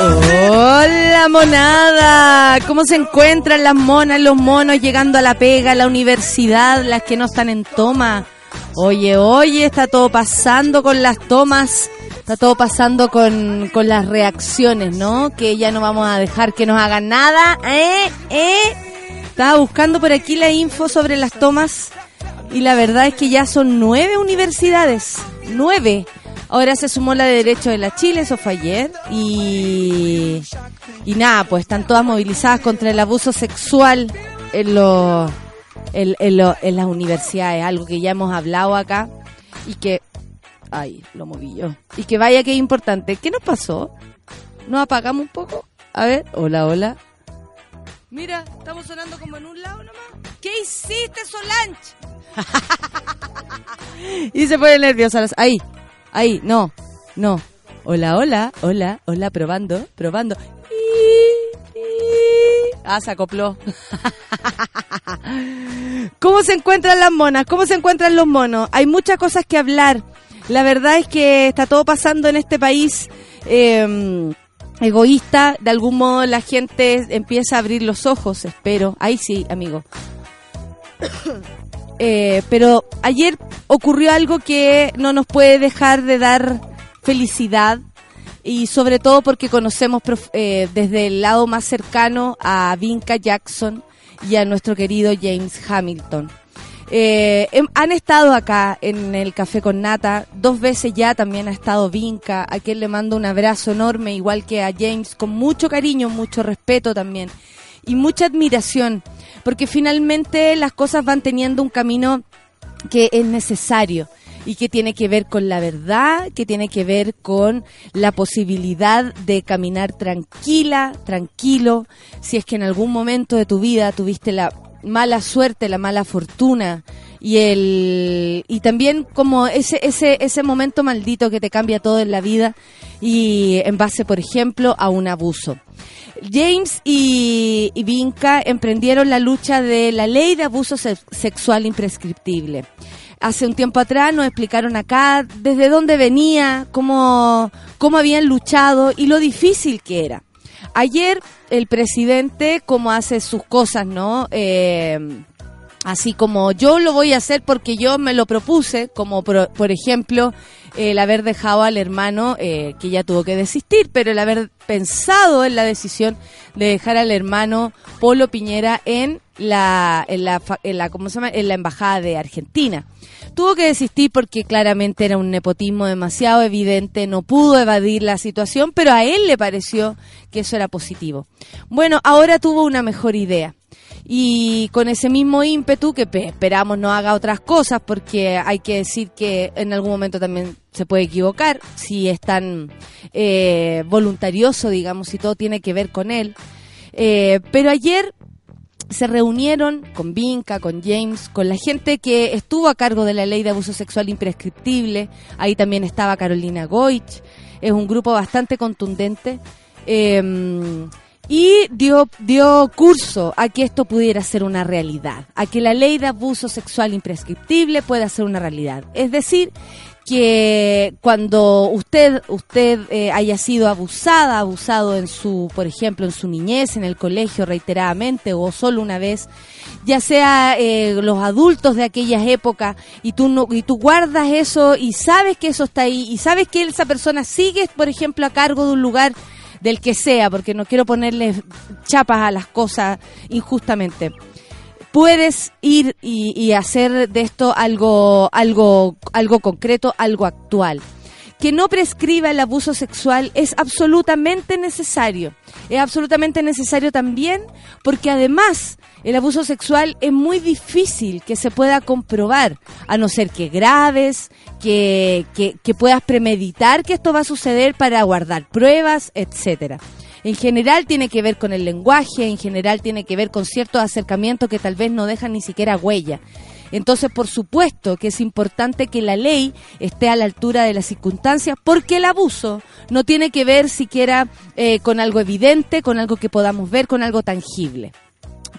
Hola monada, ¿cómo se encuentran las monas, los monos llegando a la pega, a la universidad, las que no están en toma? Oye, oye, está todo pasando con las tomas, está todo pasando con, con las reacciones, ¿no? Que ya no vamos a dejar que nos hagan nada, ¿eh? ¿eh? Estaba buscando por aquí la info sobre las tomas y la verdad es que ya son nueve universidades, nueve Ahora se sumó la de Derecho de la Chile, eso fue ayer. Y, y nada, pues están todas movilizadas contra el abuso sexual en, los en, en, las universidades, algo que ya hemos hablado acá y que... Ay, lo moví yo. Y que vaya que es importante. ¿Qué nos pasó? ¿Nos apagamos un poco? A ver, hola, hola. Mira, estamos sonando como en un lado nomás. ¿Qué hiciste, Solange? y se pone nerviosa. Ahí, Ahí, no, no. Hola, hola, hola, hola, probando, probando. Ah, se acopló. ¿Cómo se encuentran las monas? ¿Cómo se encuentran los monos? Hay muchas cosas que hablar. La verdad es que está todo pasando en este país em, egoísta. De algún modo la gente empieza a abrir los ojos, espero. Ahí sí, amigo. Eh, pero ayer ocurrió algo que no nos puede dejar de dar felicidad y sobre todo porque conocemos eh, desde el lado más cercano a Vinca Jackson y a nuestro querido James Hamilton. Eh, em, han estado acá en el Café con Nata, dos veces ya también ha estado Vinca, a quien le mando un abrazo enorme, igual que a James, con mucho cariño, mucho respeto también y mucha admiración porque finalmente las cosas van teniendo un camino que es necesario y que tiene que ver con la verdad, que tiene que ver con la posibilidad de caminar tranquila, tranquilo, si es que en algún momento de tu vida tuviste la mala suerte, la mala fortuna y el y también como ese ese ese momento maldito que te cambia todo en la vida y en base, por ejemplo, a un abuso. James y, Vinca emprendieron la lucha de la ley de abuso sexual imprescriptible. Hace un tiempo atrás nos explicaron acá desde dónde venía, cómo, cómo habían luchado y lo difícil que era. Ayer el presidente, como hace sus cosas, ¿no? Eh, así como yo lo voy a hacer porque yo me lo propuse, como por, ejemplo el haber dejado al hermano eh, que ya tuvo que desistir, pero el haber pensado en la decisión de dejar al hermano Polo Piñera en la, en la, en la, ¿cómo se llama? en la embajada de Argentina. Tuvo que desistir porque claramente era un nepotismo demasiado evidente, no pudo evadir la situación, pero a él le pareció que eso era positivo. Bueno, ahora tuvo una mejor idea y con ese mismo ímpetu que esperamos no haga otras cosas porque hay que decir que en algún momento también se puede equivocar si es tan eh, voluntarioso digamos si todo tiene que ver con él eh, pero ayer se reunieron con Vinca, con James, con la gente que estuvo a cargo de la ley de abuso sexual imprescriptible. Ahí también estaba Carolina Goich. Es un grupo bastante contundente. Eh, y dio, dio curso a que esto pudiera ser una realidad, a que la ley de abuso sexual imprescriptible pueda ser una realidad. Es decir, que cuando usted usted eh, haya sido abusada, abusado en su, por ejemplo, en su niñez, en el colegio reiteradamente o solo una vez, ya sea eh, los adultos de aquellas épocas y tú no, y tú guardas eso y sabes que eso está ahí y sabes que esa persona sigue, por ejemplo, a cargo de un lugar del que sea, porque no quiero ponerle chapas a las cosas injustamente. Puedes ir y, y, hacer de esto algo, algo, algo concreto, algo actual que no prescriba el abuso sexual es absolutamente necesario. Es absolutamente necesario también porque además el abuso sexual es muy difícil que se pueda comprobar, a no ser que graves, que, que, puedas premeditar que esto va a suceder para guardar pruebas, etcétera. En general tiene que ver con el lenguaje, en general tiene que ver con ciertos acercamientos que tal vez no dejan ni siquiera huella. Entonces, por supuesto que es importante que la ley esté a la altura de las circunstancias, porque el abuso no tiene que ver siquiera eh, con algo evidente, con algo que podamos ver, con algo tangible.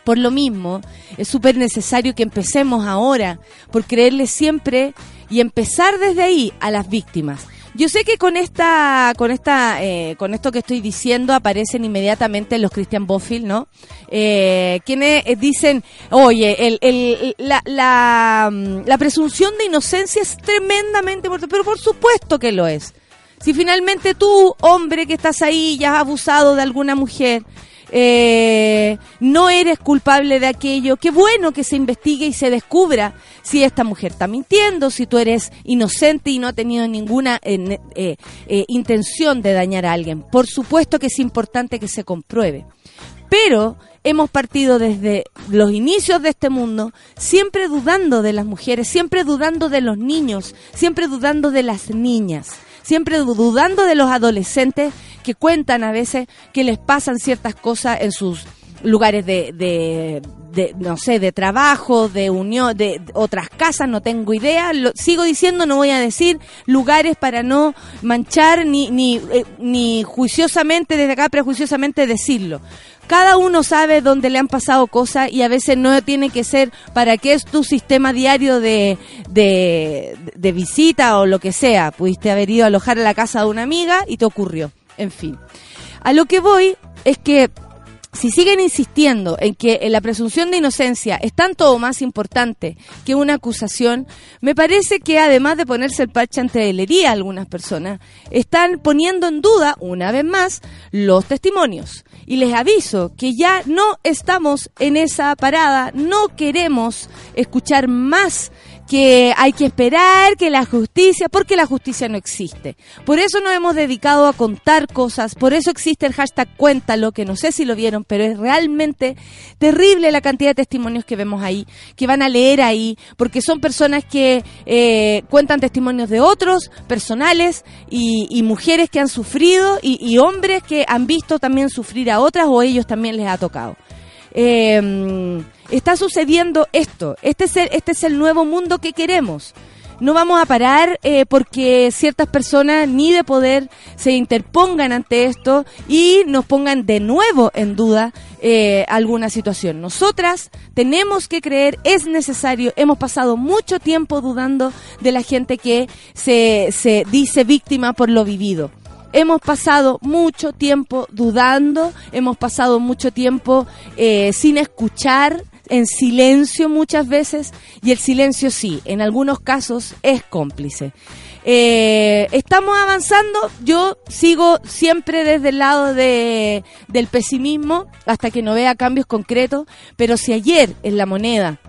Por lo mismo, es súper necesario que empecemos ahora por creerle siempre y empezar desde ahí a las víctimas. Yo sé que con esta, con esta, eh, con esto que estoy diciendo aparecen inmediatamente los Christian Bofill, ¿no? Eh, quienes dicen, oye, el, el, la, la, mm, la presunción de inocencia es tremendamente importante, pero por supuesto que lo es. Si finalmente tú, hombre que estás ahí, ya has abusado de alguna mujer, eh, no eres culpable de aquello, qué bueno que se investigue y se descubra si esta mujer está mintiendo, si tú eres inocente y no ha tenido ninguna eh, eh, intención de dañar a alguien. Por supuesto que es importante que se compruebe. Pero hemos partido desde los inicios de este mundo siempre dudando de las mujeres, siempre dudando de los niños, siempre dudando de las niñas siempre dudando de los adolescentes que cuentan a veces que les pasan ciertas cosas en sus lugares de, de, no sé, de trabajo, de unión, de otras casas, no tengo idea. Lo, sigo diciendo, no voy a decir lugares para no manchar ni, ni, eh, ni juiciosamente, desde acá prejuiciosamente decirlo. Cada uno sabe dónde le han pasado cosas y a veces no tiene que ser para qué es tu sistema diario de, de, de visita o lo que sea. Pudiste haber ido a alojar a la casa de una amiga y te ocurrió. En fin. A lo que voy es que si siguen insistiendo en que la presunción de inocencia es tanto o más importante que una acusación, me parece que además de ponerse el parche ante a algunas personas, están poniendo en duda, una vez más, los testimonios. Y les aviso que ya no estamos en esa parada, no queremos escuchar más que hay que esperar que la justicia, porque la justicia no existe. Por eso nos hemos dedicado a contar cosas, por eso existe el hashtag Cuéntalo, que no sé si lo vieron, pero es realmente terrible la cantidad de testimonios que vemos ahí, que van a leer ahí, porque son personas que eh, cuentan testimonios de otros, personales, y, mujeres que han sufrido, y hombres que han visto también sufrir a otras o ellos también les ha tocado. Eh, está sucediendo esto. Este es el, este es el nuevo mundo que queremos. No vamos a parar eh, porque ciertas personas ni de poder se interpongan ante esto y nos pongan de nuevo en duda eh, alguna situación. Nosotras tenemos que creer, es necesario, hemos pasado mucho tiempo dudando de la gente que se dice víctima por lo vivido hemos pasado mucho tiempo dudando, hemos pasado mucho tiempo eh, sin escuchar, en silencio muchas veces, y el silencio sí, en algunos casos es cómplice. Eh, estamos avanzando, yo sigo siempre desde el lado de, del pesimismo hasta que no vea cambios concretos, pero si ayer en la moneda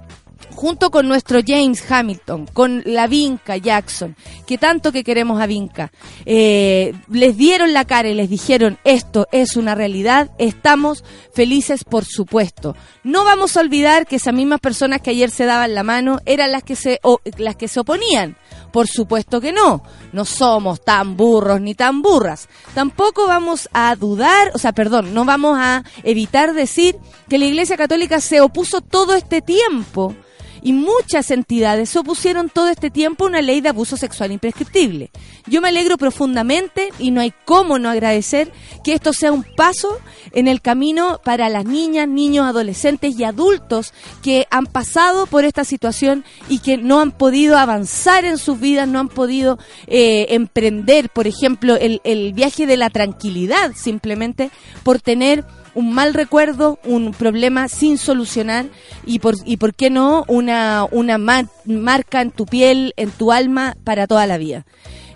junto con nuestro James Hamilton, con la Vinca Jackson, que tanto que queremos a Vinca, eh, les dieron la cara y les dijeron esto es una realidad, estamos felices por supuesto. No vamos a olvidar que esas mismas personas que ayer se daban la mano eran las que se, las que se oponían. Por supuesto que no, no somos tan burros ni tan burras. Tampoco vamos a dudar, o sea, perdón, no vamos a evitar decir que la Iglesia Católica se opuso todo este tiempo y muchas entidades se opusieron todo este tiempo a una ley de abuso sexual imprescriptible. Yo me alegro profundamente y no hay cómo no agradecer que esto sea un paso en el camino para las niñas, niños, adolescentes y adultos que han pasado por esta situación y que no han podido avanzar en sus vidas, no han podido eh, emprender, por ejemplo, el, el viaje de la tranquilidad simplemente por tener un mal recuerdo, un problema sin solucionar y por, y por qué no una, una marca en tu piel, en tu alma para toda la vida.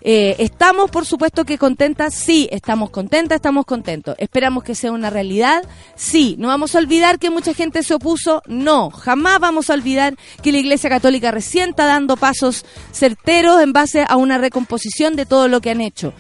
Eh, ¿Estamos, por supuesto, que contentas? Sí, estamos contentas, estamos contentos. ¿Esperamos que sea una realidad? Sí. ¿No vamos a olvidar que mucha gente se opuso? No. Jamás vamos a olvidar que la Iglesia Católica recién está dando pasos certeros en base a una recomposición de todo lo que han hecho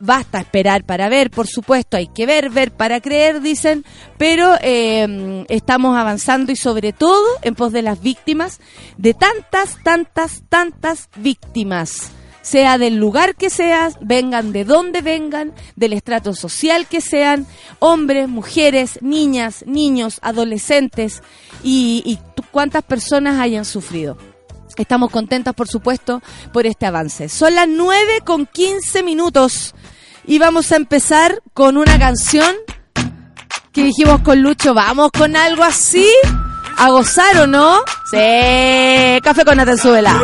basta esperar para ver, por supuesto, hay que ver, ver para creer, dicen, pero eh, estamos avanzando y sobre todo en pos de las víctimas, de tantas, tantas, tantas víctimas sea del lugar que seas, vengan de donde vengan, del estrato social que sean, hombres, mujeres, niñas, niños, adolescentes y, y cuántas personas hayan sufrido. Estamos contentas, por supuesto, por este avance. Son las 9 con 15 minutos y vamos a empezar con una canción que dijimos con Lucho, vamos con algo así, a gozar o no. Sí, café con Atenzuela.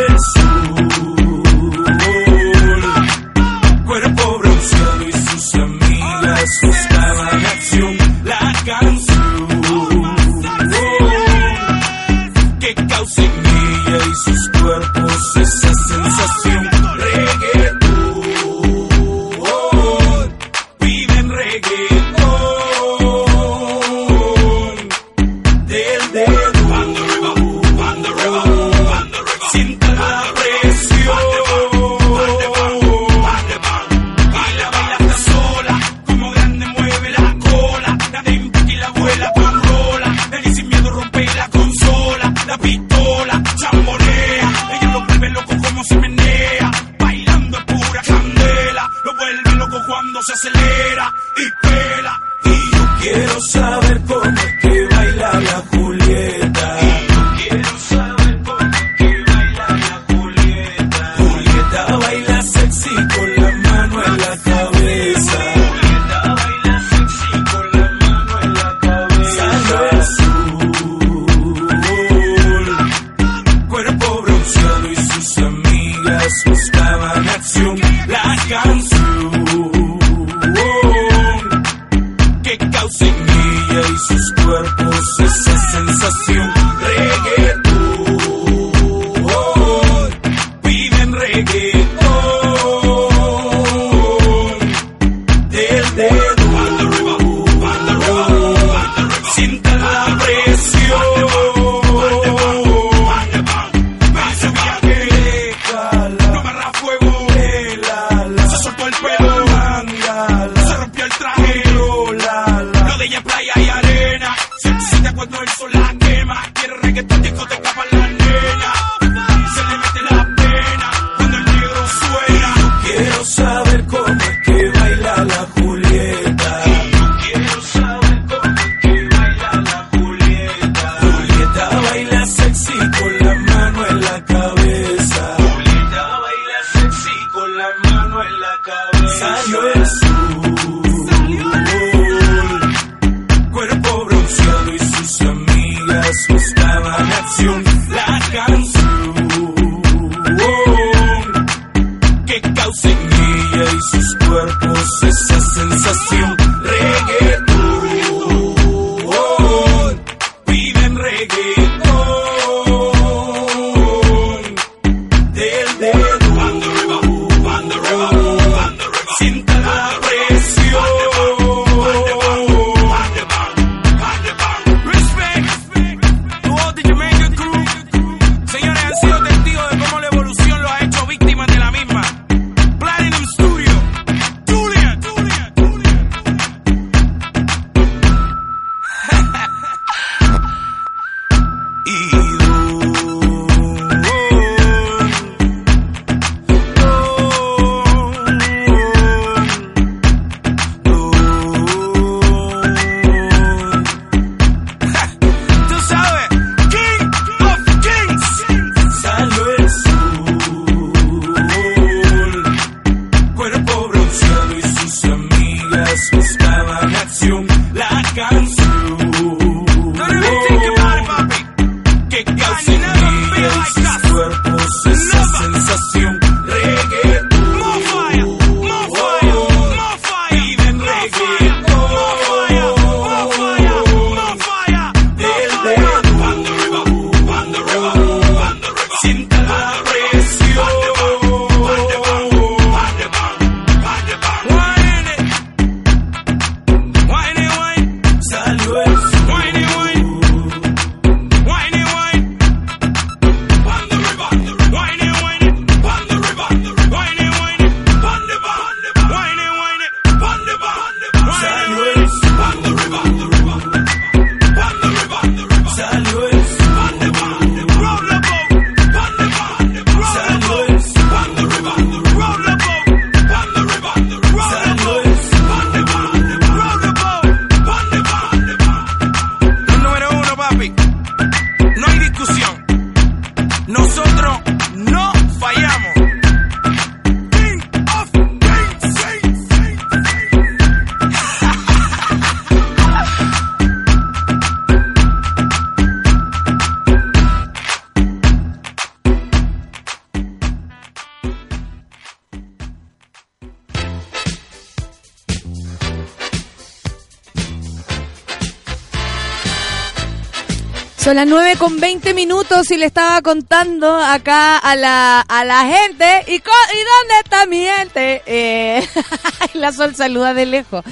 Son las 9 con 20 minutos y le estaba contando acá a la, a la gente. ¿Y, ¿y dónde está mi gente? Eh, la Sol saluda de lejos.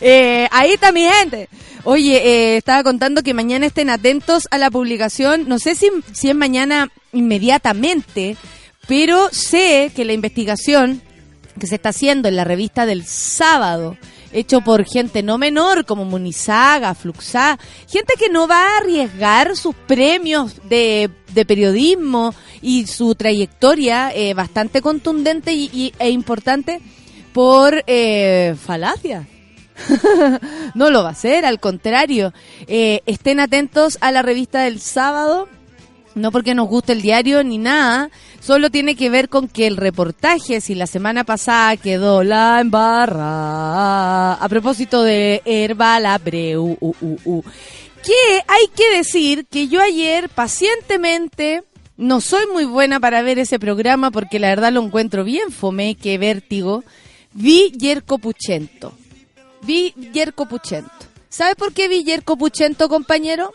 Eh, ahí está mi gente. Oye, eh, estaba contando que mañana estén atentos a la publicación. No sé si, si es mañana inmediatamente, pero sé que la investigación que se está haciendo en la revista del sábado, hecho por gente no menor como Munizaga, Fluxá, gente que no va a arriesgar sus premios de, de periodismo y su trayectoria eh, bastante contundente y, y- e importante por eh, falacia. no lo va a hacer, al contrario. Eh, estén atentos a la revista del sábado no porque nos guste el diario ni nada, solo tiene que ver con que el reportaje, si la semana pasada quedó la embarra, a propósito de Herbal Abreu, uh, uh, uh, que hay que decir que yo ayer pacientemente, no soy muy buena para ver ese programa porque la verdad lo encuentro bien fome, que vértigo, vi Yerko Puchento. Vi Yerko Puchento. ¿Sabe por qué vi Yerko Puchento, compañero?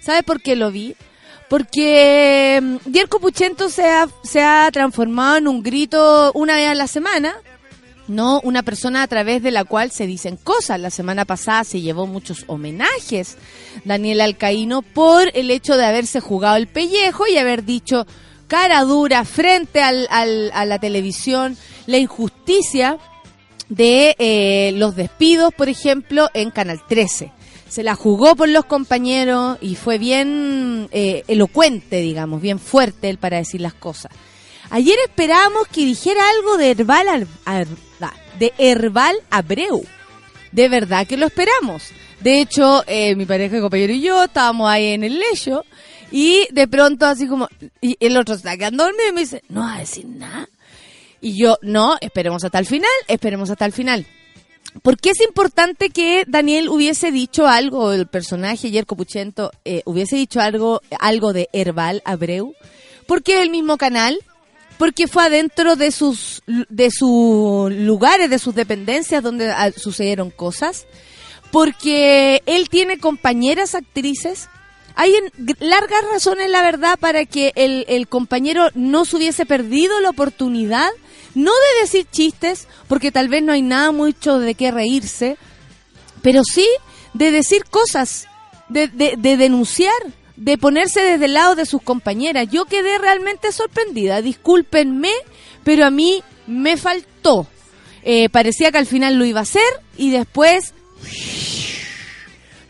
¿Sabe por qué lo vi? Porque mm, Yerko Puchento se ha, se ha transformado en un grito una vez a la semana, no una persona a través de la cual se dicen cosas. La semana pasada se llevó muchos homenajes Daniel Alcaíno por el hecho de haberse jugado el pellejo y haber dicho cara dura frente al, al- a la televisión la injusticia de eh, los despidos, por ejemplo, en Canal 13. Se la jugó por los compañeros y fue bien eh, elocuente, digamos, bien fuerte él para decir las cosas. Ayer esperábamos que dijera algo de Herbal, ah, de Herbal Abreu. De verdad que lo esperamos. De hecho, eh, mi pareja, compañero y yo estábamos ahí en el lecho y de pronto así como, y el otro quedando dormido y me dice, no va a decir nada. Y yo, no, esperemos hasta el final, esperemos hasta el final. ¿Por qué es importante que Daniel hubiese dicho algo, el personaje Yerko Puchento eh, hubiese dicho algo, algo de Herbal Abreu? Porque es el mismo canal, porque fue adentro de sus, de sus lugares, de sus dependencias donde ah, sucedieron cosas, porque él tiene compañeras actrices. Hay largas razones, la verdad, para que el, el compañero no se hubiese perdido la oportunidad, no de decir chistes, porque tal vez no hay nada mucho de qué reírse, pero sí de decir cosas, de, de, de denunciar, de ponerse desde el lado de sus compañeras. Yo quedé realmente sorprendida, discúlpenme, pero a mí me faltó. Eh, parecía que al final lo iba a hacer y después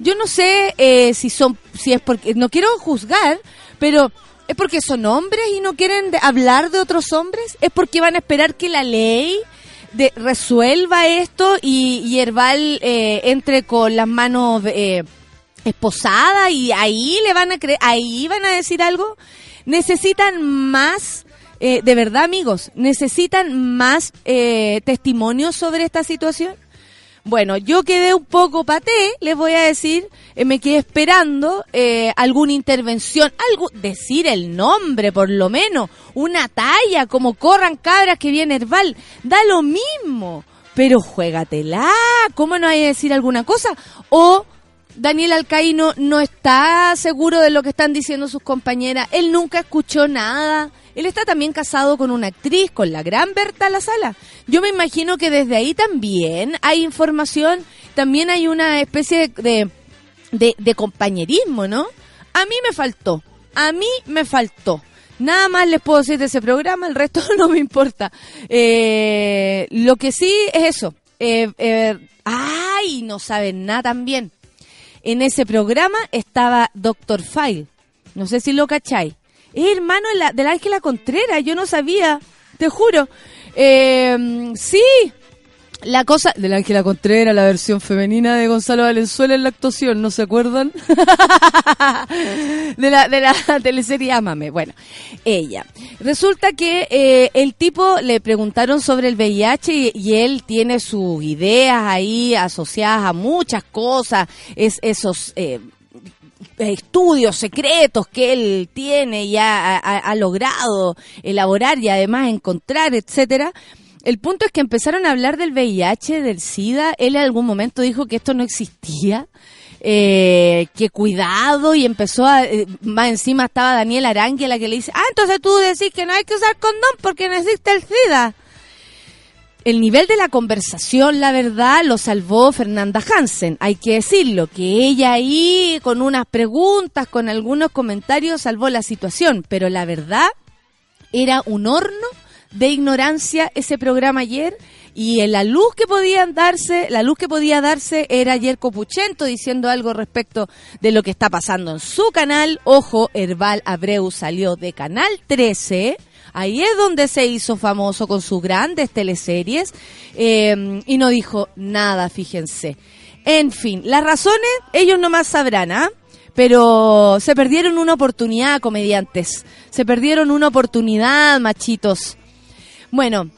yo no sé eh, si son, si es porque, no quiero juzgar, pero es porque son hombres y no quieren de- hablar de otros hombres, es porque van a esperar que la ley de, resuelva esto y, y eh, entre con las manos eh, esposadas y ahí le van a creer, ahí van a decir algo. Necesitan más, eh, de verdad amigos, necesitan más eh, testimonios sobre esta situación. Bueno, yo quedé un poco paté, les voy a decir, eh, me quedé esperando eh, alguna intervención, algo, decir el nombre por lo menos, una talla, como corran cabras que viene Herbal, da lo mismo, pero juégatela, ¿cómo no hay que decir alguna cosa? O Daniel Alcaíno no está seguro de lo que están diciendo sus compañeras, él nunca escuchó nada. Él está también casado con una actriz, con la gran Berta La Sala. Yo me imagino que desde ahí también hay información, también hay una especie de, de, compañerismo, ¿no? A mí me faltó, a mí me faltó. Nada más les puedo decir de ese programa, el resto no me importa. Eh, lo que sí es eso. Eh, eh, ay, no saben nada también. En ese programa estaba Doctor File. No sé si lo cacháis. Es hermano de la, Ángela Contreras, yo no sabía, te juro. Eh, sí, La cosa de la Ángela Contreras, la versión femenina de Gonzalo Valenzuela en la actuación, ¿no se acuerdan? de la de la teleserie Ámame. Bueno, ella. Resulta que eh, el tipo le preguntaron sobre el VIH y, y él tiene sus ideas ahí asociadas a muchas cosas, es esos eh, estudios secretos que él tiene y ha, logrado elaborar y además encontrar, etcétera. El punto es que empezaron a hablar del VIH, del SIDA. Él en algún momento dijo que esto no existía. eh, que cuidado y empezó a eh, más encima estaba Daniel Arangui la que le dice ah entonces tú decís que no hay que usar condón porque no existe el SIDA el nivel de la conversación, la verdad, lo salvó Fernanda Hansen. Hay que decirlo, que ella ahí, con unas preguntas, con algunos comentarios, salvó la situación. Pero la verdad, era un horno de ignorancia ese programa ayer. Y en la luz que podían darse, la luz que podía darse era ayer Copuchento diciendo algo respecto de lo que está pasando en su canal. Ojo, Herbal Abreu salió de Canal 13. Ahí es donde se hizo famoso con sus grandes teleseries eh, y no dijo nada, fíjense. En fin, las razones ellos nomás sabrán, ¿ah? Pero se perdieron una oportunidad, comediantes. Se perdieron una oportunidad, machitos. Bueno,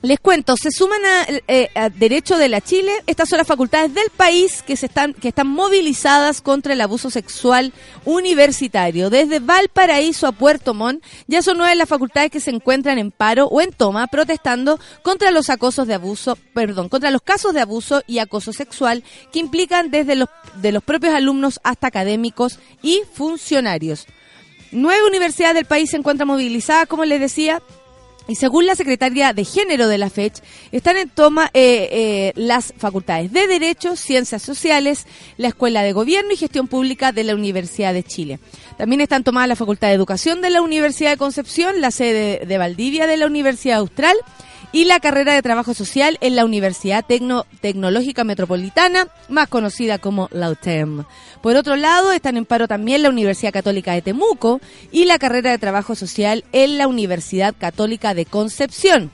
les cuento, se suman a, eh, a Derecho de la Chile. Estas son las facultades del país que se están que están movilizadas contra el abuso sexual universitario. Desde Valparaíso a Puerto Montt, ya son nueve las facultades que se encuentran en paro o en toma protestando contra los acosos de abuso, perdón, contra los casos de abuso y acoso sexual que implican desde los de los propios alumnos hasta académicos y funcionarios. Nueve universidades del país se encuentran movilizadas, como les decía, y según la secretaria de Género de la FECH, están en toma eh, eh, las facultades de Derecho, Ciencias Sociales, la Escuela de Gobierno y Gestión Pública de la Universidad de Chile. También están tomadas la Facultad de Educación de la Universidad de Concepción, la sede de Valdivia de la Universidad Austral y la carrera de Trabajo Social en la Universidad Tecno- Tecnológica Metropolitana, más conocida como la UTEM. Por otro lado, están en paro también la Universidad Católica de Temuco y la carrera de Trabajo Social en la Universidad Católica de Concepción.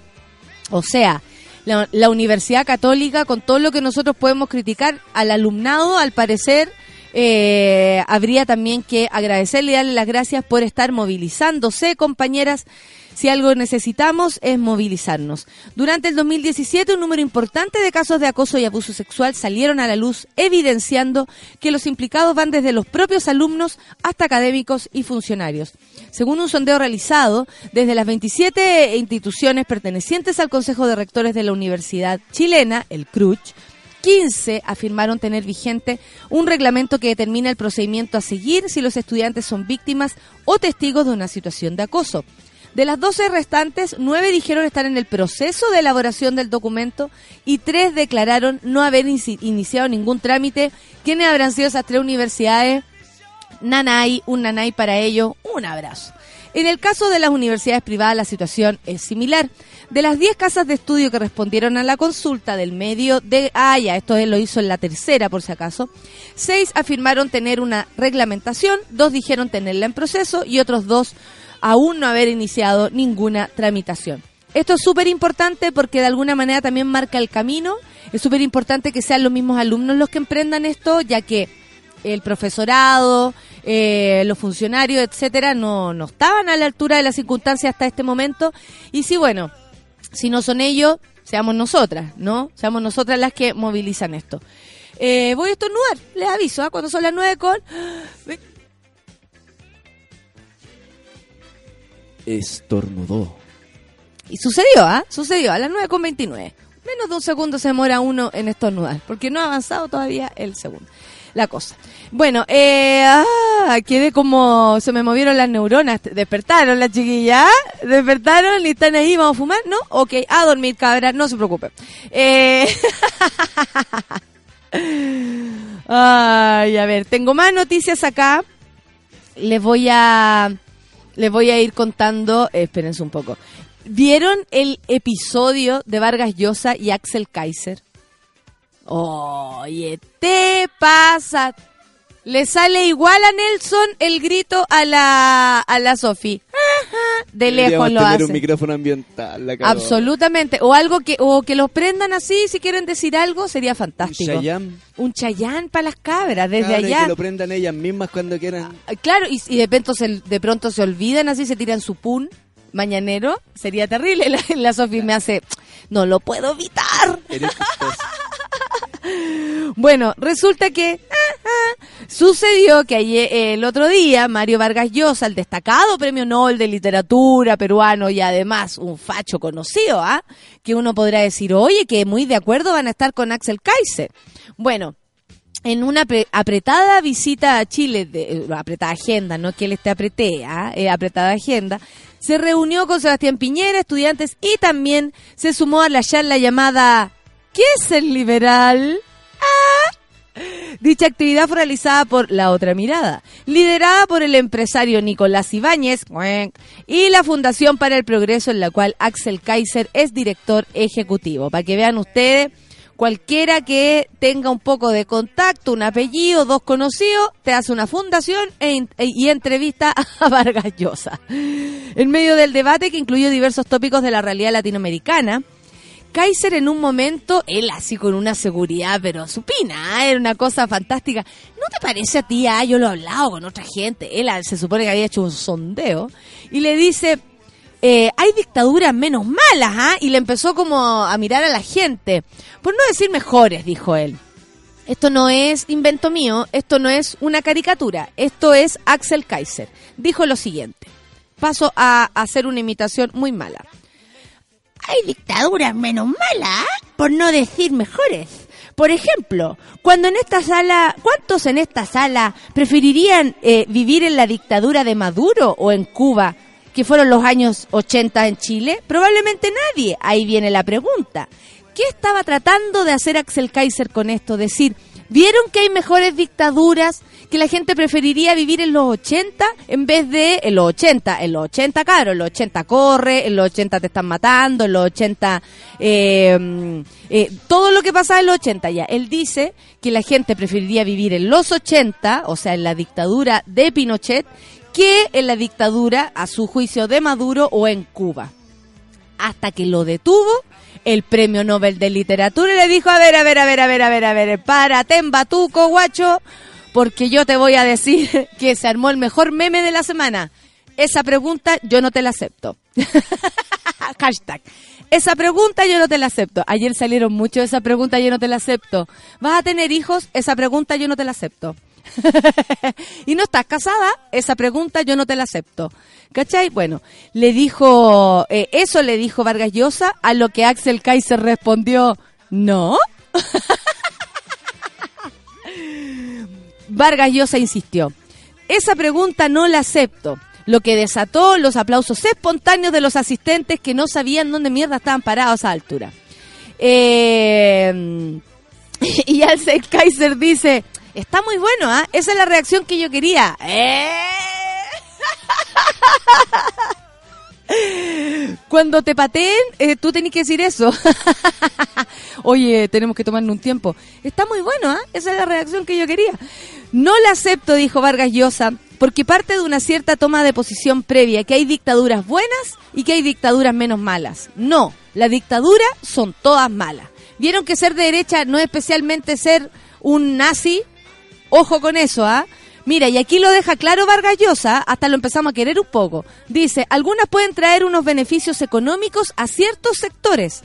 O sea, la, la Universidad Católica, con todo lo que nosotros podemos criticar al alumnado, al parecer, eh, habría también que agradecerle y darle las gracias por estar movilizándose, compañeras. Si algo necesitamos es movilizarnos. Durante el 2017 un número importante de casos de acoso y abuso sexual salieron a la luz, evidenciando que los implicados van desde los propios alumnos hasta académicos y funcionarios. Según un sondeo realizado desde las 27 instituciones pertenecientes al Consejo de Rectores de la Universidad Chilena, el CRUCH, 15 afirmaron tener vigente un reglamento que determina el procedimiento a seguir si los estudiantes son víctimas o testigos de una situación de acoso. De las 12 restantes, 9 dijeron estar en el proceso de elaboración del documento y 3 declararon no haber inici- iniciado ningún trámite. ¿Quiénes habrán sido esas tres universidades? Nanay, un nanay para ello, un abrazo. En el caso de las universidades privadas la situación es similar. De las 10 casas de estudio que respondieron a la consulta del medio de... Ah, ya, esto él lo hizo en la tercera por si acaso. Seis afirmaron tener una reglamentación, dos dijeron tenerla en proceso y otros dos aún no haber iniciado ninguna tramitación. Esto es súper importante porque de alguna manera también marca el camino. Es súper importante que sean los mismos alumnos los que emprendan esto, ya que el profesorado, eh, los funcionarios, etcétera, no, no estaban a la altura de las circunstancias hasta este momento. Y sí, bueno, si no son ellos, seamos nosotras, ¿no? Seamos nosotras las que movilizan esto. Eh, voy a estornudar, les aviso, ¿ah? cuando son las nueve con... Estornudó. Y sucedió, ¿ah? Sucedió a las 9 con 29. Menos de un segundo se demora uno en estornudar, porque no ha avanzado todavía el segundo. La cosa. Bueno, eh, ah, quedé como, se me movieron las neuronas. ¿Despertaron las chiquillas? ¿Despertaron y están ahí? ¿Vamos a fumar? ¿No? Ok, a dormir, cabra, no se preocupe. Eh, Ay, a ver, tengo más noticias acá. Les voy a, les voy a ir contando, eh, espérense un poco. ¿Vieron el episodio de Vargas Llosa y Axel Kaiser? Oye, te pasa. Le sale igual a Nelson el grito a la, a la Sofi. De lejos lo tener hacen. un micrófono ambiental. La cagó. Absolutamente. O algo que, o que los prendan así, si quieren decir algo, sería Un fantástico. Chayanne. Un chayán para las cabras, desde Cabra, allá. Que lo prendan ellas mismas cuando quieran. Ah, Claro, y, y de, pronto se, de pronto se olvidan así, se tiran su pun mañanero. Sería terrible. La, la Sofi me hace, no lo puedo evitar. Eres. Bueno, resulta que sucedió que ayer, el otro día Mario Vargas Llosa, el destacado premio Nobel de literatura peruano y además un facho conocido, ¿ah? que uno podrá decir, oye, que muy de acuerdo van a estar con Axel Kaiser. Bueno, en una apre- apretada visita a Chile, de, eh, apretada agenda, no que él esté apreté, ¿ah? Eh, apretada agenda, se reunió con Sebastián Piñera, estudiantes, y también se sumó a la charla llamada ¿Qué es el liberal? Ah. Dicha actividad fue realizada por La Otra Mirada, liderada por el empresario Nicolás Ibáñez y la Fundación para el Progreso, en la cual Axel Kaiser es director ejecutivo. Para que vean ustedes, cualquiera que tenga un poco de contacto, un apellido, dos conocidos, te hace una fundación e e- y entrevista a Vargas Llosa. En medio del debate que incluyó diversos tópicos de la realidad latinoamericana, Kaiser en un momento, él así con una seguridad, pero supina, ¿ah? era una cosa fantástica. ¿No te parece a ti? Ah, yo lo he hablado con otra gente. Él ah, se supone que había hecho un sondeo y le dice, eh, hay dictaduras menos malas, ¿ah? Y le empezó como a mirar a la gente. Por no decir mejores, dijo él. Esto no es invento mío, esto no es una caricatura, esto es Axel Kaiser. Dijo lo siguiente. Paso a hacer una imitación muy mala. Hay dictaduras menos malas, por no decir mejores. Por ejemplo, cuando en esta sala, ¿cuántos en esta sala preferirían eh, vivir en la dictadura de Maduro o en Cuba, que fueron los años 80 en Chile? Probablemente nadie. Ahí viene la pregunta. ¿Qué estaba tratando de hacer Axel Kaiser con esto? Decir, ¿vieron que hay mejores dictaduras? Que la gente preferiría vivir en los 80 en vez de en los 80. En los 80, claro, en los 80 corre, en los 80 te están matando, en los 80... eh, mm, eh, todo lo que pasaba en los 80 ya. Él dice que la gente preferiría vivir en los 80, o sea, en la dictadura de Pinochet, que en la dictadura, a su juicio, de Maduro o en Cuba hasta que lo detuvo el premio Nobel de Literatura y le dijo, a ver, a ver, a ver, a ver, a ver, a ver, párate en batuco, guacho, porque yo te voy a decir que se armó el mejor meme de la semana. Esa pregunta yo no te la acepto. Hashtag. Esa pregunta yo no te la acepto. Ayer salieron mucho esa pregunta yo no te la acepto. ¿Vas a tener hijos? Esa pregunta yo no te la acepto. y no estás casada, esa pregunta yo no te la acepto. ¿Cachai? Bueno, le dijo, eh, eso le dijo Vargas Llosa, a lo que Axel Kaiser respondió, no. Vargas Llosa insistió, esa pregunta no la acepto. Lo que desató los aplausos espontáneos de los asistentes que no sabían dónde mierda estaban parados a esa altura. Eh, y Axel Kaiser dice, está muy bueno, ¿ah? Esa es la reacción que yo quería. ¡Eh! Cuando te pateen, eh, tú tenés que decir eso. Oye, tenemos que tomarnos un tiempo. Está muy bueno, ¿ah? Esa es la reacción que yo quería. No la acepto, dijo Vargas Llosa, porque parte de una cierta toma de posición previa, que hay dictaduras buenas y que hay dictaduras menos malas. No, la dictadura son todas malas. Vieron que ser de derecha no es especialmente ser un nazi. Ojo con eso, ¿ah? Mira, y aquí lo deja claro Vargas Llosa, hasta lo empezamos a querer un poco. Dice, algunas pueden traer unos beneficios económicos a ciertos sectores,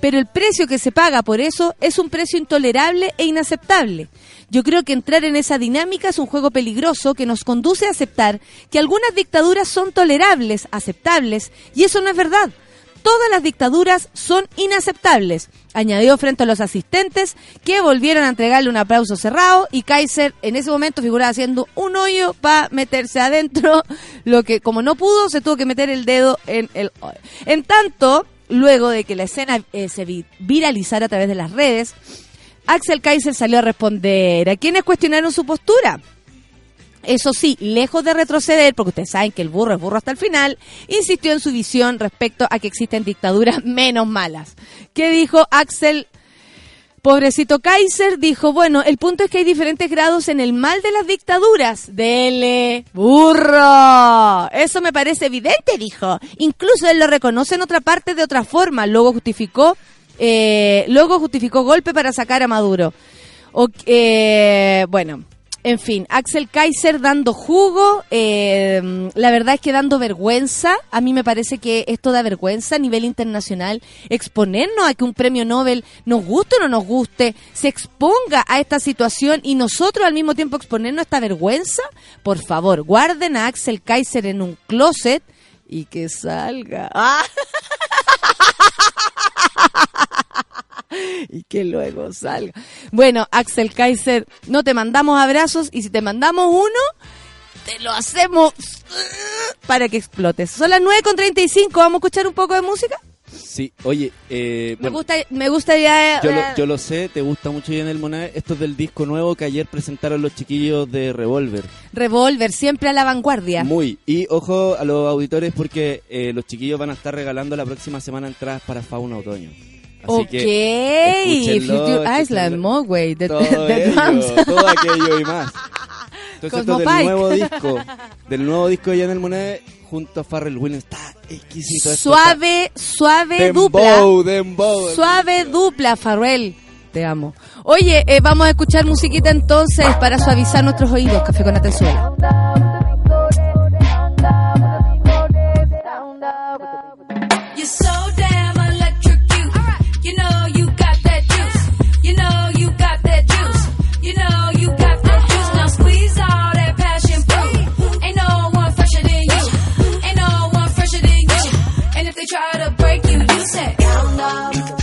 pero el precio que se paga por eso es un precio intolerable e inaceptable. Yo creo que entrar en esa dinámica es un juego peligroso que nos conduce a aceptar que algunas dictaduras son tolerables, aceptables, y eso no es verdad. Todas las dictaduras son inaceptables, añadió frente a los asistentes que volvieron a entregarle un aplauso cerrado y Kaiser en ese momento figuraba haciendo un hoyo para meterse adentro, lo que como no pudo se tuvo que meter el dedo en el hoyo. En tanto, luego de que la escena eh, se vi- viralizara a través de las redes, Axel Kaiser salió a responder a quienes cuestionaron su postura. Eso sí, lejos de retroceder, porque ustedes saben que el burro es burro hasta el final, insistió en su visión respecto a que existen dictaduras menos malas. ¿Qué dijo Axel Pobrecito Kaiser dijo, bueno, el punto es que hay diferentes grados en el mal de las dictaduras. Dele, burro. Eso me parece evidente, dijo. Incluso él lo reconoce en otra parte de otra forma. Luego justificó, eh, luego justificó golpe para sacar a Maduro. O- eh, bueno, en fin, Axel Kaiser dando jugo, eh, la verdad es que dando vergüenza, a mí me parece que esto da vergüenza a nivel internacional, exponernos a que un premio Nobel, nos guste o no nos guste, se exponga a esta situación y nosotros al mismo tiempo exponernos a esta vergüenza, por favor, guarden a Axel Kaiser en un closet y que salga. ¡Ah! y que luego salga. Bueno, Axel Kaiser, no te mandamos abrazos y si te mandamos uno, te lo hacemos para que explotes. Son las 9.35, ¿vamos a escuchar un poco de música? Sí, oye, eh, Me bueno, gusta, me gusta ya... yo, lo, yo lo sé, te gusta mucho Janel Monae. Esto es del disco nuevo que ayer presentaron los chiquillos de Revolver. Revolver, siempre a la vanguardia. Muy. Y ojo a los auditores porque eh, los chiquillos van a estar regalando la próxima semana entradas para Fauna Otoño. Así ok, que Future Island, todo, de ello, drums. todo aquello y más. Entonces esto del nuevo disco, del nuevo disco de Janel Monae junto a Farrell Williams. Está exquisito esto. Suave, suave está dupla. Dembow, dembow. Suave dupla, Farrell. Te amo. Oye, eh, vamos a escuchar musiquita entonces para suavizar nuestros oídos. Café con Atenzuela. love.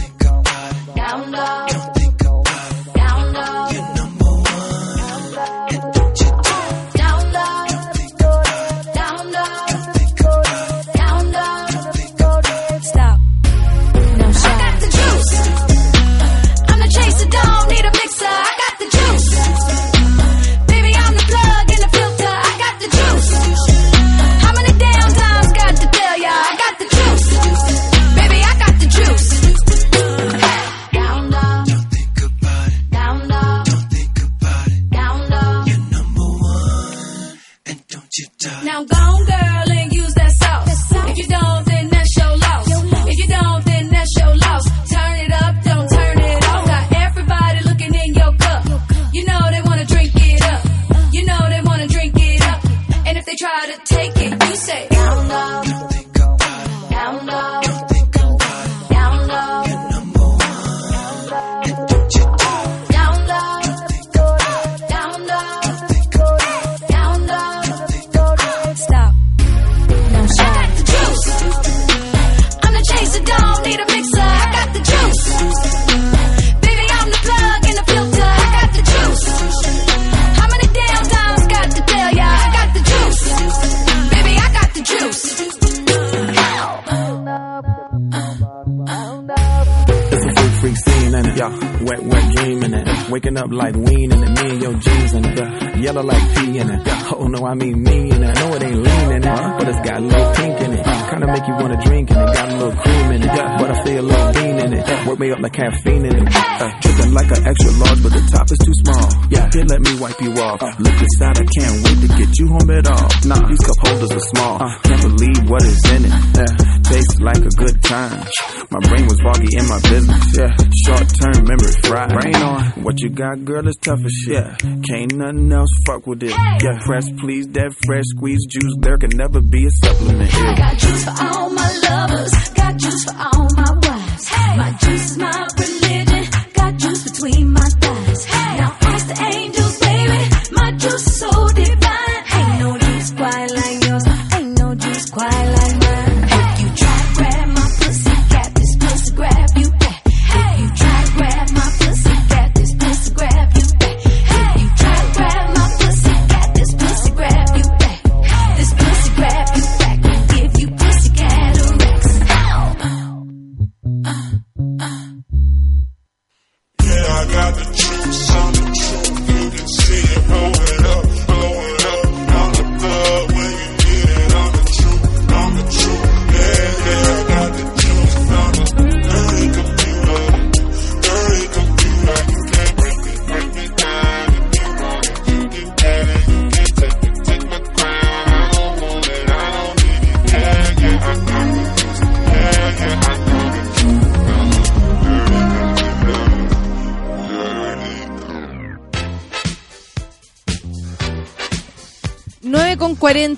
Wet, wet dream in it. Waking up like wean it. Me and your jeans in it. Yellow like pee in it. Oh no, I mean me in it. I know it ain't lean in it, but it's got a little pink in it. Kinda make you wanna drink in it. Got a little cream in it, but I feel a little bean in it. Work me up like caffeine in it. Uh, dripping like an extra large, but the top is too small. Yeah. Here, let me wipe you off. Look inside, I can't wait to get you home at all. Nah, these cup holders are small. Can't believe what is in it. Yeah. Tastes like a good time. My brain was foggy in my business. Yeah. Short term memory fried. Brain on. What you got, girl, is tough as shit. Yeah. Can't nothing else fuck with it. Yeah. Fresh, please, that fresh squeeze juice. There can never be a supplement. I got juice for all my lovers, got juice for all my wives. My juice is my religion, got juice between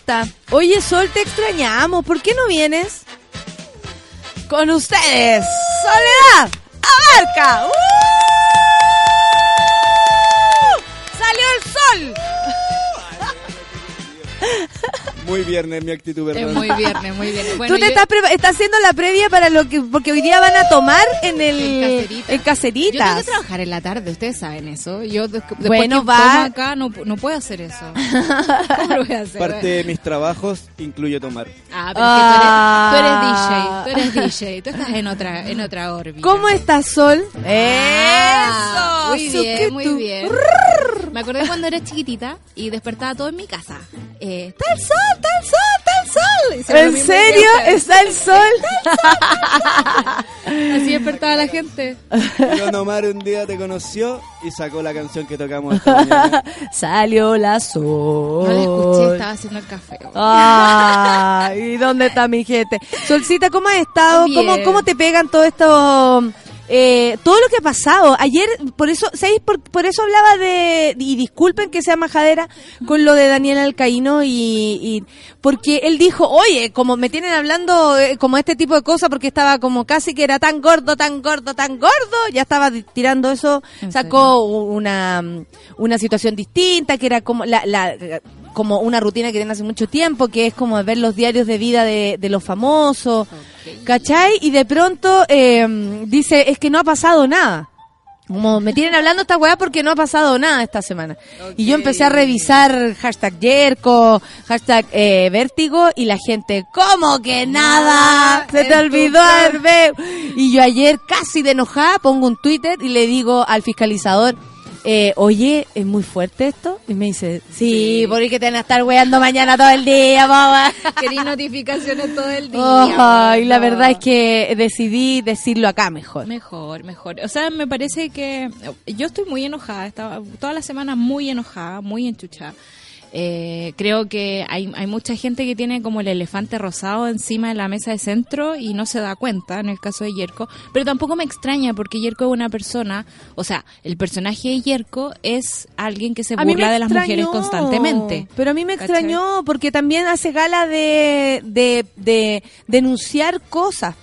con 40. Oye, Sol, te extrañamos. ¿Por qué no vienes? Con ustedes, Soledad Abarca. ¡Uh! Muy viernes mi actitud, Es perdón. muy viernes, muy viernes. Bueno, Tú te yo- estás, estás haciendo la previa para lo que porque hoy día van a tomar en el En Cacerita. en Yo tengo que trabajar en la tarde, ustedes saben eso. Yo de- después Bueno, que va- acá no, no puedo hacer eso. ¿Cómo lo voy a hacer? Parte de mis trabajos incluye tomar. Ah, pero Ah. es que tú eres, tú eres DJ, tú eres DJ, tú estás en otra, en otra órbita. ¿Cómo estás, Sol? Ah, Eso. Muy bien, muy bien. Me acordé cuando era chiquitita y despertaba todo en mi casa. Eh, ¡Está el sol, está el sol, está el sol! Y ¿En serio? ¿Está el sol? Así despertaba la gente. Don Omar un día te conoció y sacó la canción que tocamos esta mañana. Salió la sol. No la escuché, estaba haciendo el café. Ah, ¿y dónde está mi gente? Solcita, ¿cómo has estado? ¿Cómo, ¿Cómo te pegan todo esto? Eh, todo lo que ha pasado. Ayer, por eso, ¿sabéis? Por, por eso hablaba de, y disculpen que sea majadera, con lo de Daniel Alcaíno y, y- porque él dijo, oye, como me tienen hablando eh, como este tipo de cosas, porque estaba como casi que era tan gordo, tan gordo, tan gordo, ya estaba tirando eso, ¿En sacó una, una situación distinta, que era como la, la como una rutina que tiene hace mucho tiempo, que es como ver los diarios de vida de, de los famosos, ¿cachai? Y de pronto eh, dice, es que no ha pasado nada. Como me tienen hablando esta weá porque no ha pasado nada esta semana. Y yo empecé a revisar hashtag Yerko, hashtag eh, Vértigo y la gente, ¿cómo que nada? Se te olvidó Hervé. Y yo ayer casi de enojada pongo un Twitter y le digo al fiscalizador, eh, oye, ¿es muy fuerte esto? Y me dice, sí, porque te van a estar weando mañana todo el día, mamá. Quería notificaciones todo el día. Ay, la verdad es que decidí decirlo acá mejor. Mejor, mejor. O sea, me parece que yo estoy muy enojada, estaba toda la semana muy enojada, muy enchuchada. Eh, creo que hay, hay mucha gente que tiene como el elefante rosado encima de la mesa de centro y no se da cuenta, en el caso de Yerko. Pero tampoco me extraña porque Yerko es una persona, o sea, el personaje de Yerko es alguien que se A burla de las mujeres constantemente. Pero a mí me ¿Cachai? extrañó porque también hace gala de, de, de denunciar cosas.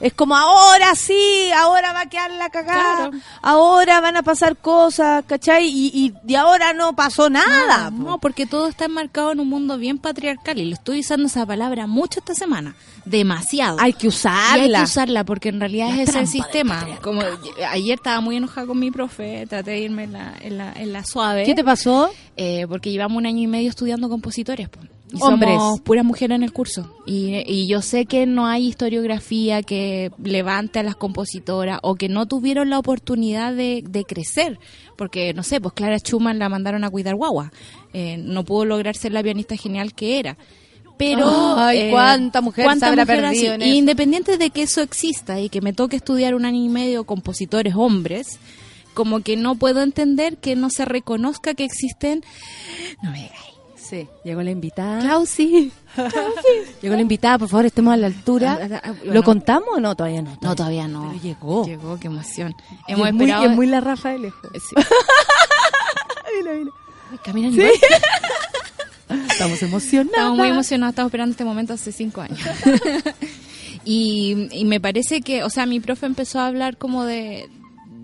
Es como ahora sí, ahora va a quedar la cagada, Claro. ahora van a pasar cosas, ¿cachai? Y, y ahora no pasó nada. po. No, porque todo está enmarcado en un mundo bien patriarcal y lo estoy usando esa palabra mucho esta semana. Demasiado. Hay que Y usarla. hay que usarla porque en realidad La es ese sistema. Como ayer estaba muy enojada con mi profe, traté de irme en la, en la, en la suave. ¿Qué te pasó? Eh, porque llevamos un año y medio estudiando compositores. po. Y Hombres. Somos puras mujeres en el curso. Y, y yo sé que no hay historiografía que levante a las compositoras o que no tuvieron la oportunidad de, de crecer. Porque, no sé, pues Clara Schumann la mandaron a cuidar guagua. Eh, no pudo lograr ser la pianista genial que era. Pero. Ay, eh, cuánta mujer se habrá mujer perdido en eso. Independiente de que eso exista y que me toque estudiar un año y medio compositores hombres, como que no puedo entender que no se reconozca que existen. No me digáis. Sí, llegó la invitada. Clausi. Llegó la invitada, por favor, estemos a la altura. Ah, ah, ah, bueno. ¿Lo contamos o no? Todavía no. No, todavía no. Pero llegó. Llegó, qué emoción. Y Hemos es, muy, esperado. y es muy la Rafa de lejos. Sí. Mira, igual. Estamos emocionados. Estamos muy emocionados, estamos esperando este momento hace cinco años. y, y me parece que, o sea, mi profe empezó a hablar como de,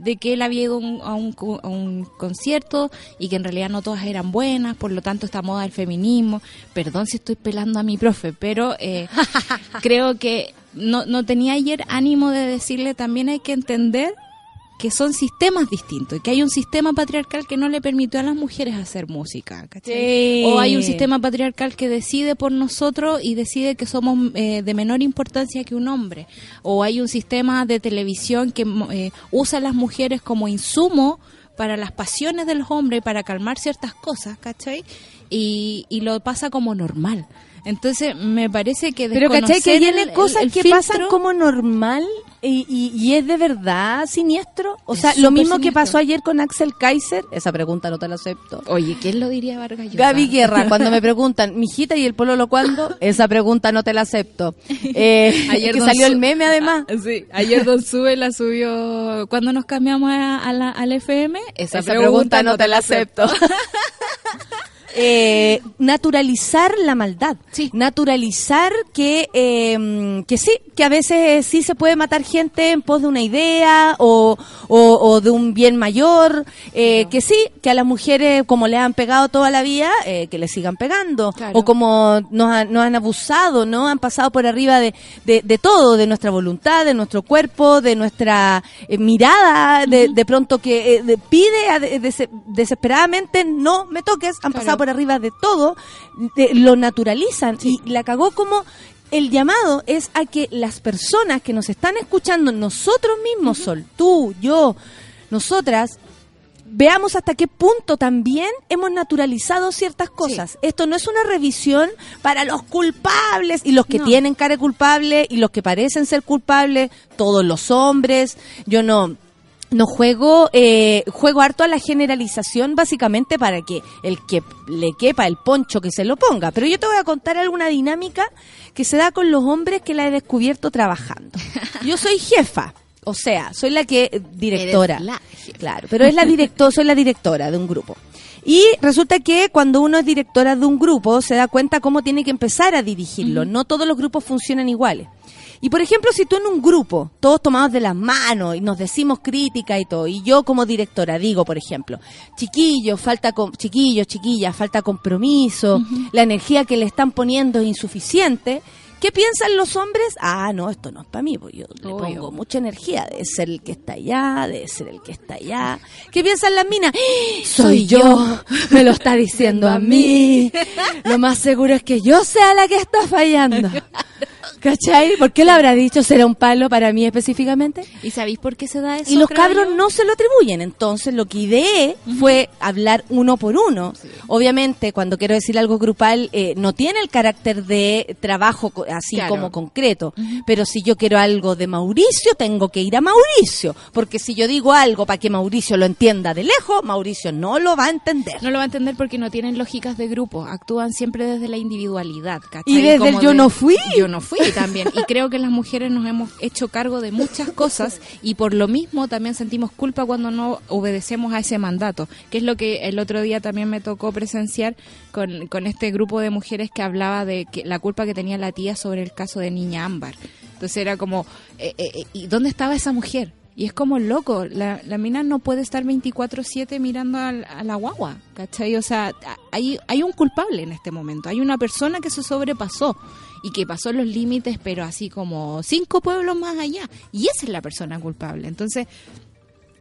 de que él había ido un- a, un, a un concierto y que en realidad no todas eran buenas, por lo tanto esta moda del feminismo. Perdón si estoy pelando a mi profe, pero eh, creo que no, no tenía ayer ánimo de decirle también hay que entender que son sistemas distintos y que hay un sistema patriarcal que no le permitió a las mujeres hacer música. Sí. O hay un sistema patriarcal que decide por nosotros y decide que somos eh, de menor importancia que un hombre. O hay un sistema de televisión que eh, usa a las mujeres como insumo para las pasiones de los hombres y para calmar ciertas cosas, ¿cachai? Y, y lo pasa como normal. Entonces, me parece que Pero ¿cachai? Que el- cosas el que filtro- pasan como normal y, y, y es de verdad siniestro. O Es sea, lo mismo que pasó ayer con Axel Kaiser. Esa pregunta no te la acepto. Oye, ¿quién lo diría Vargas Llosa? Gaby Guerra, cuando me preguntan, mijita, ¿y el pololo cuándo? Esa pregunta no te la acepto. Eh, Ayer que salió el meme además. Sí, ayer Don Sube la subió. ¿Cuándo nos cambiamos a, a la, al FM? Esa, Esa pregunta no te la acepto. eh, naturalizar la maldad. Sí. Naturalizar que, eh, que sí, que a veces sí se puede matar gente en pos de una idea o, o, o de un bien mayor. eh, Que sí, que a las mujeres, como le han pegado toda la vida, eh, que le sigan pegando. Claro. O como nos, han- nos han abusado, ¿no? Han pasado por arriba de, de, de todo, de nuestra voluntad, de nuestro cuerpo, de nuestra eh, mirada, de, de pronto que eh, de- pide a- de- des- desesperadamente no me toques, han Claro. pasado por arriba de todo, de- lo naturalizan y la cagó como el llamado es a que las personas que nos están escuchando, nosotros mismos, Sol, tú, yo, nosotras, veamos hasta qué punto también hemos naturalizado ciertas cosas. Esto no es una revisión para los culpables y los que No. tienen cara culpable y los que parecen ser culpables, todos los hombres. Yo no no juego eh, juego harto a la generalización básicamente para que el que le quepa el poncho que se lo ponga. Pero yo te voy a contar alguna dinámica que se da con los hombres que la he descubierto trabajando. Yo soy jefa. O sea, soy la que directora. La. Claro, pero es la directora, soy la directora de un grupo. Y resulta que cuando uno es directora de un grupo se da cuenta cómo tiene que empezar a dirigirlo. No todos los grupos funcionan iguales. Y por ejemplo, si tú en un grupo, todos tomados de las manos y nos decimos crítica y todo, y yo como directora digo, por ejemplo, chiquillos, falta con, chiquillos, chiquillas, falta compromiso, la energía que le están poniendo es insuficiente, ¿qué piensan los hombres? Ah, no, esto no es para mí, pues yo le Obvio. pongo mucha energía, debe ser el que está allá, debe ser el que está allá. ¿Qué piensan las minas? ¡Ah! Soy yo, me lo está diciendo a mí. Lo más seguro es que yo sea la que está fallando. ¿Cachai? ¿Por qué lo habrá dicho? ¿Será un palo para mí específicamente? ¿Y sabéis por qué se da eso? Y los cabros yo? no se lo atribuyen. Entonces, lo que ideé fue hablar uno por uno. Obviamente, cuando quiero decir algo grupal, eh, no tiene el carácter de trabajo así Claro. como concreto. Pero si yo quiero algo de Mauricio, tengo que ir a Mauricio. Porque si yo digo algo para que Mauricio lo entienda de lejos, Mauricio no lo va a entender. No lo va a entender porque no tienen lógicas de grupo, actúan siempre desde la individualidad, ¿cachai? Y desde el yo de- no fui. Yo no fui también. Y creo que las mujeres nos hemos hecho cargo de muchas cosas y por lo mismo también sentimos culpa cuando no obedecemos a ese mandato, que es lo que el otro día también me tocó presenciar con, con este grupo de mujeres que hablaba de que la culpa que tenía la tía sobre el caso de Niña Ámbar. Entonces era como, eh, eh, eh, ¿y dónde estaba esa mujer? Y es como loco, la, la mina no puede estar 24/7 mirando al- a, la guagua, ¿cachai? O sea, hay, hay un culpable en este momento, hay una persona que se sobrepasó y que pasó los límites, pero así como cinco pueblos más allá, y esa es la persona culpable. Entonces,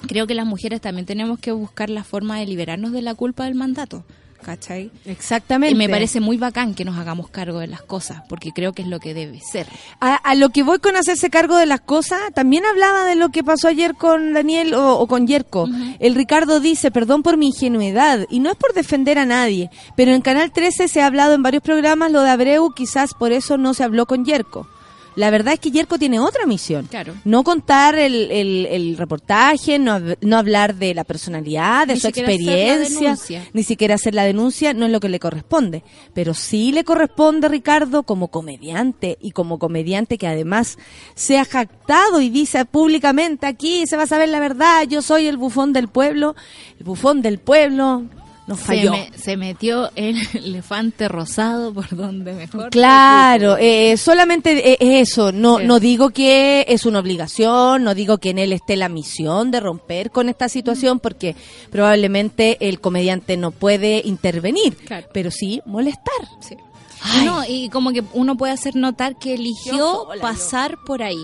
creo que las mujeres también tenemos que buscar la forma de liberarnos de la culpa del mandato, ¿cachai? Exactamente. Y me parece muy bacán que nos hagamos cargo de las cosas, porque creo que es lo que debe ser. A, a lo que voy con hacerse cargo de las cosas, también hablaba de lo que pasó ayer con Daniel o, o con Yerko. El Ricardo dice, perdón por mi ingenuidad, y no es por defender a nadie, pero en Canal 13 se ha hablado en varios programas lo de Abreu, quizás por eso no se habló con Yerko. La verdad es que Yerko tiene otra misión. Claro. No contar el, el- el reportaje, no, no hablar de la personalidad, de Ni su experiencia, ni siquiera hacer la denuncia, no es lo que le corresponde. Pero sí le corresponde, Ricardo, como comediante y como comediante que además se ha jactado y dice públicamente aquí se va a saber la verdad, yo soy el bufón del pueblo, el bufón del pueblo nos Se, falló. me- se metió el elefante rosado por donde mejor. Claro, eh, solamente eh, es eso. No, Sí. no digo que es una obligación, no digo que en él esté la misión de romper con esta situación, porque probablemente el comediante no puede intervenir, Claro. pero sí molestar. Sí. No, y como que uno puede hacer notar que eligió sola, pasar por ahí.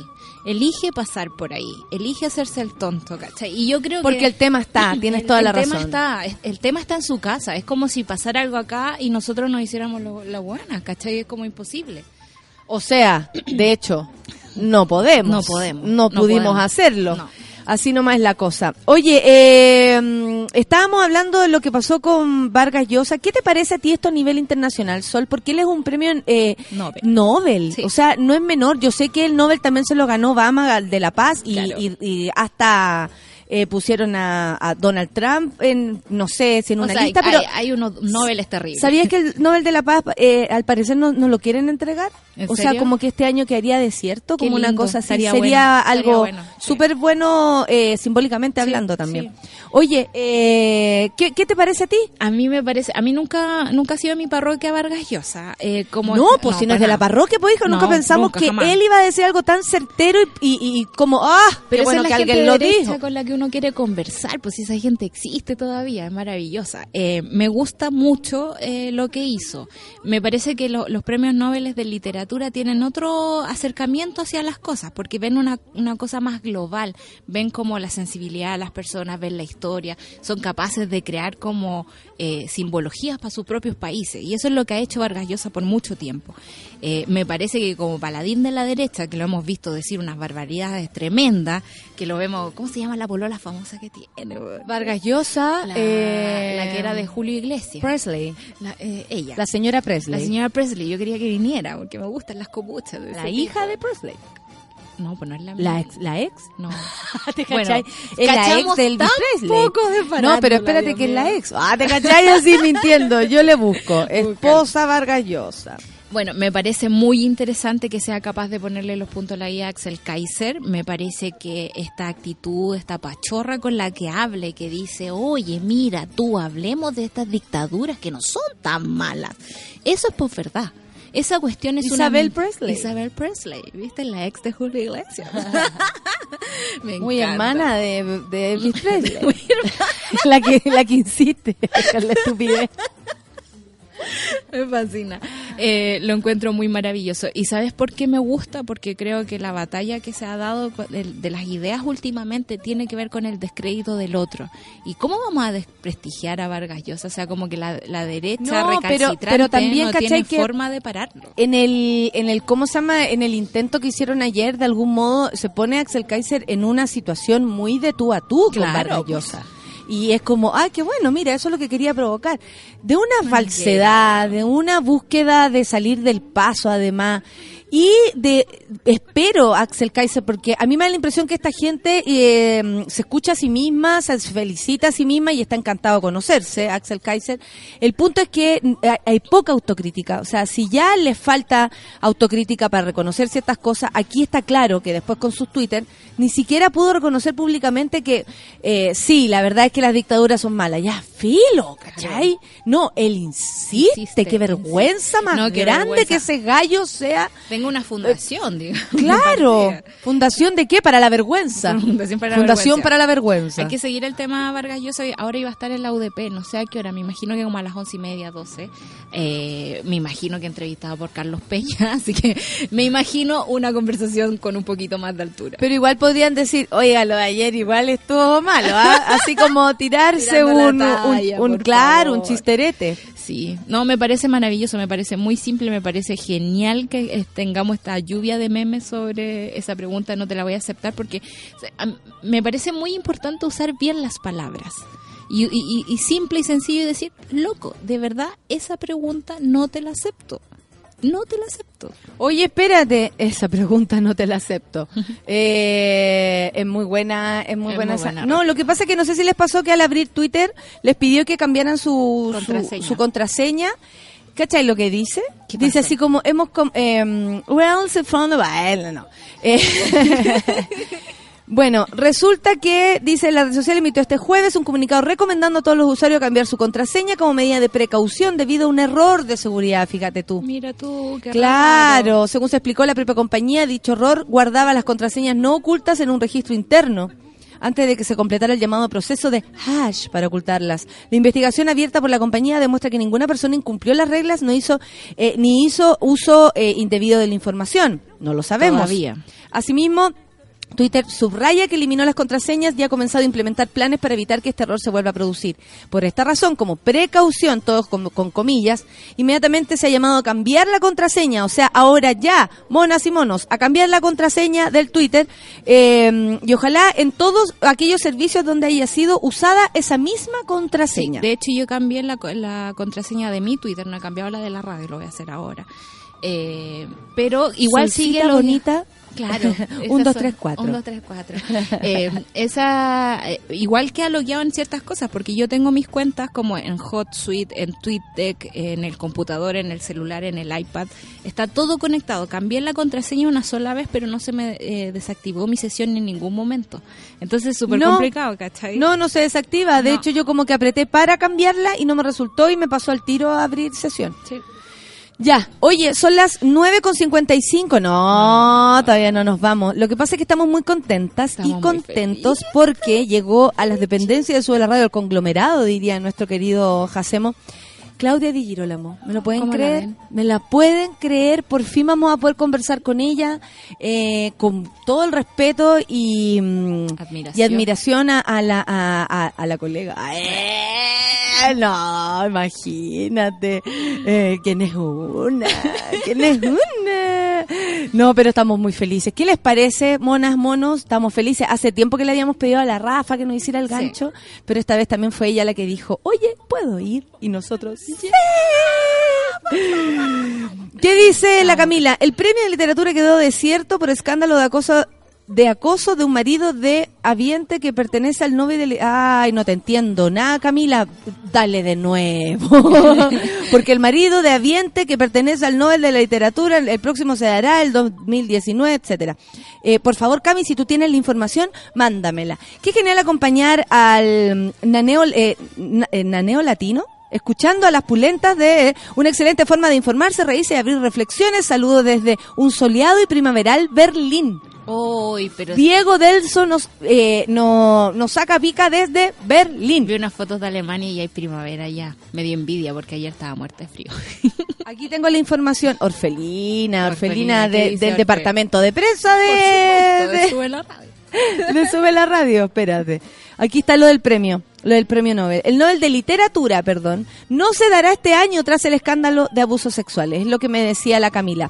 Elige pasar por ahí. Elige hacerse el tonto, ¿cachai? Y yo creo Porque que... el tema está, tienes el- toda el la tema razón. Está, es- el tema está en su casa. Es como si pasara algo acá y nosotros nos hiciéramos lo- la buena, ¿cachai? Es como imposible. O sea, de hecho, no podemos. No podemos, No no pudimos podemos. hacerlo. No. Así nomás es la cosa. Oye, eh, estábamos hablando de lo que pasó con Vargas Llosa. ¿Qué te parece a ti esto a nivel internacional, Sol? Porque él es un premio eh, Nobel. Nobel. Sí. O sea, no es menor. Yo sé que el Nobel también se lo ganó Obama de la Paz y, Claro. y- y hasta eh, pusieron a, a Donald Trump en, no sé si en O una sea, lista, pero hay, unos noveles terribles. ¿sabías que el Nobel de la Paz eh, al parecer no, no lo quieren entregar? ¿En O sea, como que este año quedaría desierto, Qué como una cosa así. Sería bueno, estaría algo bueno, sí. súper bueno eh, simbólicamente hablando también. Oye, eh, ¿qué, ¿qué te parece a ti? A mí me parece, a mí nunca nunca ha sido mi parroquia Vargas Llosa. Eh, como no, pues si no es de la parroquia, pues hijo, nunca pensamos nunca, que jamás. él iba a decir algo tan certero y, y, y como, ah, Pero bueno esa que es la alguien gente lo dijo. con la que uno quiere conversar, pues si esa gente existe todavía, es maravillosa. Eh, me gusta mucho eh, lo que hizo. Me parece que lo- los premios Nobel de literatura tienen otro acercamiento hacia las cosas, porque ven una, una cosa más global, ven como la sensibilidad de las personas, ven la historia, son capaces de crear como eh, simbologías para sus propios países. Y eso es lo que ha hecho Vargas Llosa por mucho tiempo. Eh, me parece que como paladín de la derecha, que lo hemos visto decir unas barbaridades tremendas, que lo vemos, ¿cómo se llama la polola famosa que tiene? Vargas Llosa, La, eh, la que era de Julio Iglesias. Presley, La- eh, ella. la señora Presley, La señora Presley, yo quería que viniera porque me gustan las copuchas. de la hija de Presley, No, pues no es la ex, la ex. No. ¿Te Bueno, es la ex cachamos de Elvis tan Presley. poco de no, pero espérate Dios que es la ex. Ah, te cachai así mintiendo. Yo le busco. Esposa Vargas Llosa. Bueno, me parece muy interesante que sea capaz de ponerle los puntos a la I a Axel Kaiser. Me parece que esta actitud, esta pachorra con la que hable, que dice, oye, mira, tú hablemos de estas dictaduras que no son tan malas. Eso es por verdad. Esa cuestión es Isabel una... Presley. Isabel Presley, ¿viste? La ex de Julio Iglesias. Me Muy encanta. hermana de, de Elvis Presley. La que la que insiste con la estupidez. Me fascina. Eh, lo encuentro muy maravilloso. ¿Y sabes por qué me gusta? Porque creo que la batalla que se ha dado de, de las ideas últimamente tiene que ver con el descrédito del otro. ¿Y cómo vamos a desprestigiar a Vargas Llosa? O sea, como que la, la derecha No, pero- recalcitrante pero también, no ¿cachai tiene que- forma de pararlo. En el, en el, ¿cómo se llama? En el intento que hicieron ayer, de algún modo, se pone Axel Kaiser en una situación muy de tú a tú con Claro, Vargas pues. Y es como, ah, qué bueno, mira, eso es lo que quería provocar. De una falsedad, de una búsqueda de salir del paso, además. Y de, espero, Axel Kaiser, porque a mí me da la impresión que esta gente eh, se escucha a sí misma, se felicita a sí misma y está encantado de conocerse, Axel Kaiser. El punto es que mm, hay- poca autocrítica. O sea, si ya les falta autocrítica para reconocer ciertas cosas, aquí está claro que después con sus Twitter ni siquiera pudo reconocer públicamente que eh, sí, la verdad es que las dictaduras son malas. Ya, filo, ¿cachai? No, él insiste, Insiste, qué vergüenza más No, qué grande vergüenza. que ese gallo sea... Tengo una fundación, digamos. Claro. ¿Fundación de qué? Para la vergüenza. Fundación para la Fundación vergüenza. para la vergüenza. Hay que seguir el tema Vargas Llosa. Ahora iba a estar en la UDP, no sé a qué hora. Me imagino que como a las once y media, doce. Eh, me imagino que entrevistado por Carlos Peña. Así que me imagino una conversación con un poquito más de altura. Pero igual podrían decir, oiga, lo de ayer igual estuvo malo, ¿ah? Así como tirarse Tirando un, talla, un, claro, un chisterete. Sí, no, me parece maravilloso, me parece muy simple, me parece genial que eh, tengamos esta lluvia de memes sobre esa pregunta, no te la voy a aceptar porque me parece muy importante usar bien las palabras. Y- y- y simple y sencillo decir, loco, de verdad, esa pregunta no te la acepto. No te la acepto. Oye, espérate, esa pregunta no te la acepto. Eh, es muy buena, es muy Es buena. muy esa- buena, no, lo que pasa es que no sé si les pasó que al abrir Twitter les pidió que cambiaran su su- Contraseña. su contraseña. ¿Cachai lo que dice? ¿Qué Dice así como, hemos... com- em, well, se found a- eh, no. Eh, Bueno, resulta que, dice la red social, emitió este jueves un comunicado recomendando a todos los usuarios cambiar su contraseña como medida de precaución debido a un error de seguridad, fíjate tú. Mira tú, qué Claro, raro. según se explicó la propia compañía, dicho error guardaba las contraseñas no ocultas en un registro interno antes de que se completara el llamado proceso de hash para ocultarlas. La investigación abierta por la compañía demuestra que ninguna persona incumplió las reglas, no hizo eh, ni hizo uso eh, indebido de la información. No lo sabemos. Todavía. Asimismo, Twitter subraya que eliminó las contraseñas y ha comenzado a implementar planes para evitar que este error se vuelva a producir. Por esta razón, como precaución, todos con, con comillas, inmediatamente se ha llamado a cambiar la contraseña, o sea, ahora ya, monas y monos, a cambiar la contraseña del Twitter eh, y ojalá en todos aquellos servicios donde haya sido usada esa misma contraseña. De hecho, yo cambié la, la contraseña de mi Twitter, no he cambiado la de la radio, lo voy a hacer ahora. Eh, pero igual Solcita sigue bonita. Claro. Un, dos, son- tres, cuatro. Un, dos, tres, cuatro. Eh, esa, eh, igual que ha logueado en ciertas cosas, porque yo tengo mis cuentas como en HotSuite, en TweetDeck, en el computador, en el celular, en el iPad. Está todo conectado. Cambié la contraseña una sola vez, pero no se me eh, desactivó mi sesión en ningún momento. Entonces es súper No. complicado, ¿cachai? No, no se desactiva. De No. hecho, yo como que apreté para cambiarla y no me resultó y me pasó al tiro a abrir sesión. Sí. Ya, oye, son las 9.55. No, todavía no nos vamos. Lo que pasa es que estamos muy contentas Estamos y contentos porque llegó a las dependencias de Sube la Radio, el conglomerado, diría nuestro querido Jacemo. Claudia Di Girolamo, ¿me lo pueden ¿Cómo la creer? ven? ¿Me la pueden creer? Por fin vamos a poder conversar con ella eh, con todo el respeto y, mm, Admiración. y admiración a, a la, a, la colega. ¡Eh! No, imagínate. Eh, ¿Quién es una? ¿Quién es una? No, pero estamos muy felices. ¿Qué les parece, monas, monos? Estamos felices. Hace tiempo que le habíamos pedido a la Rafa que nos hiciera el Sí. gancho, pero esta vez también fue ella la que dijo, oye, ¿puedo ir? Y nosotros, ¿Qué dice la Camila? El premio de literatura quedó desierto por escándalo de acoso de acoso de un marido de habiente que pertenece al novio de... Ay, no te entiendo nada, Camila. Dale de nuevo. Porque el marido de habiente que pertenece al Nobel de la Literatura, el, próximo se dará el 2019, etcétera. Eh, por favor, Cami, si tú tienes la información, mándamela. Qué genial acompañar al naneo, eh, eh, naneo latino. Escuchando a las pulentas de una excelente forma de informarse, reírse y abrir reflexiones. Saludos desde un soleado y primaveral Berlín. Pero Diego Delso nos, eh, no- nos saca pica desde Berlín. vi unas fotos de Alemania y hay primavera ya. Me dio envidia porque ayer estaba muerta de frío. Aquí tengo la información. Orfelina, Orfelina, Orfelina ¿qué de- del Orfe? departamento de prensa de, Por de- sube la radio. Le sube la radio, espérate. Aquí está lo del premio, lo del premio Nobel. El Nobel de Literatura, perdón, no se dará este año tras el escándalo de abusos sexuales, es lo que me decía la Camila.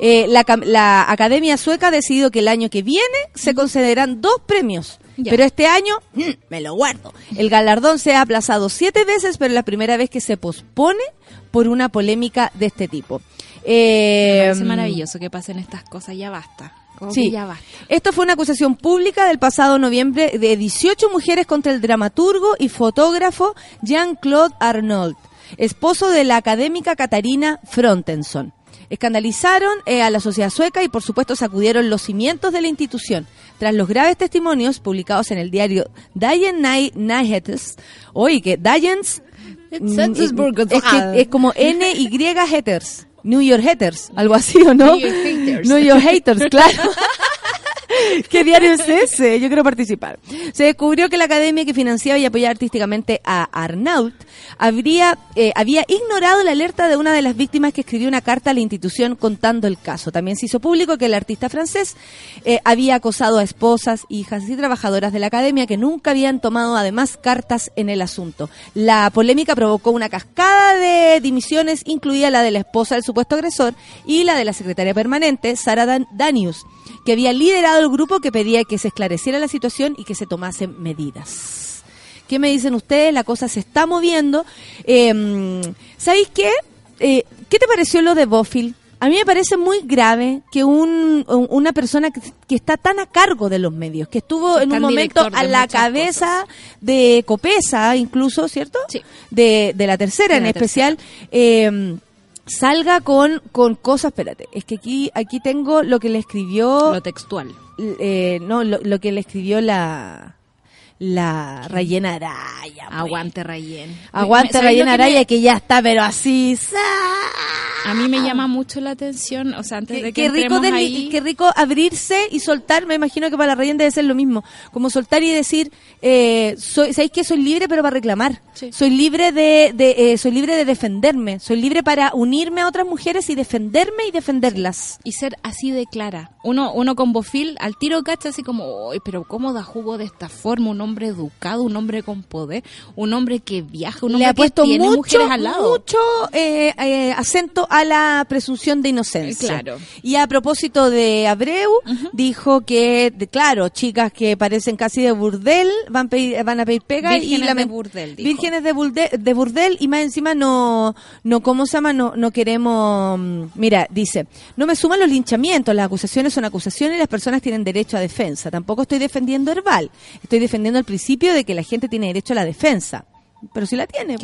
Eh, la, la Academia Sueca ha decidido que el año que viene se concederán dos premios. Ya. Pero este año, mm, me lo guardo. El galardón se ha aplazado siete veces, pero es la primera vez que se pospone por una polémica de este tipo. Eh, Es maravilloso que pasen estas cosas, ya basta. Como Sí. ya. Esto fue una acusación pública del pasado noviembre de 18 mujeres contra el dramaturgo y fotógrafo Jean-Claude Arnault, esposo de la académica Katarina Frontenson. Escandalizaron eh, a la sociedad sueca y por supuesto sacudieron los cimientos de la institución. Tras los graves testimonios publicados en el diario Dagen Nyhetes, oye, que Dagens mm, es, que- es como N-Y Haters. New York Haters, algo así, ¿o no? New York Haters. New York Haters, claro. ¿Qué diario es ese? Yo quiero participar. Se descubrió que la academia que financiaba y apoyaba artísticamente a Arnault habría, eh, había ignorado la alerta de una de las víctimas que escribió una carta a la institución contando el caso. También se hizo público que el artista francés eh, había acosado a esposas, hijas y trabajadoras de la academia que nunca habían tomado además cartas en el asunto. La polémica provocó una cascada de dimisiones, incluida la de la esposa del supuesto agresor y la de la secretaria permanente, Sara Dan- Danius, que había liderado el grupo que pedía que se esclareciera la situación y que se tomasen medidas. ¿Qué me dicen ustedes? La cosa se está moviendo. Eh, ¿Sabéis qué? Eh, ¿Qué te pareció lo de Bofill? A mí me parece muy grave que un, un- una persona que, que está tan a cargo de los medios, que estuvo Sí, en un momento a la cabeza de Copesa, incluso, ¿cierto? Sí. De, de la tercera De en la especial. eh, salga con, con cosas, espérate, es que aquí, aquí tengo lo que le escribió Lo textual. eh, no, lo, lo que le escribió la la Rayena Araya. pues. Aguante Rayen. Aguante ¿Sabes lo Rayena que Araya me- que ya está, pero así. ¡sa! A mí me llama mucho la atención, o sea, antes Qué, de que qué rico desli- ahí, qué rico abrirse y soltar. Me imagino que para la Rayena debe ser lo mismo. Como soltar y decir, eh, soy, ¿sabéis que soy libre pero para reclamar? Sí. Soy libre de, de eh, soy libre de defenderme. Soy libre para unirme a otras mujeres y defenderme y defenderlas. y ser así de clara. Uno, uno con bofil al tiro cacha así como, "Uy, pero cómo da jugo de esta forma, un hombre educado, un hombre con poder, un hombre que viaja, un hombre Le ha puesto que tiene mucho, mujeres al lado. mucho eh, eh, acento a la presunción de inocencia. Claro. Y a propósito de Abreu, dijo que, de- claro, chicas que parecen casi de burdel van, pedir- van a pedir pega y Vírgenes de burdel, dijo. Vírgenes de burdel, de burdel y más encima no, no, ¿cómo se llama? No, no queremos, mm, mira, dice, no me suman los linchamientos, las acusaciones son acusaciones y las personas tienen derecho a defensa. Tampoco estoy defendiendo Herbal, estoy defendiendo el principio de que la gente tiene derecho a la defensa. Pero si la tiene.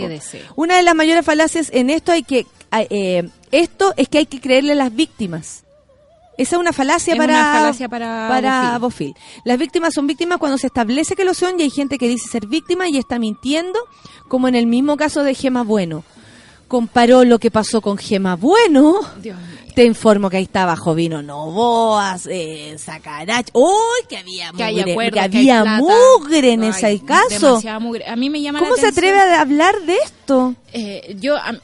Una de las mayores falacias en esto hay que eh, esto es que hay que creerle a las víctimas. Esa es una falacia Es para una falacia para Bofil. Las víctimas son víctimas cuando se establece que lo son y hay gente que dice ser víctima y está mintiendo, como en el mismo caso de Gema Bueno. Comparó lo que pasó con Gema Bueno. Dios mío. Te informo que ahí estaba Jovino Novoas, eh, Sacarach. ¡Uy! Que había Que hay mugre, que que hay había mugre en Ay, ese caso. mugre. A mí me llama la ¿Cómo se atención, atreve a hablar de esto? eh, yo, eh,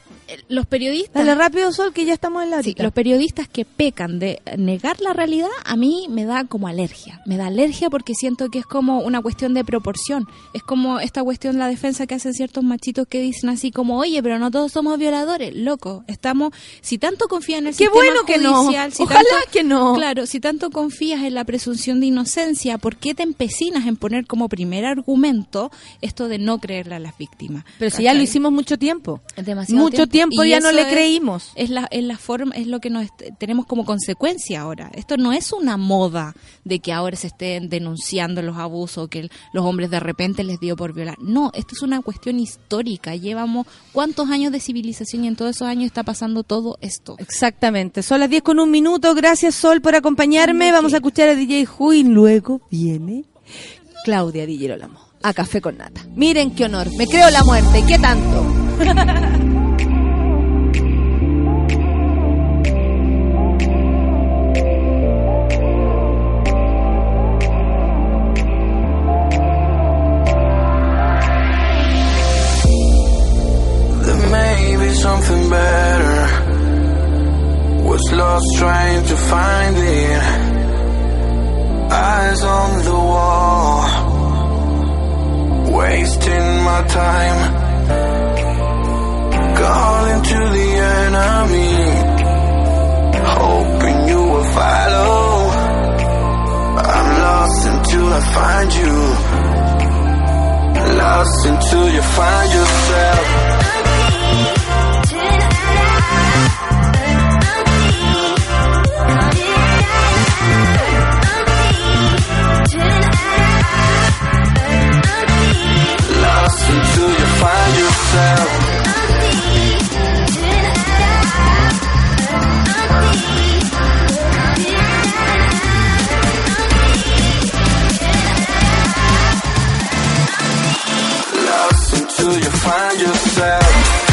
los periodistas... Dale rápido, Sol, que ya estamos en la Sí, los periodistas que pecan de negar la realidad, a mí me da como alergia. Me da alergia porque siento que es como una cuestión de proporción. Es como esta cuestión, la defensa que hacen ciertos machitos que dicen así como, oye, pero no todos somos violadores. Loco, estamos, si tanto confías en el Qué sistema bueno que no. judicial, si Ojalá tanto- que no. Claro, si tanto confías en la presunción de inocencia, ¿por qué te empecinas en poner como primer argumento esto de no creerle a las víctimas? Pero si ya lo hicimos mucho tiempo. Demasiado Mucho tiempo Y ya no le es- creímos. Es la, es la forma, es lo que nos tenemos como consecuencia ahora. Esto no es una moda de que ahora se estén denunciando los abusos, que el- los hombres de repente les dio por violar. No, esto es una cuestión histórica. Llevamos cuántos años de civilización y en todos esos años está pasando todo esto. Exactamente. Son las 10 con un minuto. Gracias, Sol, por acompañarme. Vamos sí. a escuchar a DJ Hu y luego viene Claudia Di Girolamo a Café con Nata. Miren qué honor. Me creo la muerte. ¿Qué tanto? Was lost trying to find it. Eyes on the wall. Wasting my time. Calling to the enemy. Hoping you will follow. I'm lost until I find you. Lost until you find yourself. Until you find yourself. Lost until you Café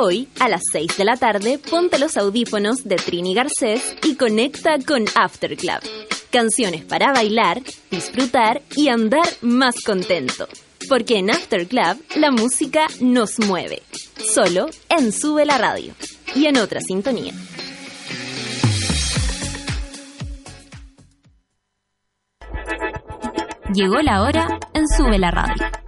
Hoy, a las 6 de la tarde, ponte los audífonos de Trini Garcés y conecta con After Club. Canciones para bailar, disfrutar y andar más contento. Porque en After Club la música nos mueve. Solo en Sube la Radio. Y en otra sintonía. Llegó la hora en Sube la Radio.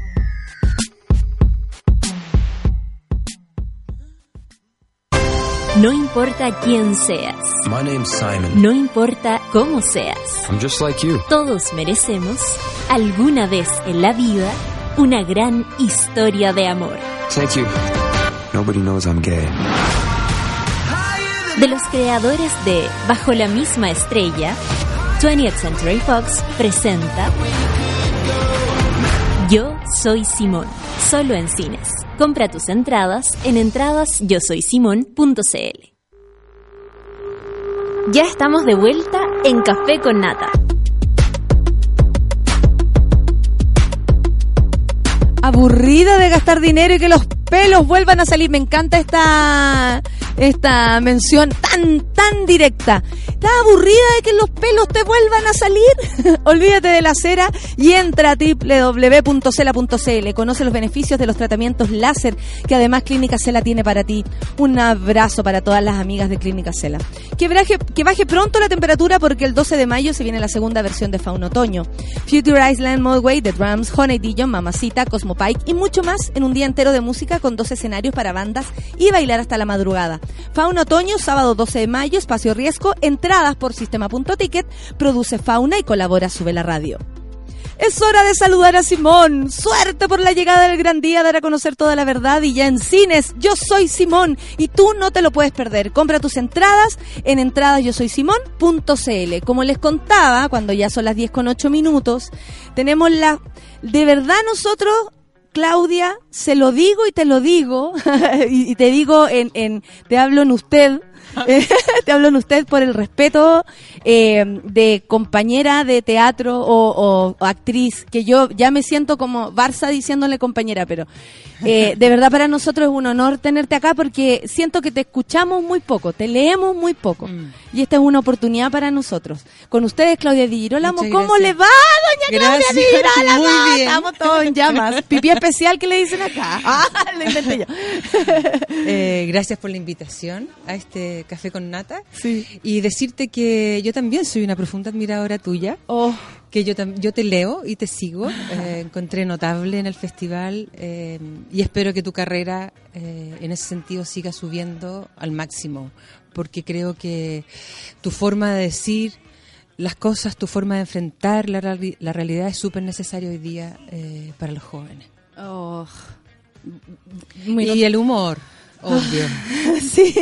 No importa quién seas, My name's Simon. no importa cómo seas, I'm just like you. todos merecemos, alguna vez en la vida, una gran historia de amor. Thank you. Nobody knows I'm gay. De los creadores de Bajo la misma estrella, 20th Century Fox presenta soy Simón, solo en cines. Compra tus entradas en entradasyosoysimón.cl. Ya estamos de vuelta en Café con Nata. aburrida de gastar dinero y que los pelos vuelvan a salir. Me encanta esta esta mención tan tan directa. ¿Estás aburrida de que los pelos te vuelvan a salir? Olvídate de la cera y entra a www.cela.cl. Conoce los beneficios de los tratamientos láser que además Clínica Cela tiene para ti. Un abrazo para todas las amigas de Clínica Cela. Que baje, que baje pronto la temperatura porque el 12 de mayo se viene la segunda versión de Fauna Otoño. Future Island Modway, The Drums, Honey Dijon, Mamacita, Cosmo Pike y mucho más en un día entero de música con dos escenarios para bandas y bailar hasta la madrugada. Fauna Otoño, sábado 12 de mayo, espacio riesgo, entradas por sistema.ticket, produce Fauna y colabora Sube la Radio. Es hora de saludar a Simón. Suerte por la llegada del gran día, dar a conocer toda la verdad y ya en cines. Yo soy Simón y tú no te lo puedes perder. Compra tus entradas en entradasyosoysimón.cl. Como les contaba, cuando ya son las 10 con 8 minutos, tenemos la... De verdad nosotros Claudia, se lo digo y te lo digo, y, te digo en, en, te hablo en usted, te hablo en usted por el respeto eh, de compañera de teatro o, o- o actriz, que yo ya me siento como Barça diciéndole compañera, pero eh, de verdad para nosotros es un honor tenerte acá porque siento que te escuchamos muy poco, te leemos muy poco, y esta es una oportunidad para nosotros. Con ustedes, Claudia Di Girolamo, ¿cómo gracias. le va, doña Claudia Di Gracias, Girolamo? muy bien. Estamos todos en llamas. Pipí especial que le dicen acá. Ah, lo inventé yo. Eh, gracias por la invitación a este café con nata. Sí. Y decirte que yo también soy una profunda admiradora tuya. Oh, Que yo, yo te leo y te sigo. Eh, encontré notable en el festival eh, y espero que tu carrera eh, en ese sentido siga subiendo al máximo. porque creo que tu forma de decir las cosas, tu forma de enfrentar la, la realidad es súper necesario hoy día eh, para los jóvenes. Oh. y el humor, obvio. sí,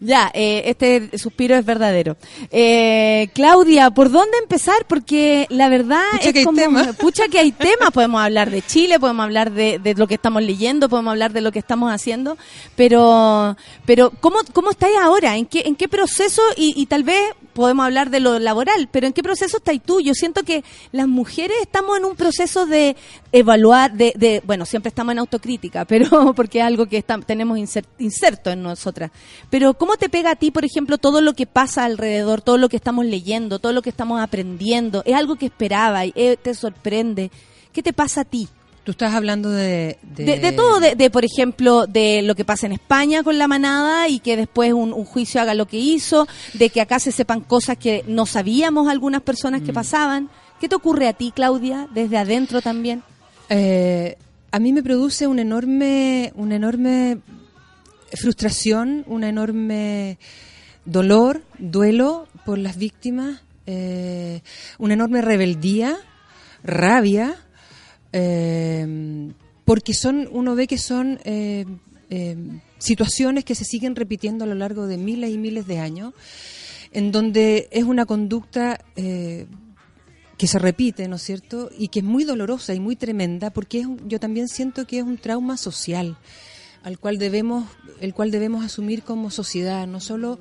ya, eh, este suspiro es verdadero. Eh, Claudia, ¿por dónde empezar? Porque la verdad Pucha es que hay como, tema. pucha que hay temas, podemos hablar de Chile, podemos hablar de, de lo que estamos leyendo, podemos hablar de lo que estamos haciendo, pero, pero ¿cómo, cómo estáis ahora? ¿En qué, en qué proceso? Y, y tal vez podemos hablar de lo laboral, pero ¿en qué proceso estáis tú? Yo siento que las mujeres estamos en un proceso de evaluar, de, de bueno, siempre estamos en autocrítica, pero porque es algo que está- tenemos inser- inserto en nosotras. Pero ¿cómo te pega a ti, por ejemplo, todo lo que pasa alrededor, todo lo que estamos leyendo, todo lo que estamos aprendiendo? ¿Es algo que esperaba y eh, te sorprende? ¿Qué te pasa a ti? Tú estás hablando de... De, De, de todo, de, de, por ejemplo, de lo que pasa en España con la manada y que después un, un juicio haga lo que hizo, de que acá se sepan cosas que no sabíamos algunas personas Mm. que pasaban. ¿Qué te ocurre a ti, Claudia, desde adentro también? Eh, a mí me produce un enorme, una enorme frustración, una enorme dolor, duelo por las víctimas, eh, una enorme rebeldía, rabia, eh, porque son, uno ve que son eh, eh, situaciones que se siguen repitiendo a lo largo de miles y miles de años, en donde es una conducta que se repite, ¿no es cierto? Y que es muy dolorosa y muy tremenda, porque es un- yo también siento que es un trauma social al cual debemos, el cual debemos asumir como sociedad, no solo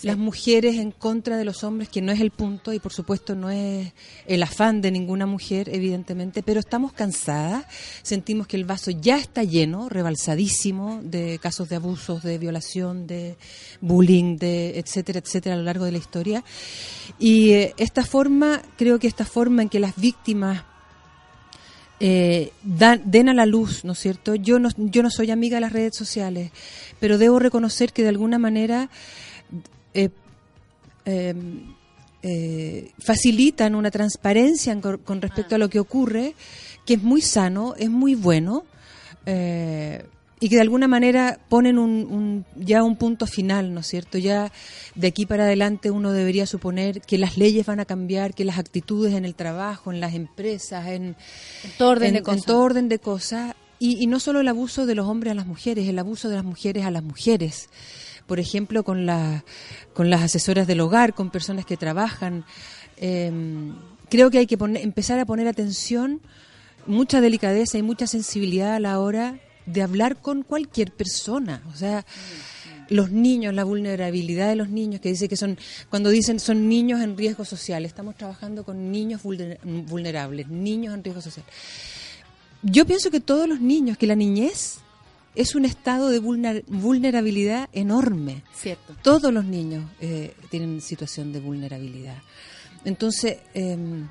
las mujeres en contra de los hombres, que no es el punto y por supuesto no es el afán de ninguna mujer, evidentemente, pero estamos cansadas, sentimos que el vaso ya está lleno, rebalsadísimo de casos de abusos, de violación, de bullying, de etcétera, etcétera a lo largo de la historia. Y eh, esta forma, creo que esta forma en que las víctimas eh, dan, den a la luz, ¿no es cierto? Yo no, yo no soy amiga de las redes sociales, pero debo reconocer que de alguna manera eh, eh, eh, facilitan una transparencia en- con respecto a lo que ocurre, que es muy sano, es muy bueno. eh, y que de alguna manera ponen un, un- ya un punto final, ¿no es cierto? Ya de aquí para adelante uno debería suponer que las leyes van a cambiar, que las actitudes en el trabajo, en las empresas, en, En todo orden en- de en cosas. todo orden de cosas. Y, y no solo el abuso de los hombres a las mujeres, el abuso de las mujeres a las mujeres. Por ejemplo, con, la, con las asesoras del hogar, con personas que trabajan. Eh, creo que hay que poner- empezar a poner atención, mucha delicadeza y mucha sensibilidad a la hora de hablar con cualquier persona. O sea, los niños, la vulnerabilidad de los niños, que dice que son, cuando dicen son niños en riesgo social, estamos trabajando con niños vulner- vulnerables, niños en riesgo social. Yo pienso que todos los niños, que la niñez es un estado de vulner- vulnerabilidad enorme. Cierto. Todos los niños eh, tienen situación de vulnerabilidad. Entonces, em,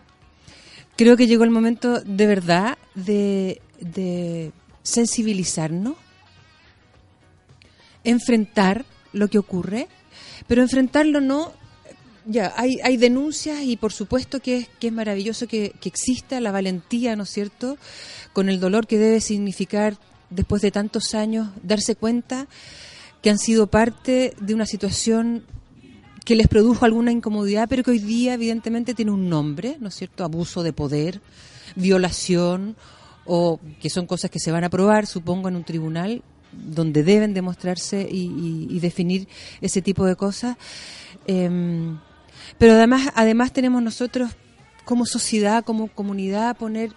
creo que llegó el momento de verdad de, de sensibilizarnos, enfrentar lo que ocurre, pero enfrentarlo no... Ya, hay, hay denuncias y por supuesto que es, que es maravilloso que, que exista la valentía, ¿no es cierto?, con el dolor que debe significar después de tantos años darse cuenta que han sido parte de una situación que les produjo alguna incomodidad, pero que hoy día evidentemente tiene un nombre, ¿no es cierto? Abuso de poder, violación, o que son cosas que se van a probar, supongo, en un tribunal, donde deben demostrarse y, y- y definir ese tipo de cosas. Em, pero además, además tenemos nosotros como sociedad, como comunidad, poner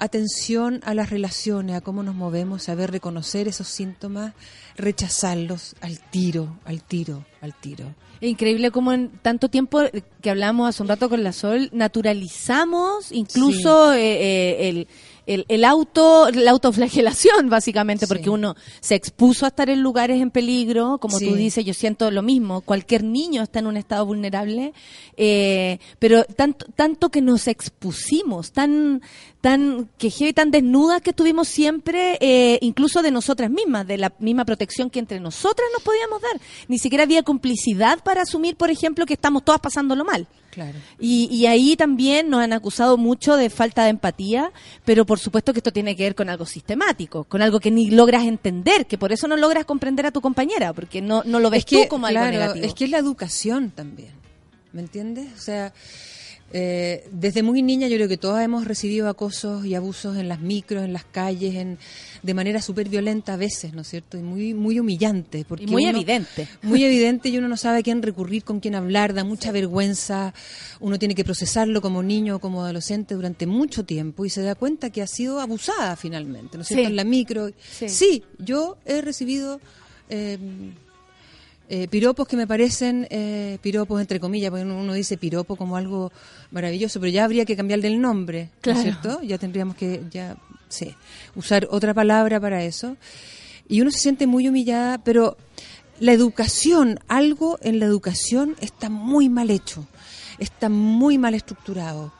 atención a las relaciones, a cómo nos movemos, saber reconocer esos síntomas, rechazarlos al tiro, al tiro, al tiro. Es increíble cómo en tanto tiempo que hablamos hace un rato con la Sol, naturalizamos incluso eh, eh, el, el, el auto, la autoflagelación, básicamente, porque uno se expuso a estar en lugares en peligro, como Sí. tú dices, yo siento lo mismo, cualquier niño está en un estado vulnerable, eh, pero tanto, tanto que nos expusimos, tan, tan, que heavy, tan desnudas que estuvimos siempre, eh, incluso de nosotras mismas, de la misma protección que entre nosotras nos podíamos dar. Ni siquiera había complicidad para asumir, por ejemplo, que estamos todas pasándolo mal. Claro. Y, y ahí también nos han acusado mucho de falta de empatía, pero por por supuesto que esto tiene que ver con algo sistemático, con algo que ni logras entender, que por eso no logras comprender a tu compañera, porque no, no lo ves es que, tú como algo claro, negativo. Es que es la educación también, ¿me entiendes? O sea, eh, desde muy niña yo creo que todas hemos recibido acosos y abusos en las micros, en las calles, en, de manera súper violenta a veces, ¿no es cierto? Y muy, muy humillante. Porque Y muy uno- evidente. Muy evidente y uno no sabe a quién recurrir, con quién hablar, da mucha vergüenza, uno tiene que procesarlo como niño o como adolescente durante mucho tiempo y se da cuenta que ha sido abusada finalmente, ¿no es cierto? Sí. En la micro. Sí. Sí, yo he recibido... eh, eh, piropos que me parecen eh, piropos entre comillas, porque uno dice piropo como algo maravilloso, pero ya habría que cambiarle el nombre, ¿no Claro. es cierto? Ya tendríamos que ya sí, usar otra palabra para eso. Y uno se siente muy humillada, pero la educación, algo en la educación está muy mal hecho, está muy mal estructurado.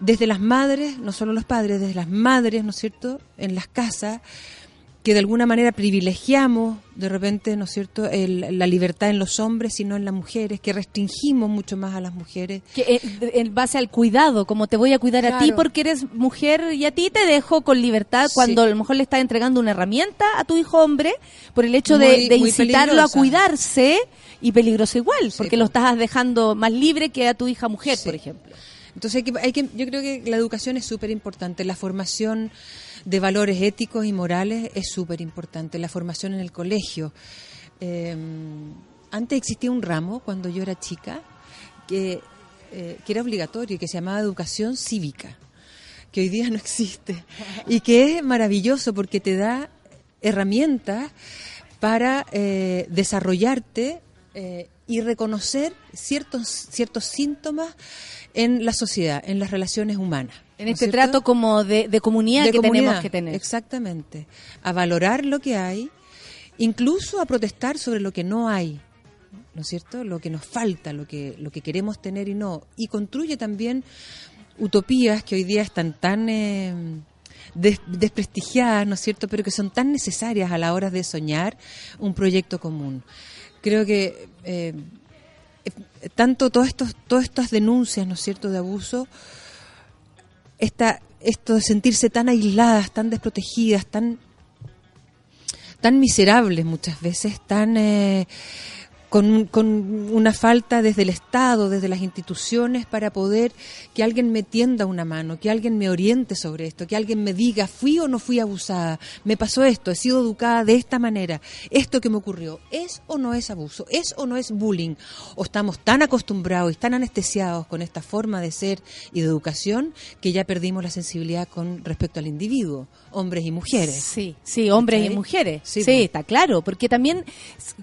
Desde las madres, no solo los padres, desde las madres, ¿no es cierto?, en las casas, que de alguna manera privilegiamos de repente, ¿no es cierto?, el- la libertad en los hombres y no en las mujeres, que restringimos mucho más a las mujeres. Que eh, en base al cuidado, como te voy a cuidar a ti porque eres mujer y a ti te dejo con libertad cuando a lo mejor le estás entregando una herramienta a tu hijo hombre por el hecho de, Muy- de muy incitarlo a cuidarse y peligroso igual, porque po. lo estás dejando más libre que a tu hija mujer, Sí. por ejemplo. Entonces hay que, hay que, yo creo que la educación es súper importante, la formación de valores éticos y morales es súper importante, la formación en el colegio. Eh, antes existía un ramo, cuando yo era chica, que, eh, que era obligatorio y que se llamaba educación cívica, que hoy día no existe, y que es maravilloso porque te da herramientas para eh, desarrollarte eh, y reconocer ciertos, ciertos síntomas en la sociedad, en las relaciones humanas. En ¿no es este trato como de, de comunidad De que tenemos que tener. Exactamente. A valorar lo que hay, incluso a protestar sobre lo que no hay. ¿No es cierto? Lo que nos falta, lo que, lo que queremos tener y no. Y construye también utopías que hoy día están tan eh, des- desprestigiadas, ¿no es cierto? Pero que son tan necesarias a la hora de soñar un proyecto común. Creo que eh, eh, tanto todos estos, todas estas denuncias, ¿no es cierto?, de abuso, esta, esto de sentirse tan aisladas, tan desprotegidas, tan, tan miserables muchas veces, tan eh, con, con una falta desde el Estado, desde las instituciones, para poder que alguien me tienda una mano, que alguien me oriente sobre esto, que alguien me diga, fui o no fui abusada, me pasó esto, he sido educada de esta manera, esto que me ocurrió, ¿es o no es abuso? ¿Es o no es bullying? ¿O estamos tan acostumbrados y tan anestesiados con esta forma de ser y de educación que ya perdimos la sensibilidad con respecto al individuo, hombres y mujeres? Sí, sí, hombres y mujeres. Sí, está claro, porque también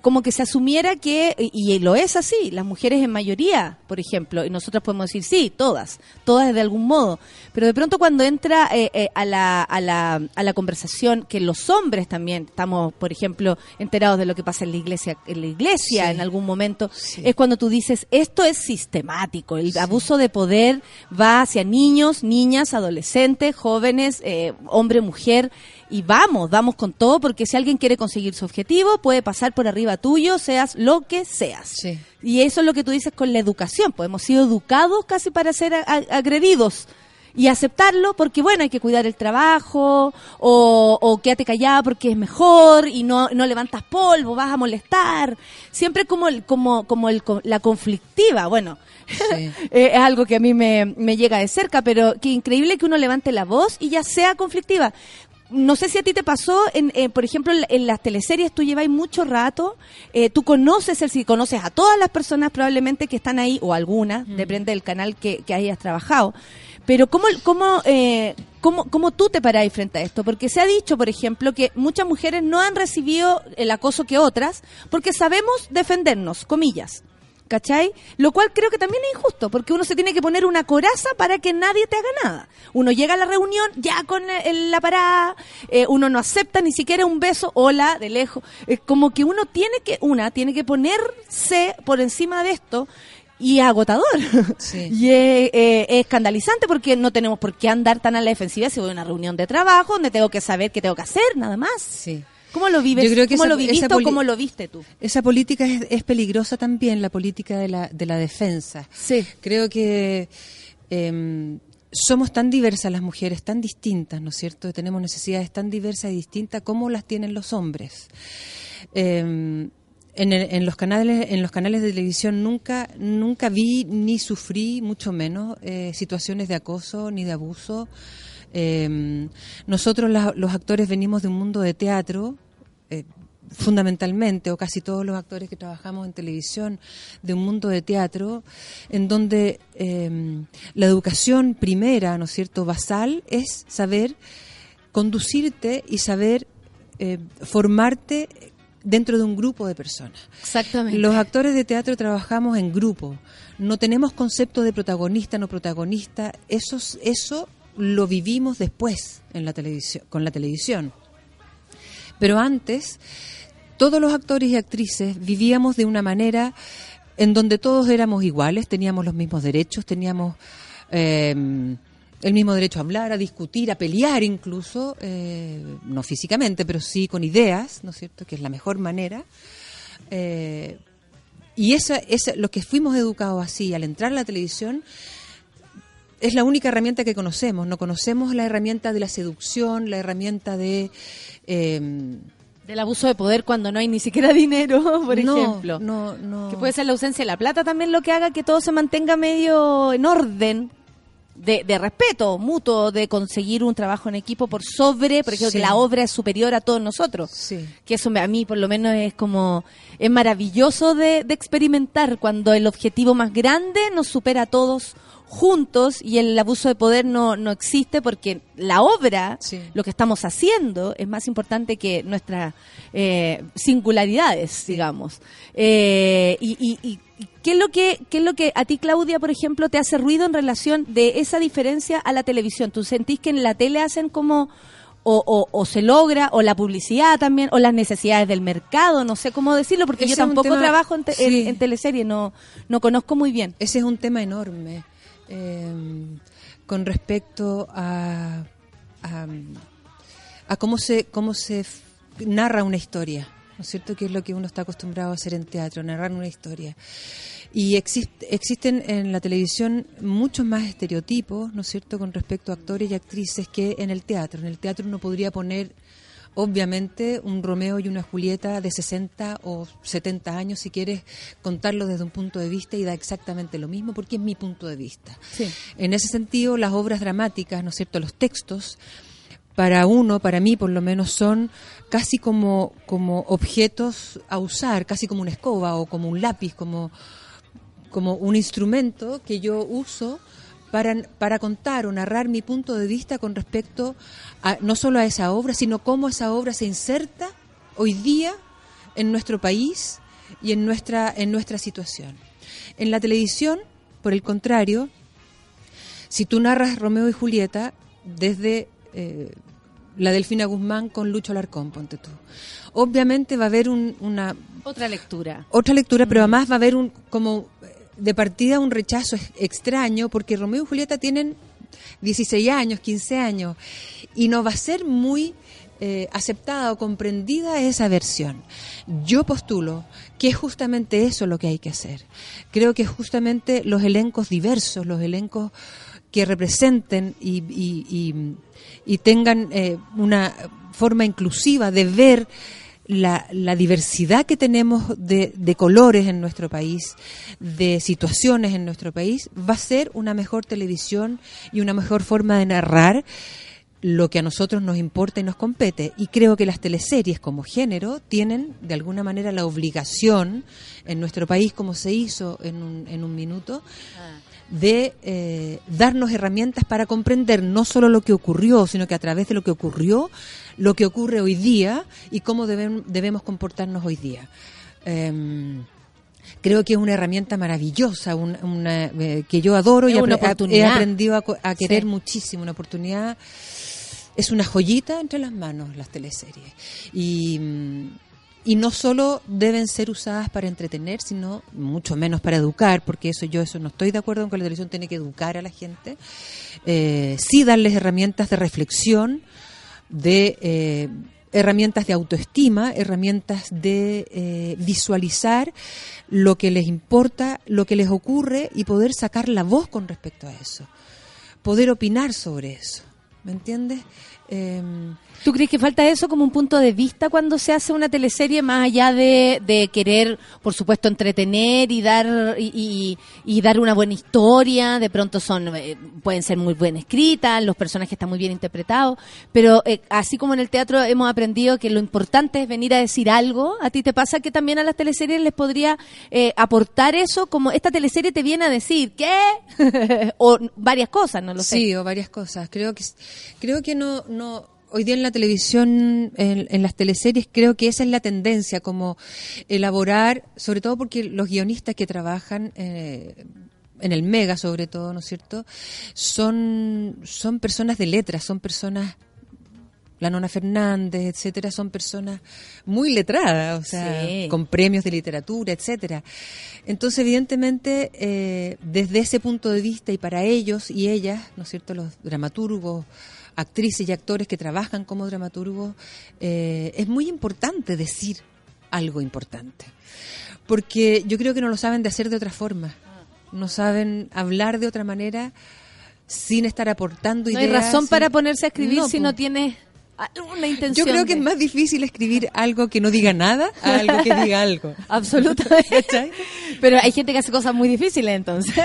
como que se asumiera que, y y lo es así, las mujeres en mayoría, por ejemplo, y nosotros podemos decir, sí, todas, todas de algún modo, pero de pronto cuando entra eh, eh, a, la, a, la, a la conversación que los hombres también estamos, por ejemplo, enterados de lo que pasa en la iglesia, en la iglesia Sí. en algún momento, Sí. es cuando tú dices, esto es sistemático, el abuso de poder va hacia niños, niñas, adolescentes, jóvenes, eh, hombre, mujer, y vamos, vamos con todo, porque si alguien quiere conseguir su objetivo, puede pasar por arriba tuyo, seas lo que seas. Sí. Y eso es lo que tú dices con la educación, pues hemos sido educados casi para ser agredidos. Y aceptarlo porque, bueno, hay que cuidar el trabajo, o, o quédate callada porque es mejor, y no, no levantas polvo, vas a molestar. Siempre como, el, como, como el, la conflictiva, bueno, Sí. eh, es algo que a mí me, me llega de cerca, pero que increíble que uno levante la voz y ya sea conflictiva. No sé si a ti te pasó, en, eh, por ejemplo, en, la- en las teleseries tú lleváis mucho rato, eh, tú conoces el si conoces a todas las personas probablemente que están ahí, o algunas, depende del canal que, que hayas trabajado. Pero ¿cómo, cómo, eh, cómo, cómo tú te paráis frente a esto? Porque se ha dicho, por ejemplo, que muchas mujeres no han recibido el acoso que otras porque sabemos defendernos, comillas. ¿Cachai? Lo cual creo que también es injusto, porque uno se tiene que poner una coraza para que nadie te haga nada. Uno llega a la reunión ya con el- la parada, eh, uno no acepta ni siquiera un beso, hola, de lejos. Es como que uno tiene que, una, tiene que ponerse por encima de esto y es agotador. Sí. Y es, eh, es escandalizante porque no tenemos por qué andar tan a la defensiva si voy a una reunión de trabajo donde tengo que saber qué tengo que hacer, nada más. Sí. ¿Cómo lo vives? Yo creo que ¿Cómo esa- lo viviste o cómo lo viste tú? Esa política es, es peligrosa también, la política de la, de la defensa. Sí. Creo que eh, somos tan diversas las mujeres, tan distintas, ¿no es cierto? Tenemos necesidades tan diversas y distintas como las tienen los hombres. Eh, en, el- en los canales en los canales de televisión nunca nunca vi ni sufrí mucho menos eh, situaciones de acoso ni de abuso Eh, nosotros la- los actores venimos de un mundo de teatro eh, fundamentalmente o casi todos los actores que trabajamos en televisión de un mundo de teatro en donde eh, la educación primera no es cierto basal es saber conducirte y saber eh, formarte dentro de un grupo de personas. Exactamente. Los actores de teatro trabajamos en grupo. No tenemos concepto de protagonista, no protagonista. Eso, es- eso lo vivimos después en la televisión, con la televisión. Pero antes, todos los actores y actrices vivíamos de una manera en donde todos éramos iguales, teníamos los mismos derechos, teníamos eh, el mismo derecho a hablar, a discutir, a pelear incluso, eh, no físicamente, pero sí con ideas, ¿no es cierto?, que es la mejor manera. Eh, y esa, esa, lo que fuimos educados así al entrar a la televisión es la única herramienta que conocemos. No conocemos la herramienta de la seducción, la herramienta de... eh, Del abuso de poder cuando no hay ni siquiera dinero, por no, ejemplo. No, no. Que puede ser la ausencia de la plata también lo que haga que todo se mantenga medio en orden. De, de respeto mutuo, de conseguir un trabajo en equipo por sobre, por ejemplo, Sí. que la obra es superior a todos nosotros. Sí. Que eso me- a mí por lo menos es como, es maravilloso de, de experimentar cuando el objetivo más grande nos supera a todos juntos y el abuso de poder no, no existe porque la obra, Sí. lo que estamos haciendo, es más importante que nuestras eh, singularidades, digamos. Eh, y, y- y- y ¿qué, es lo que, ¿Qué es lo que a ti, Claudia, por ejemplo, te hace ruido en relación de esa diferencia a la televisión? ¿Tú sentís que en la tele hacen como... O, o- o se logra, o la publicidad también, o las necesidades del mercado, no sé cómo decirlo, porque Ese yo tampoco tema- trabajo en, te- en- sí. en teleserie, no, no conozco muy bien. Ese es un tema enorme eh, con respecto a, a, a cómo se cómo se narra una historia, ¿no es cierto? Que es lo que uno está acostumbrado a hacer en teatro, narrar una historia. Y exist- existen en la televisión muchos más estereotipos, ¿no es cierto?, con respecto a actores y actrices que en el teatro. En el teatro uno podría poner obviamente un Romeo y una Julieta de 60 o 70 años si quieres contarlo desde un punto de vista y da exactamente lo mismo porque es mi punto de vista. Sí. En ese sentido, las obras dramáticas, ¿no es cierto?, los textos para uno, para mí por lo menos, son casi como, como objetos a usar, casi como una escoba o como un lápiz, como, como un instrumento que yo uso para, para contar o narrar mi punto de vista con respecto a, no solo a esa obra, sino cómo esa obra se inserta hoy día en nuestro país y en nuestra, en nuestra situación. En la televisión, por el contrario, si tú narras Romeo y Julieta desde eh, la Delfina Guzmán con Lucho Larcón, ponte tú. Obviamente va a haber un- una Otra lectura. otra lectura, pero además va a haber un como de partida un rechazo ex- extraño porque Romeo y Julieta tienen 16 años, 15 años y no va a ser muy eh, aceptada o comprendida esa versión. Yo postulo que es justamente eso lo que hay que hacer. Creo que justamente los elencos diversos, los elencos que representen y, y- y- y tengan eh, una forma inclusiva de ver la, la diversidad que tenemos de, de colores en nuestro país, de situaciones en nuestro país, va a ser una mejor televisión y una mejor forma de narrar lo que a nosotros nos importa y nos compete. Y creo que las teleseries como género tienen de alguna manera la obligación en nuestro país, como se hizo en un, en un minuto, de eh, darnos herramientas para comprender no solo lo que ocurrió, sino que a través de lo que ocurrió, lo que ocurre hoy día y cómo deben- debemos comportarnos hoy día. Em, creo que es una herramienta maravillosa, un- una, eh, que yo adoro y una he aprendido a, querer Sí. muchísimo, una oportunidad. Es una joyita entre las manos las teleseries. Y, mm, y no solo deben ser usadas para entretener, sino mucho menos para educar, porque eso yo eso no estoy de acuerdo con que la televisión tiene que educar a la gente. Eh, sí darles herramientas de reflexión, de eh, herramientas de autoestima, herramientas de eh, visualizar lo que les importa, lo que les ocurre y poder sacar la voz con respecto a eso. poder opinar sobre eso. ¿Me entiendes? Em, ¿Tú crees que falta eso como un punto de vista cuando se hace una teleserie más allá de, de querer, por supuesto, entretener y dar y, y- y dar una buena historia? De pronto son eh, pueden ser muy bien escritas, los personajes están muy bien interpretados, pero eh, así como en el teatro hemos aprendido que lo importante es venir a decir algo, ¿a ti te pasa que también a las teleseries les podría eh, aportar eso? Como esta teleserie te viene a decir, ¿qué? o varias cosas, no lo sé. Sí, o varias cosas. Creo que creo que no no hoy día en la televisión, en, en las teleseries, creo que esa es la tendencia, como elaborar, sobre todo porque los guionistas que trabajan eh, en el Mega, sobre todo, ¿no es cierto? Son son personas de letras, son personas la Nona Fernández, etcétera, son personas muy letradas, o sea, Sí. con premios de literatura, etcétera. Entonces, evidentemente, eh, desde ese punto de vista y para ellos y ellas, ¿no es cierto?, los dramaturgos, actrices y actores que trabajan como dramaturgos, eh, es muy importante decir algo importante. Porque yo creo que no lo saben de hacer de otra forma. No saben hablar de otra manera sin estar aportando No hay ideas. razón sin- para ponerse a escribir No, si no tienes intención. Yo creo que de- es más difícil escribir algo que no diga nada a algo que diga algo. Absolutamente. Pero hay gente que hace cosas muy difíciles entonces.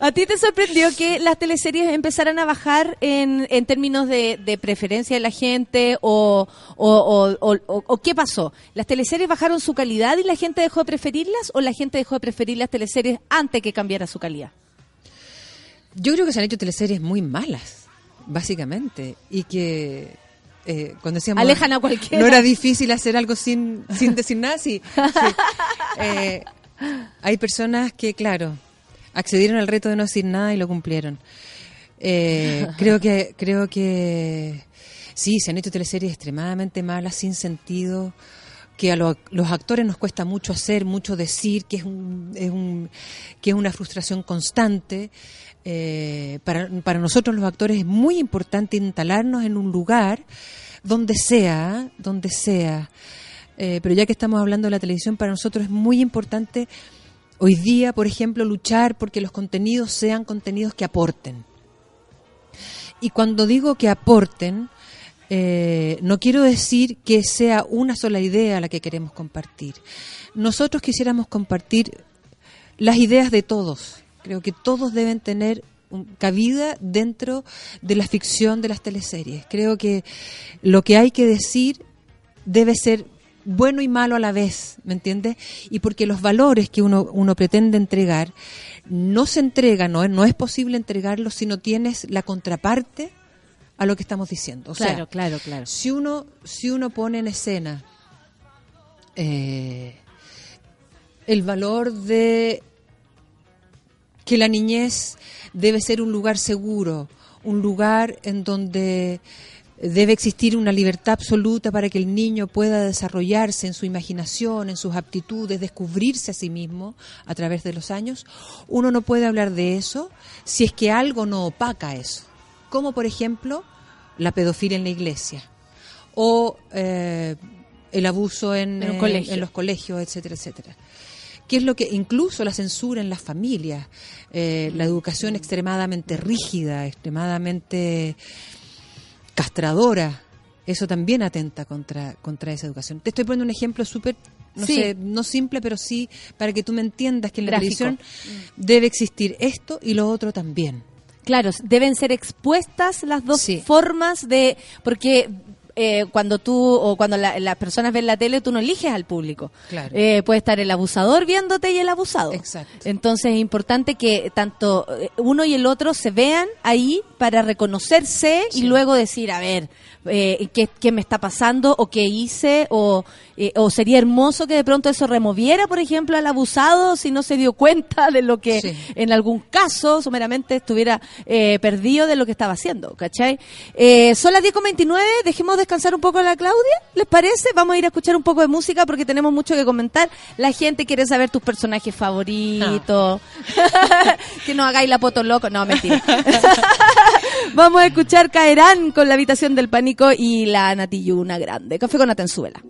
¿A ti te sorprendió que las teleseries empezaran a bajar en, en términos de, de preferencia de la gente o, o, o- o- o- o qué pasó? ¿Las teleseries bajaron su calidad y la gente dejó de preferirlas o la gente dejó de preferir las teleseries antes que cambiara su calidad? Yo creo que se han hecho teleseries muy malas, básicamente, y que eh, cuando decíamos Alejan a cualquiera. no era difícil hacer algo sin, sin decir nada, sí. sí. Eh, hay personas que, claro, accedieron al reto de no decir nada y lo cumplieron. Eh, creo que creo que sí, se han hecho teleseries extremadamente malas, sin sentido, que a lo- los actores nos cuesta mucho hacer, mucho decir, que es, un, es un- que es una frustración constante. Eh, para, nosotros los actores es muy importante instalarnos en un lugar donde sea, donde sea. Eh, pero ya que estamos hablando de la televisión, para nosotros es muy importante hoy día, por ejemplo, luchar porque los contenidos sean contenidos que aporten. Y cuando digo que aporten, eh, no quiero decir que sea una sola idea la que queremos compartir. Nosotros quisiéramos compartir las ideas de todos. Creo que todos deben tener cabida dentro de la ficción de las teleseries. Creo que lo que hay que decir debe ser bueno y malo a la vez, ¿me entiendes? Y porque los valores que uno, uno pretende entregar no se entregan, no, es- no es posible entregarlos si no tienes la contraparte a lo que estamos diciendo. O sea, claro, claro, claro. si uno, si uno pone en escena eh, el valor de que la niñez debe ser un lugar seguro, un lugar en donde debe existir una libertad absoluta para que el niño pueda desarrollarse en su imaginación, en sus aptitudes, descubrirse a sí mismo a través de los años, uno no puede hablar de eso si es que algo no opaca eso. Como por ejemplo la pedofilia en la iglesia o eh, el abuso en, En un eh, en los colegios, etcétera, etcétera. ¿Qué es lo que incluso la censura en las familias, eh, la educación extremadamente rígida, extremadamente castradora, eso también atenta contra, contra esa educación. Te estoy poniendo un ejemplo súper, no Sí. sé, no simple, pero sí para que tú me entiendas que en la televisión debe existir esto y lo otro también. Claro, deben ser expuestas las dos Sí. formas de... Porque eh, cuando tú o cuando la- las personas ven la tele, tú no eliges al público. Claro. Eh, puede estar el abusador viéndote y el abusado. Exacto. Entonces es importante que tanto eh, uno y el otro se vean ahí para reconocerse y luego decir, a ver, eh, ¿qué, qué me está pasando o qué hice o, eh, o sería hermoso que de pronto eso removiera, por ejemplo, al abusado si no se dio cuenta de lo que Sí. en algún caso sumeramente estuviera eh, perdido de lo que estaba haciendo, ¿cachai? Eh, son las 10.29, dejemos descansar un poco a la Claudia, ¿les parece? Vamos a ir a escuchar un poco de música porque tenemos mucho que comentar. La gente quiere saber tus personajes favoritos, que no hagáis la poto loco, no, mentira. Vamos a escuchar Caerán con la habitación del pánico y la Natilluna grande. Café con Atenzuela.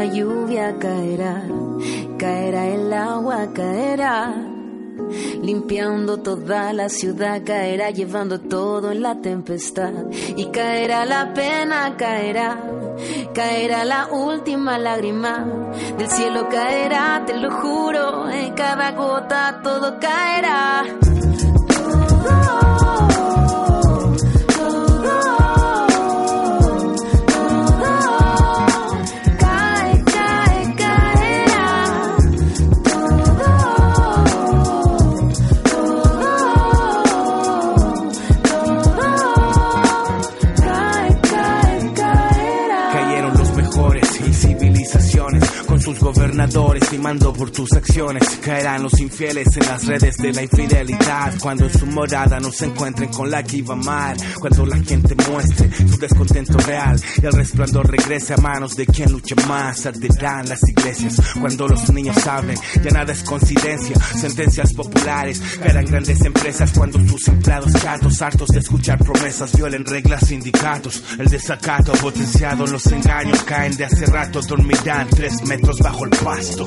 La lluvia, caerá, caerá el agua, caerá. Limpiando toda la ciudad, caerá llevando todo en la tempestad. Y caerá la pena, caerá, caerá la última lágrima. Del cielo caerá, te lo juro, en cada gota todo caerá. Gobernadores y mando por tus acciones. Caerán los infieles en las redes de la infidelidad cuando en su morada no se encuentren con la que iba mal. Cuando la gente muestre su descontento real y el resplandor regrese a manos de quien luche más. Arderán las iglesias cuando los niños hablen. Ya nada es coincidencia, sentencias populares. Caerán grandes empresas cuando sus empleados chatos, hartos de escuchar promesas, violen reglas, sindicatos. El desacato potenciado, los engaños caen de hace rato, dormirán tres metros bajo el pasto.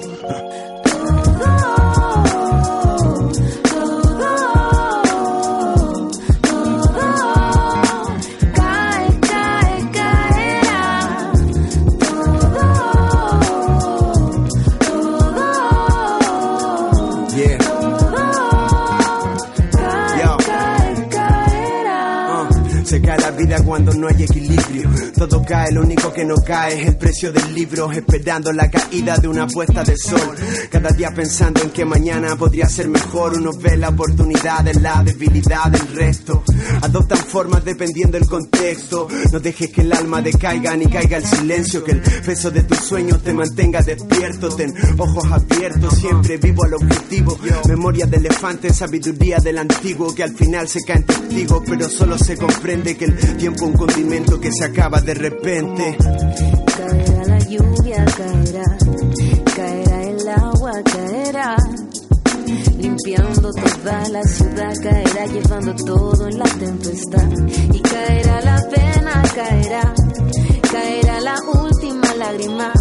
Cuando no hay equilibrio. Todo cae, lo único que no cae es el precio del libro. Esperando la caída de una puesta de sol. Cada día pensando en que mañana podría ser mejor. Uno ve la oportunidad en la debilidad del resto. Adoptan formas dependiendo del contexto. No dejes que el alma decaiga ni caiga el silencio. Que el peso de tus sueños te mantenga despierto. Ten ojos abiertos, siempre vivo al objetivo. Memoria de elefante, sabiduría del antiguo. Que al final se caen testigos, pero solo se comprende que el tiempo es un condimento que se acaba de repente. Caerá la lluvia, caerá, caerá el agua, caerá. Limpiando toda la ciudad, caerá llevando todo en la tempestad. Y caerá la pena, caerá, caerá la última lágrima.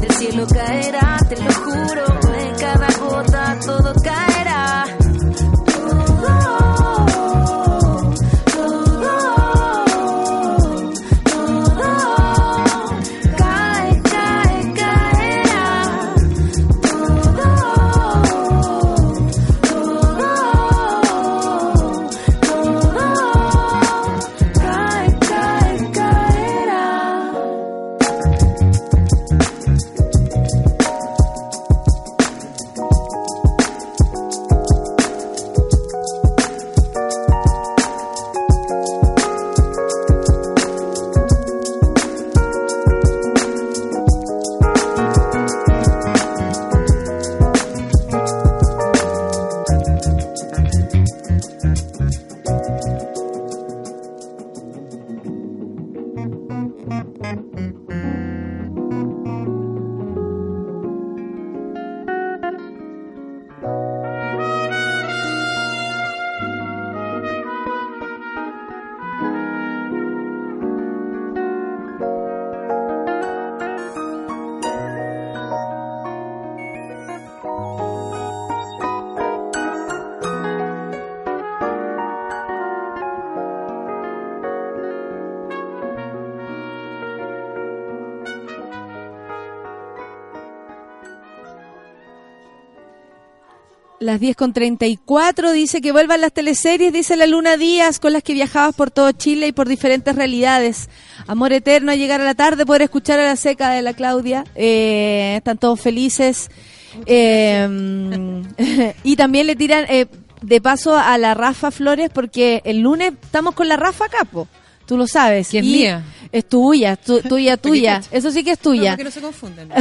Del cielo caerá, te lo juro, en cada gota todo caerá. Las 10 con 34 dice que vuelvan las teleseries, dice la Luna Díaz, con las que viajabas por todo Chile y por diferentes realidades. Amor eterno, a llegar a la tarde, poder escuchar a la seca de la Claudia. Eh, están todos felices. Eh, y también le tiran eh, de paso a la Rafa Flores, porque el lunes estamos con la Rafa Capo. Tú lo sabes. Que es Y mía. Es tuya, tu- tuya, tuya. Eso sí que es tuya No, que no se confundan.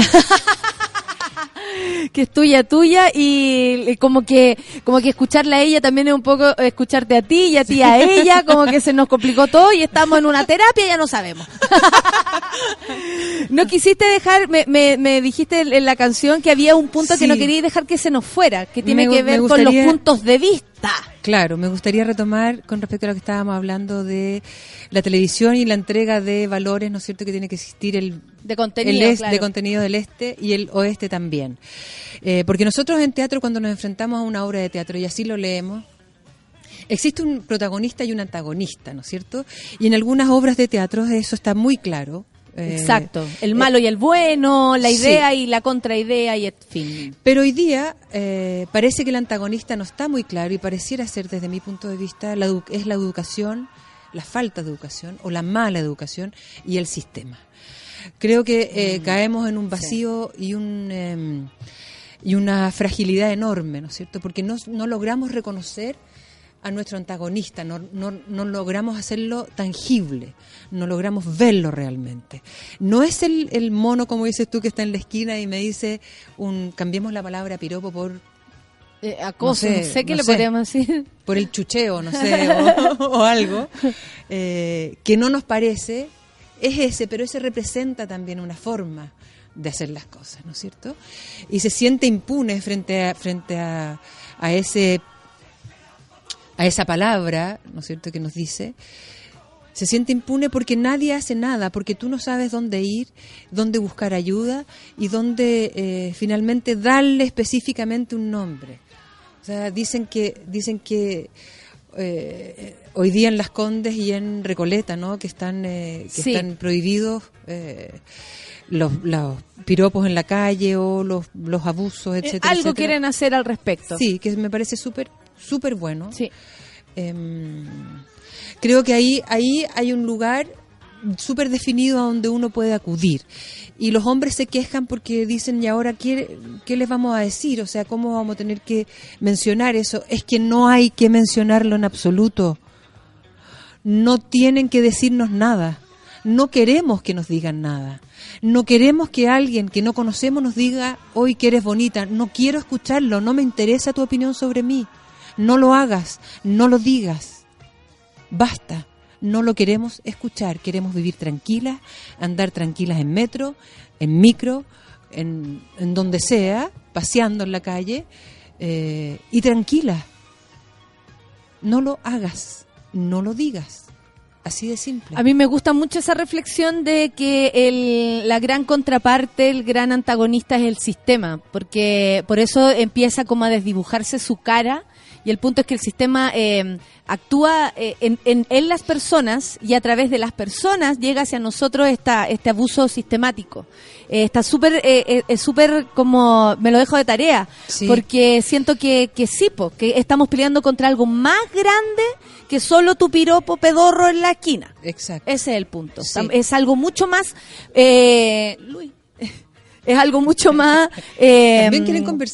que es tuya, tuya y como que como que escucharla a ella también es un poco escucharte a ti y a ti a ella, como que se nos complicó todo y estamos en una terapia y ya no sabemos. No quisiste dejar, me, me, me dijiste en la canción que había un punto que no querías dejar que se nos fuera, que tiene Me que ver con los puntos de vista. Claro, me gustaría retomar con respecto a lo que estábamos hablando de la televisión y la entrega de valores, ¿no es cierto? Que tiene que existir el, De contenido, el es- claro. de contenido del este y el oeste también. Eh, porque nosotros en teatro, cuando nos enfrentamos a una obra de teatro y así lo leemos, existe un protagonista y un antagonista, ¿no es cierto? Y en algunas obras de teatro eso está muy claro. Eh, Exacto. El malo y el bueno, la sí. idea y la contraidea y en fin. Pero hoy día eh, parece que el antagonista no está muy claro y pareciera ser, desde mi punto de vista, la es la educación, la falta de educación o la mala educación y el sistema. Creo que eh, caemos en un vacío y un em, y una fragilidad enorme, ¿no es cierto? Porque no, no logramos reconocer a nuestro antagonista, no, no, no logramos hacerlo tangible, no logramos verlo realmente. No es el, el mono, como dices tú, que está en la esquina y me dice, un cambiemos la palabra piropo por... Eh, acoso, no sé, qué le sé, podríamos decir. Por el chucheo, no sé, o, o algo, eh, que no nos parece, es ese, pero ese representa también una forma de hacer las cosas, ¿no es cierto? Y se siente impune frente a, frente a, a ese a esa palabra, ¿no es cierto?, que nos dice, se siente impune porque nadie hace nada, porque tú no sabes dónde ir, dónde buscar ayuda y dónde eh, finalmente darle específicamente un nombre. O sea, dicen que dicen que eh, hoy día en Las Condes y en Recoleta, ¿no? Que están eh, que Sí. están prohibidos eh, los, los piropos en la calle o los, los abusos, Eh, etcétera. algo etcétera. quieren hacer al respecto. Sí, que me parece súper súper bueno. Sí. Em, creo que ahí ahí hay un lugar súper definido a donde uno puede acudir. Y los hombres se quejan porque dicen, ¿y ahora qué, qué les vamos a decir? O sea, ¿cómo vamos a tener que mencionar eso? Es que no hay que mencionarlo en absoluto. No tienen que decirnos nada. No queremos que nos digan nada. No queremos que alguien que no conocemos nos diga, hoy que eres bonita. No quiero escucharlo. No me interesa tu opinión sobre mí. No lo hagas. No lo digas. Basta. No lo queremos escuchar. Queremos vivir tranquilas, andar tranquilas en metro, en micro, en, en donde sea, paseando en la calle eh, y tranquilas. No lo hagas. No lo digas. Así de simple. A mí me gusta mucho esa reflexión de que el, la gran contraparte, el gran antagonista es el sistema, porque por eso empieza como a desdibujarse su cara y el punto es que el sistema eh, actúa eh, en, en, en las personas y a través de las personas llega hacia nosotros esta, este abuso sistemático. Eh, está súper, eh, eh, es súper como, me lo dejo de tarea, Sí. porque siento que, que sí, po, que estamos peleando contra algo más grande que solo tu piropo pedorro en la esquina. Exacto. Ese es el punto. Sí. Es algo mucho más. Eh, Luis. Es algo mucho más eh,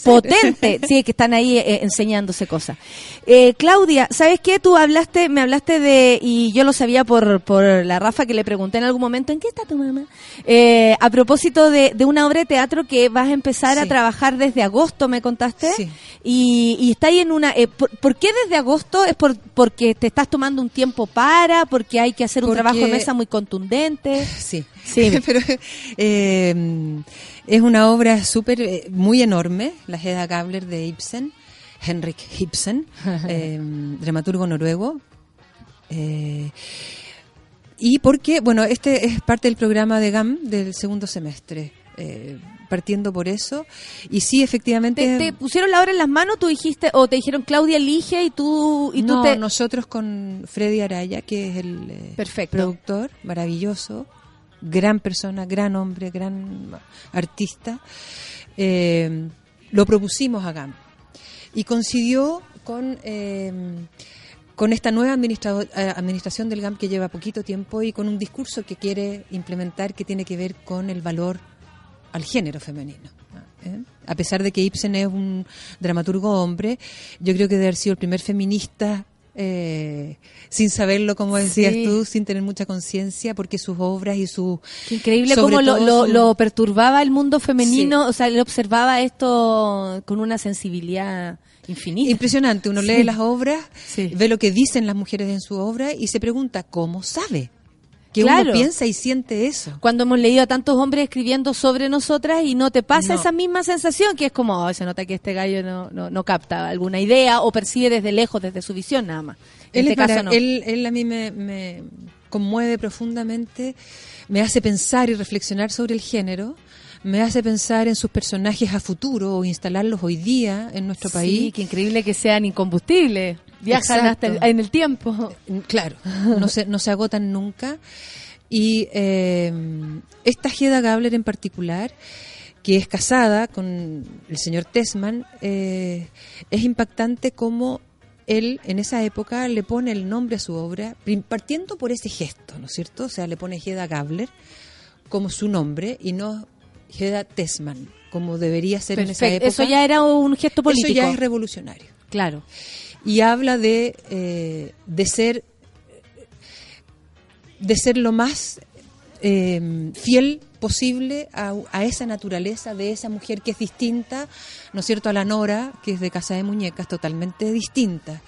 potente. Sí, que están ahí eh, enseñándose cosas. Eh, Claudia, ¿sabes qué? Tú hablaste, me hablaste de, y yo lo sabía por, por la Rafa que le pregunté en algún momento, ¿en qué está tu mamá? Eh, a propósito de, de una obra de teatro que vas a empezar a trabajar desde agosto, ¿me contaste? Sí. Y, y está ahí en una... eh, ¿por, por qué desde agosto? ¿Es por, porque te estás tomando un tiempo para? ¿Porque hay que hacer un Porque- trabajo de mesa muy contundente? Sí. Sí. Pero eh, es una obra súper, eh, muy enorme, la Hedda Gabler de Ibsen, Henrik Ibsen, eh, dramaturgo noruego. Eh, y porque, bueno, este es parte del programa de GAM del segundo semestre. eh, partiendo por eso. Y sí, efectivamente. ¿Te, te pusieron la obra en las manos? ¿Tú dijiste, o te dijeron Claudia elige y tú, y tú no, te... nosotros con Freddy Araya, que es el eh, Perfecto. productor, maravilloso, gran persona, gran hombre, gran artista, eh, lo propusimos a GAM. Y coincidió con, eh, con esta nueva eh, administración del GAM que lleva poquito tiempo y con un discurso que quiere implementar que tiene que ver con el valor al género femenino. A pesar de que Ibsen es un dramaturgo hombre, yo creo que debe haber sido el primer feminista eh, sin saberlo, como decías Sí. tú, sin tener mucha conciencia, porque sus obras y su... Qué increíble cómo lo, lo, su- lo perturbaba el mundo femenino, o sea, le observaba esto con una sensibilidad infinita. Impresionante, uno Sí. lee las obras, ve lo que dicen las mujeres en su obra y se pregunta, ¿cómo sabe? Que Claro. uno piensa y siente eso. Cuando hemos leído a tantos hombres escribiendo sobre nosotras y no te pasa No. esa misma sensación, que es como, "Oh, se nota que este gallo no, no, no capta alguna idea o percibe desde lejos, desde su visión nada más. En Él, este caso no. él, él a mí me, me conmueve profundamente, me hace pensar y reflexionar sobre el género, me hace pensar en sus personajes a futuro o instalarlos hoy día en nuestro Sí, país. qué increíble que sean incombustibles. Viajan Exacto. hasta el- en el tiempo. Claro, no se, no se agotan nunca. Y eh, esta Hedda Gabler en particular, que es casada con el señor Tesman, eh, es impactante como él en esa época le pone el nombre a su obra, partiendo por ese gesto, ¿no es cierto? O sea, le pone Hedda Gabler como su nombre y no Hedda Tesman, como debería ser en esa Perfecto. época. Eso ya era un gesto político. Eso ya es revolucionario Claro. Y habla de, eh, de ser de ser lo más eh, fiel posible a, a esa naturaleza de esa mujer que es distinta, ¿no es cierto?, a la Nora, que es de Casa de Muñecas, totalmente distinta.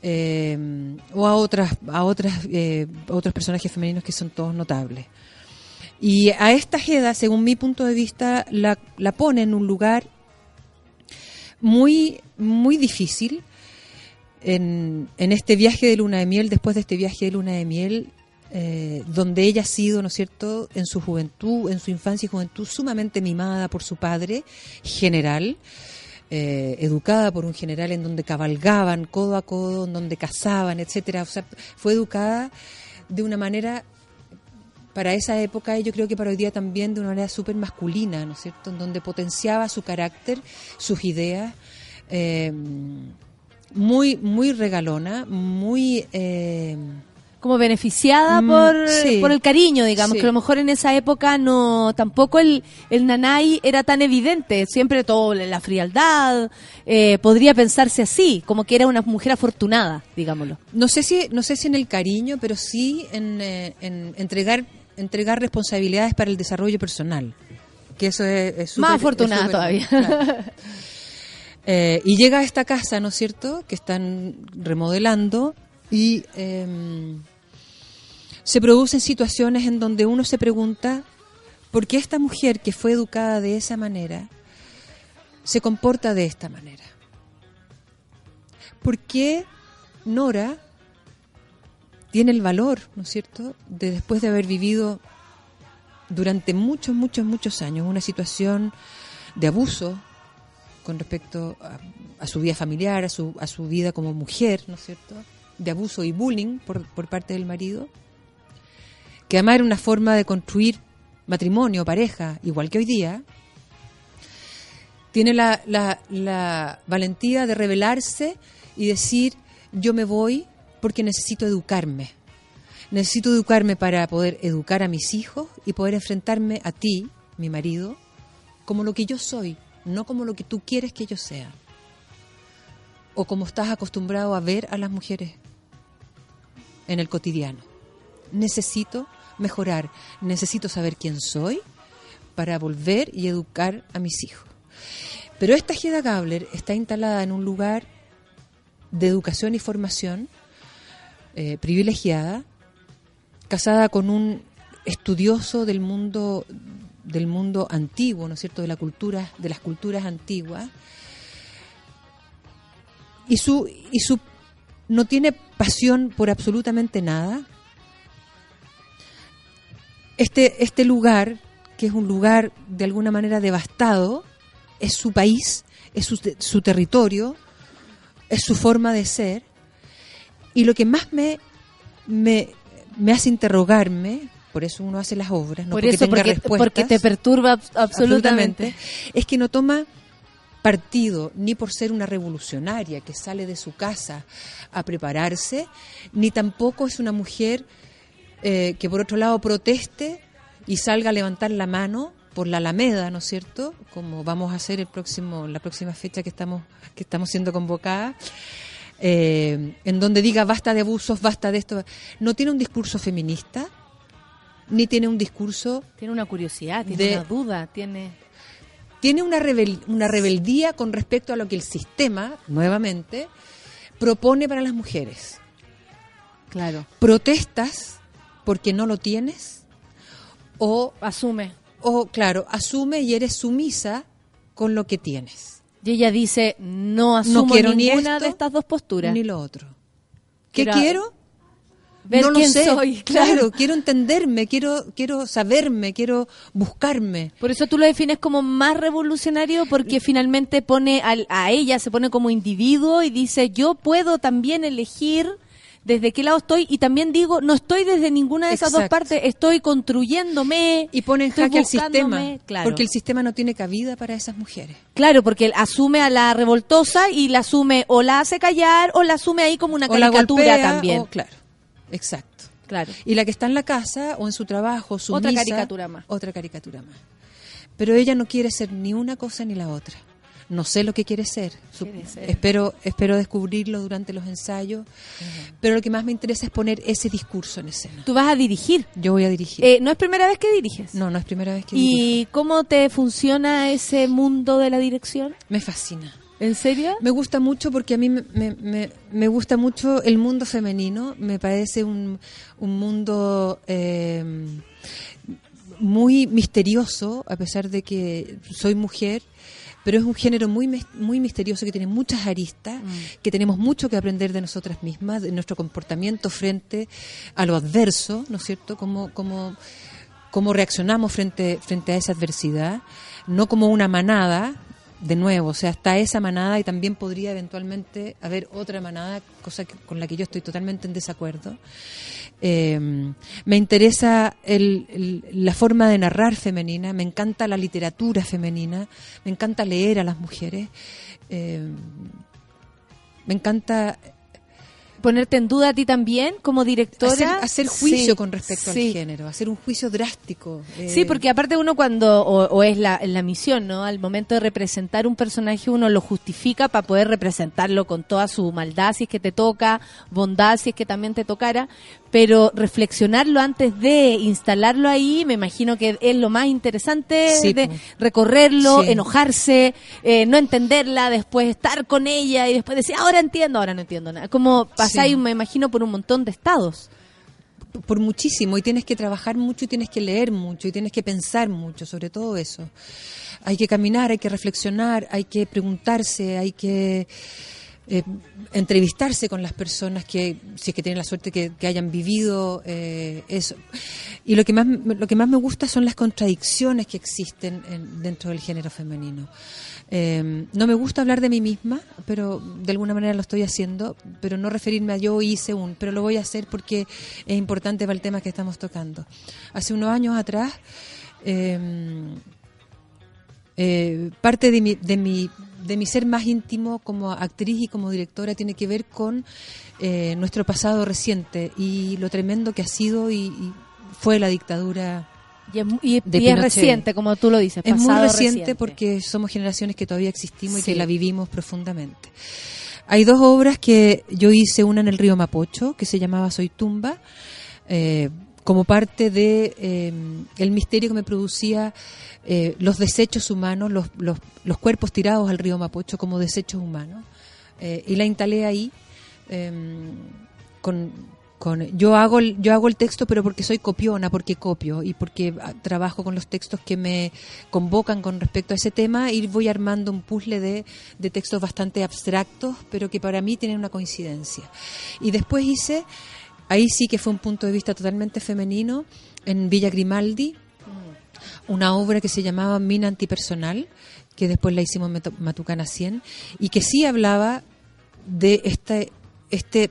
Eh, o a otras a otras eh, otros personajes femeninos que son todos notables. Y a esta Jeda, según mi punto de vista, la, la pone en un lugar muy, muy difícil en, en este viaje de luna de miel, después de este viaje de luna de miel, eh, donde ella ha sido, ¿no es cierto?, en su juventud, en su infancia y juventud, sumamente mimada por su padre, general, eh, educada por un general en donde cabalgaban codo a codo, en donde cazaban, etcétera. O sea, fue educada de una manera para esa época y yo creo que para hoy día también de una manera súper masculina, ¿no es cierto? En donde potenciaba su carácter, sus ideas, eh, muy, muy regalona, muy... eh, como beneficiada Mm, por, sí. por el cariño, digamos, Sí. que a lo mejor en esa época no, tampoco el, el nanay era tan evidente, siempre todo la frialdad, eh, podría pensarse así, como que era una mujer afortunada, digámoslo. no sé si no sé si en el cariño, pero sí en, eh, en entregar entregar responsabilidades para el desarrollo personal. Que eso es, es súper- Más afortunada es todavía. claro. Eh, y llega a esta casa, ¿no es cierto?, que están remodelando y em, se producen situaciones en donde uno se pregunta por qué esta mujer que fue educada de esa manera se comporta de esta manera. ¿Por qué Nora tiene el valor, ¿no es cierto?, de después de haber vivido durante muchos, muchos, muchos años una situación de abuso con respecto a, su vida familiar, a su, a su vida como mujer, ¿no es cierto?, de abuso y bullying por, por parte del marido, que además era una forma de construir matrimonio, pareja, igual que hoy día, tiene la, la valentía de rebelarse y decir, yo me voy porque necesito educarme. Necesito educarme para poder educar a mis hijos y poder enfrentarme a ti, mi marido, como lo que yo soy, no como lo que tú quieres que yo sea. O como estás acostumbrado a ver a las mujeres en el cotidiano. Necesito mejorar, necesito saber quién soy para volver y educar a mis hijos. Pero esta Hedda Gabler está instalada en un lugar de educación y formación eh, privilegiada, casada con un estudioso del mundo del mundo antiguo, ¿no es cierto?, de la cultura, de las culturas antiguas. Y su y su no tiene pasión por absolutamente nada. Este este lugar, que es un lugar de alguna manera devastado, es su país, es su, su territorio, es su forma de ser. Y lo que más me, me, me hace interrogarme, por eso uno hace las obras, no Por porque eso, tenga porque, respuestas, porque te perturba abs- absolutamente. es que no toma partido ni por ser una revolucionaria que sale de su casa a prepararse, ni tampoco es una mujer eh, que por otro lado proteste y salga a levantar la mano por la Alameda, ¿no es cierto? Como vamos a hacer el próximo, la próxima fecha que estamos que estamos siendo convocadas, eh, en donde diga basta de abusos, basta de esto. No tiene un discurso feminista, ni tiene un discurso Tiene una curiosidad, tiene De- una duda, tiene... tiene una, rebel- una rebeldía con respecto a lo que el sistema, nuevamente, propone para las mujeres. Claro. Protestas porque no lo tienes o asume o claro asume y eres sumisa con lo que tienes y ella dice no asumo no quiero ni ninguna esto, de estas dos posturas ni lo otro ¿qué Quiero- quiero? Ver no lo quién sé. soy claro quiero entenderme quiero quiero saberme quiero buscarme Por eso tú lo defines como más revolucionario porque finalmente pone al- a ella, se pone como individuo y dice yo puedo también elegir desde qué lado estoy y también digo no estoy desde ninguna de esas dos partes, estoy construyéndome y pone en jaque el sistema claro. porque el sistema no tiene cabida para esas mujeres Claro, porque él asume a la revoltosa y la asume o la hace callar o la asume ahí como una o la caricatura golpea, también. o- claro exacto Claro. y la que está en la casa o en su trabajo sumisa, Otra caricatura más. otra caricatura más pero ella no quiere ser ni una cosa ni la otra no sé lo que quiere ser, Su- Quiere ser. espero espero descubrirlo durante los ensayos pero lo que más me interesa es poner ese discurso en escena Tú vas a dirigir. yo voy a dirigir Eh, no es primera vez que diriges. no no es primera vez que dirijo. ¿Y cómo te funciona ese mundo de la dirección? me fascina ¿En serio? Me gusta mucho porque a mí me, me- me- me gusta mucho el mundo femenino. Me parece un, un mundo eh, muy misterioso, a pesar de que soy mujer. Pero es un género muy muy misterioso que tiene muchas aristas, que tenemos mucho que aprender de nosotras mismas, de nuestro comportamiento frente a lo adverso, ¿no es cierto? Cómo, cómo, cómo reaccionamos frente, frente a esa adversidad, no como una manada, de nuevo, o sea, está esa manada y también podría eventualmente haber otra manada, cosa con la que yo estoy totalmente en desacuerdo. Eh, me interesa la forma de narrar femenina, me encanta la literatura femenina, me encanta leer a las mujeres, eh, me encanta Ponerte en duda a ti también como directora. hacer, hacer juicio Sí, con respecto sí. al género, hacer un juicio drástico. eh, Sí, porque aparte uno cuando, o, o es la, la misión, ¿no? Al momento de representar un personaje uno lo justifica para poder representarlo con toda su maldad si es que te toca, bondad si es que también te tocara, pero reflexionarlo antes de instalarlo ahí, me imagino que es lo más interesante Sí, de recorrerlo, enojarse, eh, no entenderla, después estar con ella y después decir, ahora entiendo, ahora no entiendo nada. Como pasáis, Sí. me imagino, por un montón de estados. por muchísimo y tienes que trabajar mucho y tienes que leer mucho y tienes que pensar mucho sobre todo eso. Hay que caminar, hay que reflexionar, hay que preguntarse, hay que eh, entrevistarse con las personas que, si es que tienen la suerte que, que hayan vivido eh, eso. Y lo que más lo que más me gusta son las contradicciones que existen en- dentro del género femenino. Eh, no me gusta hablar de mí misma, pero de alguna manera lo estoy haciendo, pero no referirme a yo hice un, pero lo voy a hacer porque es importante para el tema que estamos tocando. Hace unos años atrás, eh, eh, parte de mi, de, mi, de mi ser más íntimo como actriz y como directora tiene que ver con eh, nuestro pasado reciente y lo tremendo que ha sido y fue la dictadura Y es, y- de y es Pinochet. reciente, como tú lo dices. Es muy reciente, porque somos generaciones que todavía existimos y que la vivimos profundamente. Hay dos obras que yo hice, una en el río Mapocho, que se llamaba Soy Tumba, eh, como parte de eh, el misterio que me producía eh, los desechos humanos, los, los, los cuerpos tirados al río Mapocho como desechos humanos. Y la instalé ahí con, yo hago el, yo hago el texto pero porque soy copiona porque copio y porque ah, trabajo con los textos que me convocan con respecto a ese tema y voy armando un puzzle de, textos bastante abstractos pero que para mí tienen una coincidencia. Y después hice ahí sí que fue un punto de vista totalmente femenino en Villa Grimaldi una obra que se llamaba Mina Antipersonal, que después la hicimos en Matucana 100, y que sí hablaba de este, este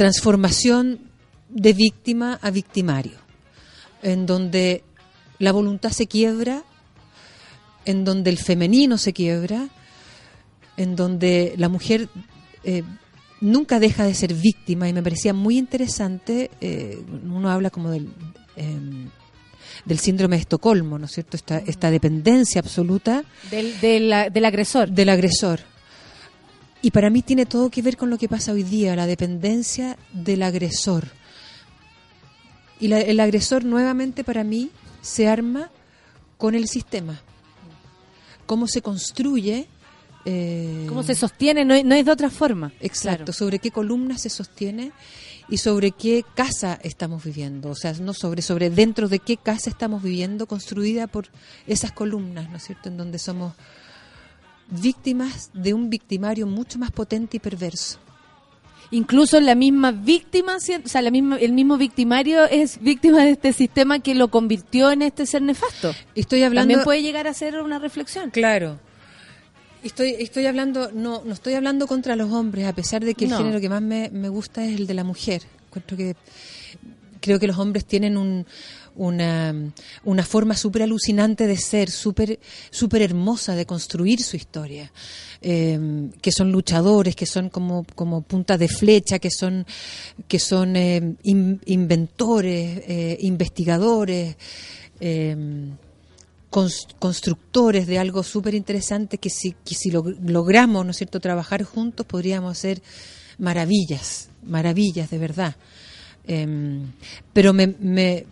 transformación de víctima a victimario, en donde la voluntad se quiebra, en donde el femenino se quiebra, en donde la mujer eh, nunca deja de ser víctima y me parecía muy interesante, eh, uno habla como del... em, del síndrome de Estocolmo, ¿no es cierto? Esta, esta dependencia absoluta Del, del, del agresor. del agresor. Y para mí tiene todo que ver con lo que pasa hoy día, la dependencia del agresor. Y la- el agresor nuevamente para mí se arma con el sistema. Cómo se construye. eh, ¿Cómo se sostiene? No, es- no es de otra forma. Exacto, Claro. sobre qué columna se sostiene y sobre qué casa estamos viviendo, o sea, no sobre, sobre dentro de qué casa estamos viviendo, construida por esas columnas, ¿no es cierto?, en donde somos víctimas de un victimario mucho más potente y perverso. Incluso la misma víctima, o sea, la misma, el mismo victimario es víctima de este sistema que lo convirtió en este ser nefasto. Estoy hablando También puede llegar a ser una reflexión. Claro. Estoy, estoy hablando, no, no estoy hablando contra los hombres, a pesar de que el No. género que más me, me gusta es el de la mujer. Encuentro que creo que los hombres tienen un, una, una forma súper alucinante de ser, súper súper hermosa de construir su historia. Eh, que son luchadores, que son como, como puntas de flecha, que son, que son in- inventores, eh, investigadores. cons- constructores de algo súper interesante que si, que si lo- logramos, ¿no es cierto?, trabajar juntos podríamos hacer maravillas, maravillas de verdad. Em, pero me, me-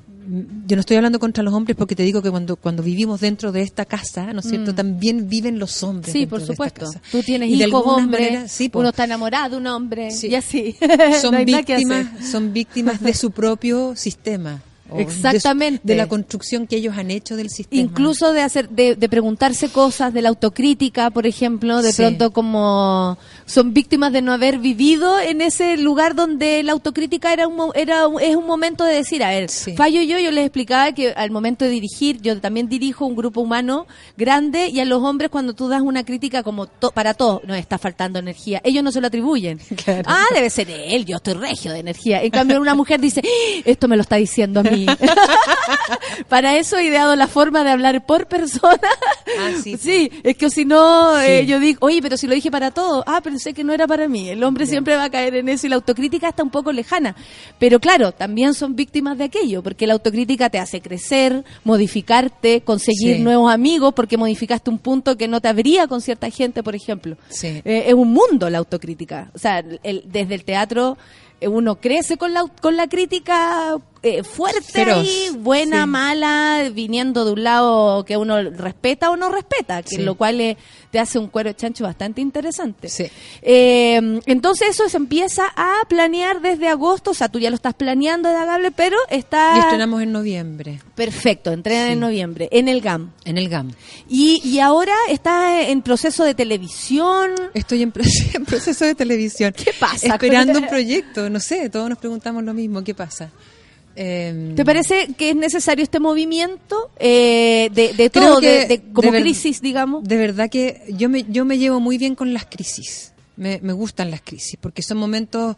yo no estoy hablando contra los hombres porque te digo que cuando, cuando vivimos dentro de esta casa, ¿no es cierto?, Mm. también viven los hombres. Sí, por supuesto. casa. Tú tienes Y hijos hombres, manera, sí, uno está enamorado de un hombre y así. son No víctimas son víctimas de su propio sistema o de su- Exactamente. de, la construcción que ellos han hecho del sistema Incluso de hacer, de, de preguntarse cosas, de la autocrítica, por ejemplo, de Sí. pronto como son víctimas de no haber vivido en ese lugar donde la autocrítica era un, era un- es un momento de decir, a ver, fallo yo, yo les explicaba que al momento de dirigir, yo también dirijo un grupo humano grande y a los hombres cuando tú das una crítica como to- para todos, no está faltando energía, ellos no se lo atribuyen. Ah, debe ser él, yo estoy regio de energía. En cambio una mujer dice, "Ah, esto me lo está diciendo a mí. Para eso he ideado la forma de hablar por persona. sí. es que si no, eh, Sí. yo digo, oye, pero si lo dije para todos, ah, pensé que no era para mí. El hombre siempre va a caer en eso y la autocrítica está un poco lejana. Pero claro, también son víctimas de aquello, porque la autocrítica te hace crecer, modificarte, conseguir Sí. nuevos amigos, porque modificaste un punto que no te habría con cierta gente, por ejemplo. Sí. Eh, es un mundo la autocrítica. O sea, el- desde el teatro eh, uno crece con la, con la crítica eh, fuerte ahí, buena, sí. mala, viniendo de un lado que uno respeta o no respeta, que Sí. lo cual eh, te hace un cuero de chancho bastante interesante. Eh, entonces eso se empieza a planear desde agosto, o sea, tú ya lo estás planeando de Agable, pero está... y estrenamos en noviembre Perfecto, entrenan en noviembre, en el GAM. en el GAM Y, y ahora está en proceso de televisión. Estoy en, en proceso de televisión. ¿Qué pasa? Esperando un proyecto, no sé, todos nos preguntamos lo mismo, ¿qué pasa? Eh, ¿Te parece que es necesario este movimiento eh, de, todo, que de, de- como de crisis, digamos? De verdad que yo me, yo me llevo muy bien con las crisis. Me, me gustan las crisis, porque son momentos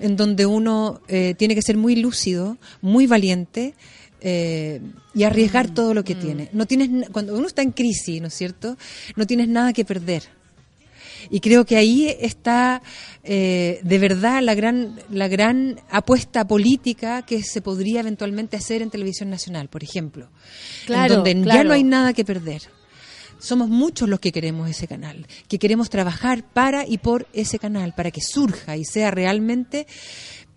en donde uno eh, tiene que ser muy lúcido, muy valiente eh, y Mm, arriesgar todo lo que tiene. No tienes, cuando uno está en crisis, ¿no es cierto? No tienes nada que perder. Y creo que ahí está eh, de verdad la gran, la gran apuesta política que se podría eventualmente hacer en televisión nacional, por ejemplo. Claro, en donde ya no hay nada que perder. Somos muchos los que queremos ese canal, que queremos trabajar para y por ese canal, para que surja y sea realmente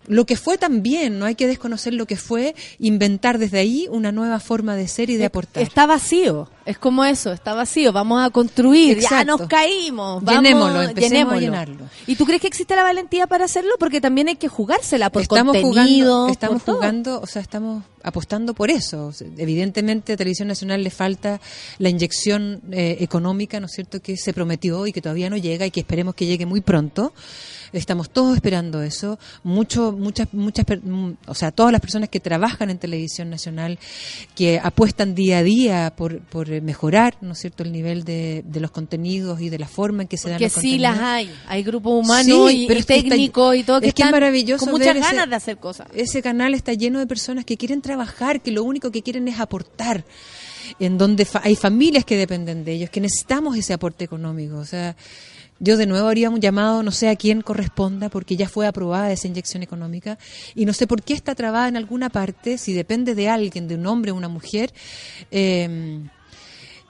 lo que fue también, no hay que desconocer lo que fue, inventar desde ahí una nueva forma de ser y de aportar. Está vacío, es como eso, está vacío, vamos a construir, ya nos caímos, vamos, Llenémoslo, empecemos a llenarlo. ¿Y tú crees que existe la valentía para hacerlo? Porque también hay que jugársela por estamos contenido, jugando, estamos por todo. jugando, o sea, estamos apostando por eso. Evidentemente, a Televisión Nacional le falta la inyección eh, económica, ¿no es cierto?, que se prometió y que todavía no llega y que esperemos que llegue muy pronto. Estamos todos esperando eso. Mucho, muchas, muchas, mm, o sea, todas las personas que trabajan en Televisión Nacional, que apuestan día a día por, por eh, mejorar, ¿no es cierto?, el nivel de, de los contenidos y de la forma en que se dan Que los sí contenidos. las hay, hay grupos humanos Sí, y, pero y técnicos y todo que es que es maravilloso con muchas ver ese- ganas de hacer cosas. ese canal está lleno de personas que quieren trabajar, que lo único que quieren es aportar, en donde fa- hay familias que dependen de ellos, que necesitamos ese aporte económico. O sea, yo de nuevo haría un llamado, no sé a quién corresponda, porque ya fue aprobada esa inyección económica, y no sé por qué está trabada en alguna parte, si depende de alguien, de un hombre o una mujer. eh,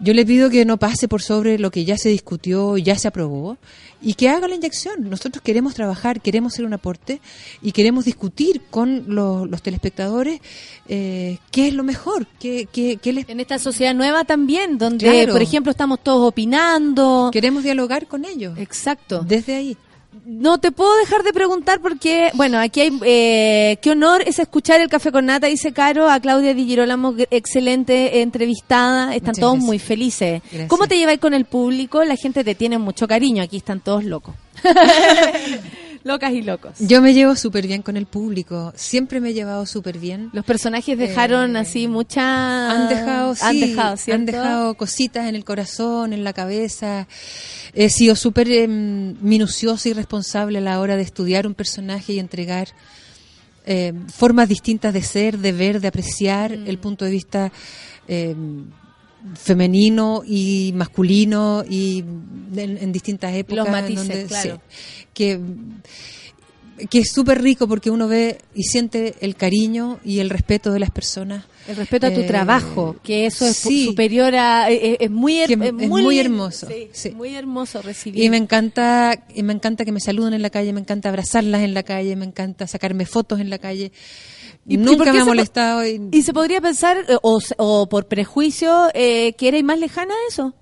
yo le pido que no pase por sobre lo que ya se discutió ya se aprobó y que haga la inyección. Nosotros queremos trabajar, queremos hacer un aporte y queremos discutir con los, los telespectadores eh, qué es lo mejor, qué, qué, qué les... En esta sociedad nueva también, donde, Claro. por ejemplo, estamos todos opinando. Queremos dialogar con ellos. Exacto. Desde ahí. No te puedo dejar de preguntar porque, bueno, aquí hay, eh, qué honor es escuchar el café con nata, dice Caro, a Claudia Di Girolamo, excelente entrevistada, están Muchas todos gracias. muy felices. Gracias. ¿Cómo te lleváis con el público? La gente te tiene mucho cariño, aquí están todos locos. Locas y locos. Yo me llevo súper bien con el público. Siempre me he llevado súper bien. Los personajes dejaron así mucha... Han dejado, sí, han dejado, han ¿cierto? dejado cositas en el corazón, en la cabeza. He sido súper em, minuciosa y responsable a la hora de estudiar un personaje y entregar eh, formas distintas de ser, de ver, de apreciar Mm. el punto de vista em, femenino y masculino y en, en distintas épocas. Los en matices, donde- claro. sí, que que es súper rico porque uno ve y siente el cariño y el respeto de las personas. El respeto a tu Eh, trabajo, que eso es sí. superior a... eh, eh, Es, muy, her- es es muy, hermoso, sí, sí. Muy hermoso recibir. Y me encanta, y me encanta que me saluden en la calle, me encanta abrazarlas en la calle, me encanta sacarme fotos en la calle. ¿Y- y Nunca qué me ha molestado. Y, Y se podría pensar, eh, o, o por prejuicio, eh, que eres más lejana a eso.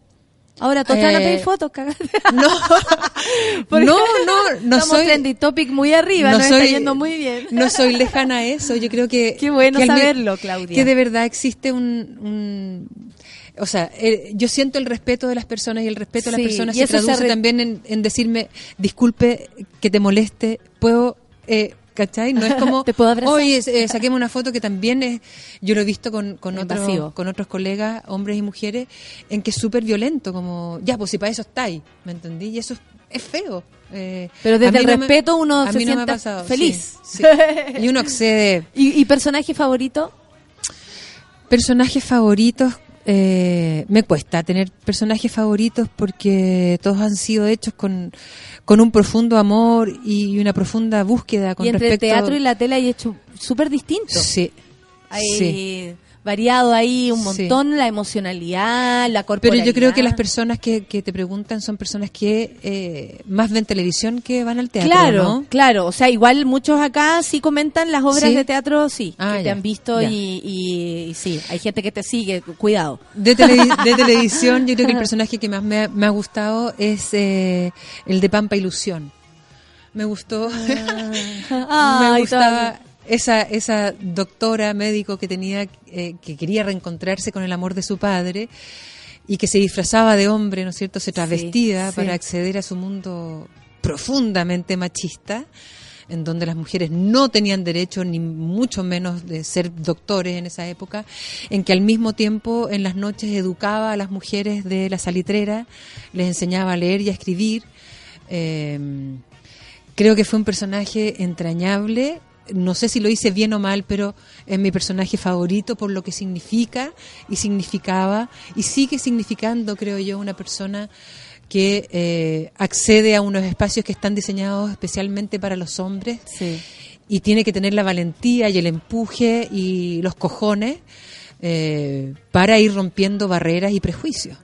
Ahora a Eh, pedir fotos, cagate. No, no, no, no Estamos soy. trending topic muy arriba, no nos soy- está yendo muy bien. No soy lejana a eso. Yo creo que. Qué bueno que saberlo, Claudia. Que de verdad existe un. un- o sea, eh, yo siento el respeto de las personas y el respeto de Sí, las personas y se eso se traduce re- también en, en decirme, disculpe que te moleste, puedo. Eh, ¿Cachai? No es como, ¿Te puedo abrazar? oye, eh, saquemos una foto que también es, yo lo he visto con, con, otros, con otros colegas, hombres y mujeres, en que es súper violento, como, ya, pues si para eso estáis, ¿me entendí? Y eso es, es feo. Eh, Pero desde el no me- respeto uno a se mí no me ha siente pasado, feliz. sí, sí. Y uno accede. ¿Y, y personaje favorito? Personajes favoritos, eh, me cuesta tener personajes favoritos porque todos han sido hechos con, con un profundo amor y una profunda búsqueda con y entre respecto el teatro y la tele hay hecho súper distinto. Sí, Hay sí. Variado ahí un Sí. montón la emocionalidad, la Pero corporalidad. yo creo que las personas que, que te preguntan son personas que eh, más ven televisión que van al teatro, Claro, ¿no? claro. O sea, igual muchos acá sí comentan las obras ¿Sí? de teatro, sí, Ah, que te han visto y, y- y sí, hay gente que te sigue, cuidado. De, televi- de televisión, yo creo que el personaje que más me ha, me ha gustado es eh, el de Pampa Ilusión. Me gustó. Ay, me gustaba esa, esa doctora médico que tenía eh, que quería reencontrarse con el amor de su padre y que se disfrazaba de hombre, ¿no es cierto? Se travestía sí. para acceder a su mundo profundamente machista en donde las mujeres no tenían derecho ni mucho menos de ser doctores en esa época, en que al mismo tiempo en las noches educaba a las mujeres de la salitrera, les enseñaba a leer y a escribir. Eh, creo que fue un personaje entrañable. No sé si lo hice bien o mal, pero es mi personaje favorito por lo que significa y significaba y sigue significando, creo yo, una persona que eh, accede a unos espacios que están diseñados especialmente para los hombres y tiene que tener la valentía y el empuje y los cojones eh, para ir rompiendo barreras y prejuicios.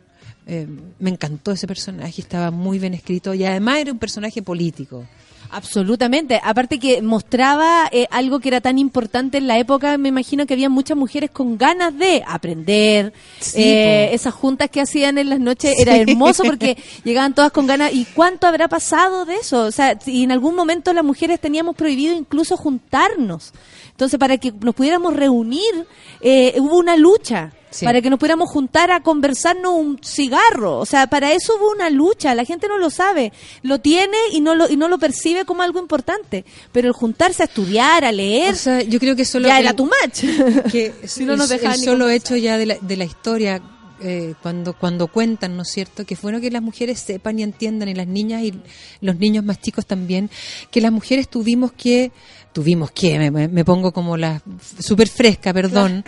Eh, me encantó ese personaje, estaba muy bien escrito y además era un personaje político. Absolutamente. Aparte que mostraba eh, algo que era tan importante en la época, me imagino que había muchas mujeres con ganas de aprender. Sí, Eh, esas juntas que hacían en las noches era hermoso porque llegaban todas con ganas. ¿Y cuánto habrá pasado de eso? O sea, si en algún momento las mujeres teníamos prohibido incluso juntarnos. Entonces, para que nos pudiéramos reunir, eh, hubo una lucha. Sí. Para que nos pudiéramos juntar a conversarnos un cigarro. O sea, para eso hubo una lucha. La gente no lo sabe. Lo tiene y no lo, y no lo percibe como algo importante. Pero el juntarse a estudiar, a leer, O sea, yo creo que solo ya el- era too much. que Si no el, nos solo conversar. hecho ya de la, de la historia eh, cuando cuando cuentan, ¿no es cierto? Que es bueno que las mujeres sepan y entiendan y las niñas y los niños más chicos también que las mujeres tuvimos que tuvimos que me, pongo como la súper fresca, perdón,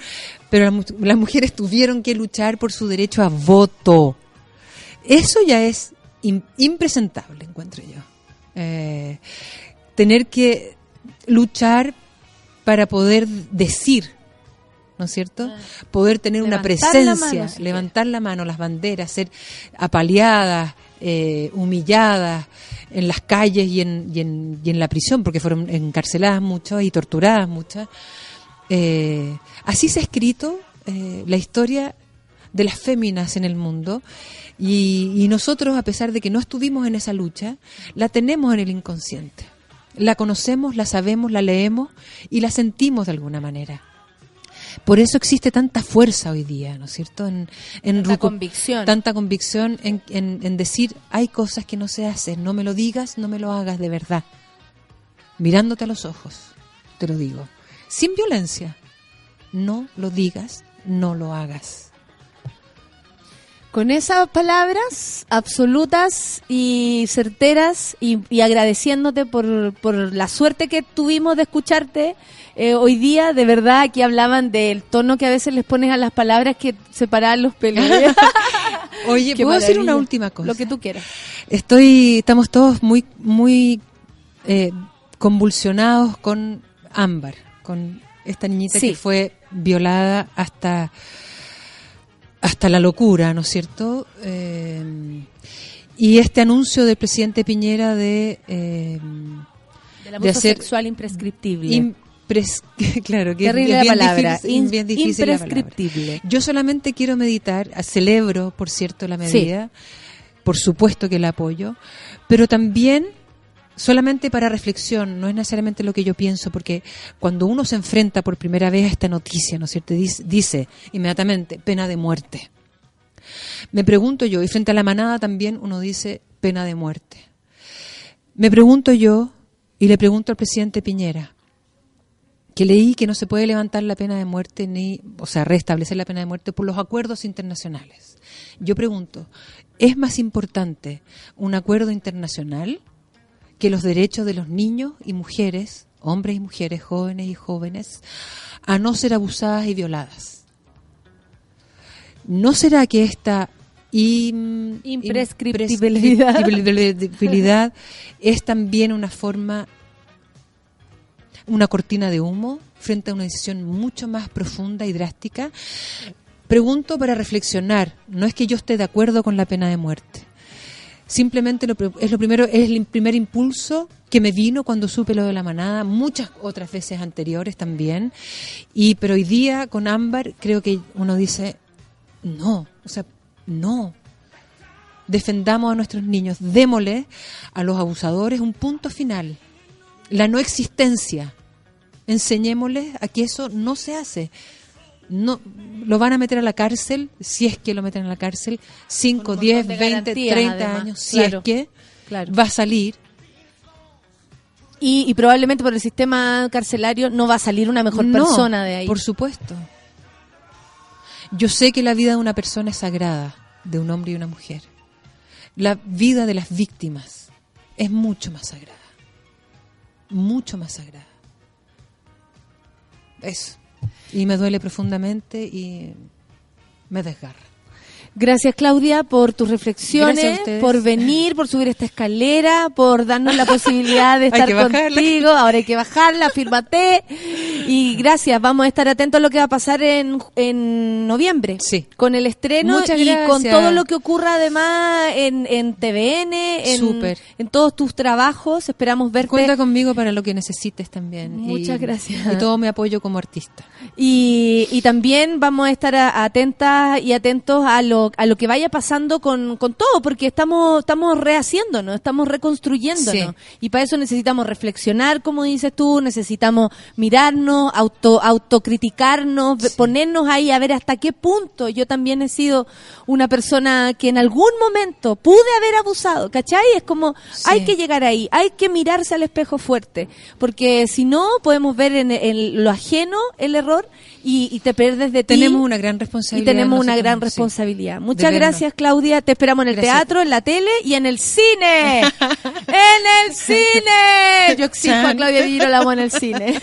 pero las, las mujeres tuvieron que luchar por su derecho a voto. Eso ya es im- impresentable, encuentro yo. Eh, tener que luchar para poder decir, ¿no es cierto? Poder tener una la presencia, mano, levantar la mano, las banderas, ser apaleadas, eh, humilladas en las calles y en, y, en, y en la prisión, porque fueron encarceladas muchas y torturadas muchas. Eh, así se ha escrito eh, la historia de las féminas en el mundo. Y, y nosotros, a pesar de que no estuvimos en esa lucha, la tenemos en el inconsciente. La conocemos, la sabemos, la leemos y la sentimos de alguna manera. Por eso existe tanta fuerza hoy día, ¿no es cierto? En, en Tanta convicción. Tanta convicción en, en- en decir, hay cosas que no se hacen, no me lo digas, no me lo hagas de verdad. Mirándote a los ojos, te lo digo. Sin violencia. No lo digas, no lo hagas. Con esas palabras absolutas y certeras y, y agradeciéndote por, por la suerte que tuvimos de escucharte eh, hoy día, de verdad, aquí hablaban del tono que a veces les pones a las palabras que separaban los pelos. Oye, Qué ¿puedo decir una última cosa? Lo que tú quieras. Estoy, estamos todos muy, muy eh, convulsionados con Ámbar, con esta niñita Sí. que fue violada hasta, hasta la locura, ¿no es cierto? Eh, y este anuncio del presidente Piñera de, eh, Del abuso hacer sexual imprescriptible. impres- claro, que es Terrible bien la palabra. difícil- in- bien difícil la palabra. imprescriptible. Yo solamente quiero meditar, celebro, por cierto, la medida, por supuesto que la apoyo, pero también solamente para reflexión, no es necesariamente lo que yo pienso, porque cuando uno se enfrenta por primera vez a esta noticia, ¿no es cierto? Dice, dice inmediatamente pena de muerte. Me pregunto yo, y frente a la manada también uno dice pena de muerte. Me pregunto yo, y le pregunto al presidente Piñera, que leí que no se puede levantar la pena de muerte ni, o sea, restablecer la pena de muerte por los acuerdos internacionales. Yo pregunto, ¿es más importante un acuerdo internacional que los derechos de los niños y mujeres, hombres y mujeres, jóvenes y jóvenes, a no ser abusadas y violadas? ¿No será que esta im- Imprescriptibilidad. imprescriptibilidad es también una forma una cortina de humo frente a una decisión mucho más profunda y drástica. Pregunto para reflexionar, no es que yo esté de acuerdo con la pena de muerte. Simplemente lo, es lo primero, es el primer impulso que me vino cuando supe lo de la manada, muchas otras veces anteriores también. Y pero hoy día con Ámbar creo que uno dice, no, o sea, no. Defendamos a nuestros niños, démosle a los abusadores un punto final. La no existencia. Enseñémosles a que eso no se hace. No, lo van a meter a la cárcel, si es que lo meten a la cárcel, 5, 10, de 20, garantías, 30 además, años, si claro, es que claro. va a salir. Y, y probablemente por el sistema carcelario no va a salir una mejor No, persona de ahí. Por supuesto. Yo sé que la vida de una persona es sagrada, de un hombre y una mujer. La vida de las víctimas es mucho más sagrada. Mucho más sagrada. Eso. Y me duele profundamente y me desgarra. Gracias Claudia por tus reflexiones, por venir, por subir esta escalera, por darnos la posibilidad de estar contigo. Ahora hay que bajarla, fírmate. Y gracias, vamos a estar atentos a lo que va a pasar en, en noviembre. Sí. Con el estreno Muchas y con todo lo que ocurra además en, en TVN, en, en todos tus trabajos. Esperamos verte. Cuenta conmigo para lo que necesites también. Muchas Y- gracias. Y todo mi apoyo como artista. Y, y también vamos a estar a- atentas y atentos a lo, a lo que vaya pasando con, con todo, porque estamos, estamos rehaciéndonos, estamos reconstruyéndonos. Sí. Y para eso necesitamos reflexionar, como dices tú, necesitamos mirarnos, auto, autocriticarnos, ponernos ahí a ver hasta qué punto yo también he sido una persona que en algún momento pude haber abusado, ¿cachai? Es como, hay que llegar ahí, hay que mirarse al espejo fuerte, porque si no podemos ver en, en lo ajeno el error y, y te pierdes de ti. Tenemos una gran y responsabilidad. tenemos una gran responsabilidad. De Muchas gracias, Claudia. Te esperamos en el Gracias. teatro, en la tele y en el cine. ¡En el cine! Yo exijo a Chan. Claudia Di Girolamo en el cine.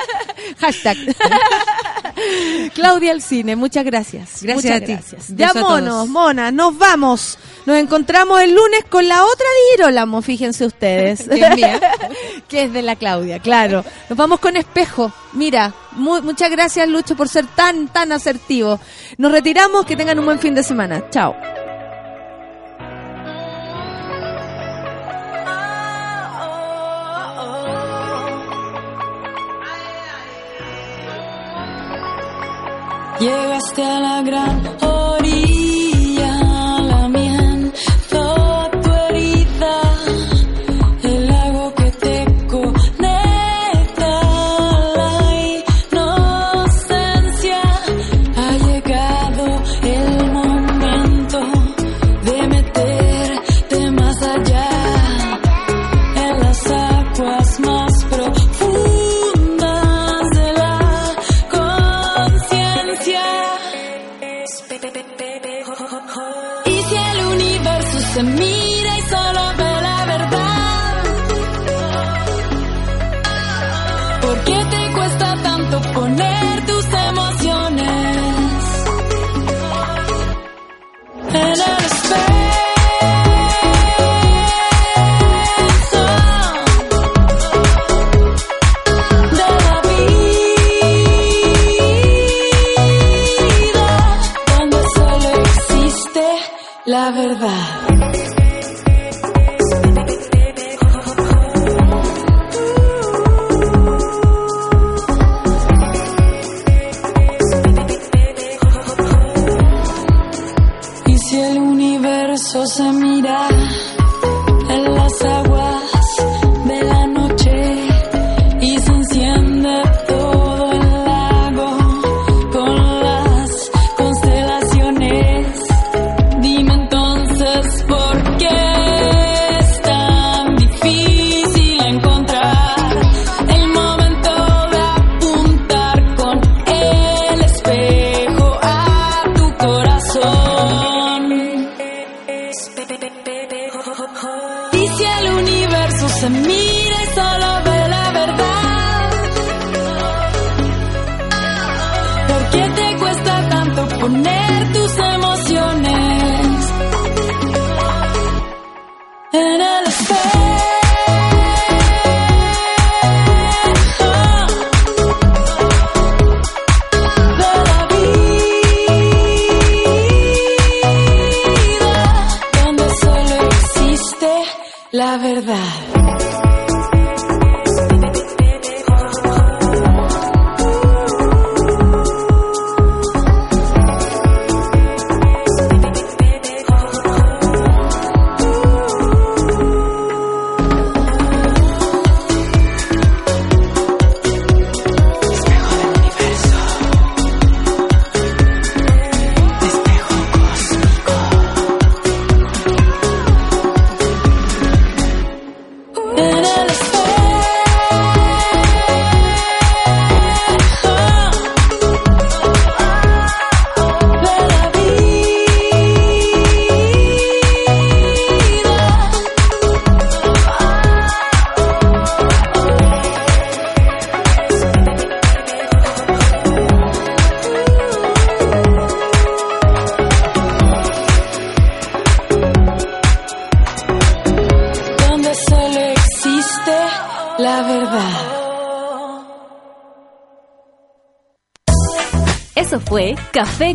Hashtag. Claudia al cine, muchas gracias. Gracias Muchas a ti. gracias. Ya a monos, mona, nos vamos. Nos encontramos el lunes con la otra Di Girolamo, fíjense ustedes. Que es de la Claudia, claro. Nos vamos con espejo. Mira, mu- muchas gracias Lucho por ser tan, tan asertivo. Nos retiramos, que tengan un buen fin de semana. Chao. Llegaste a la gran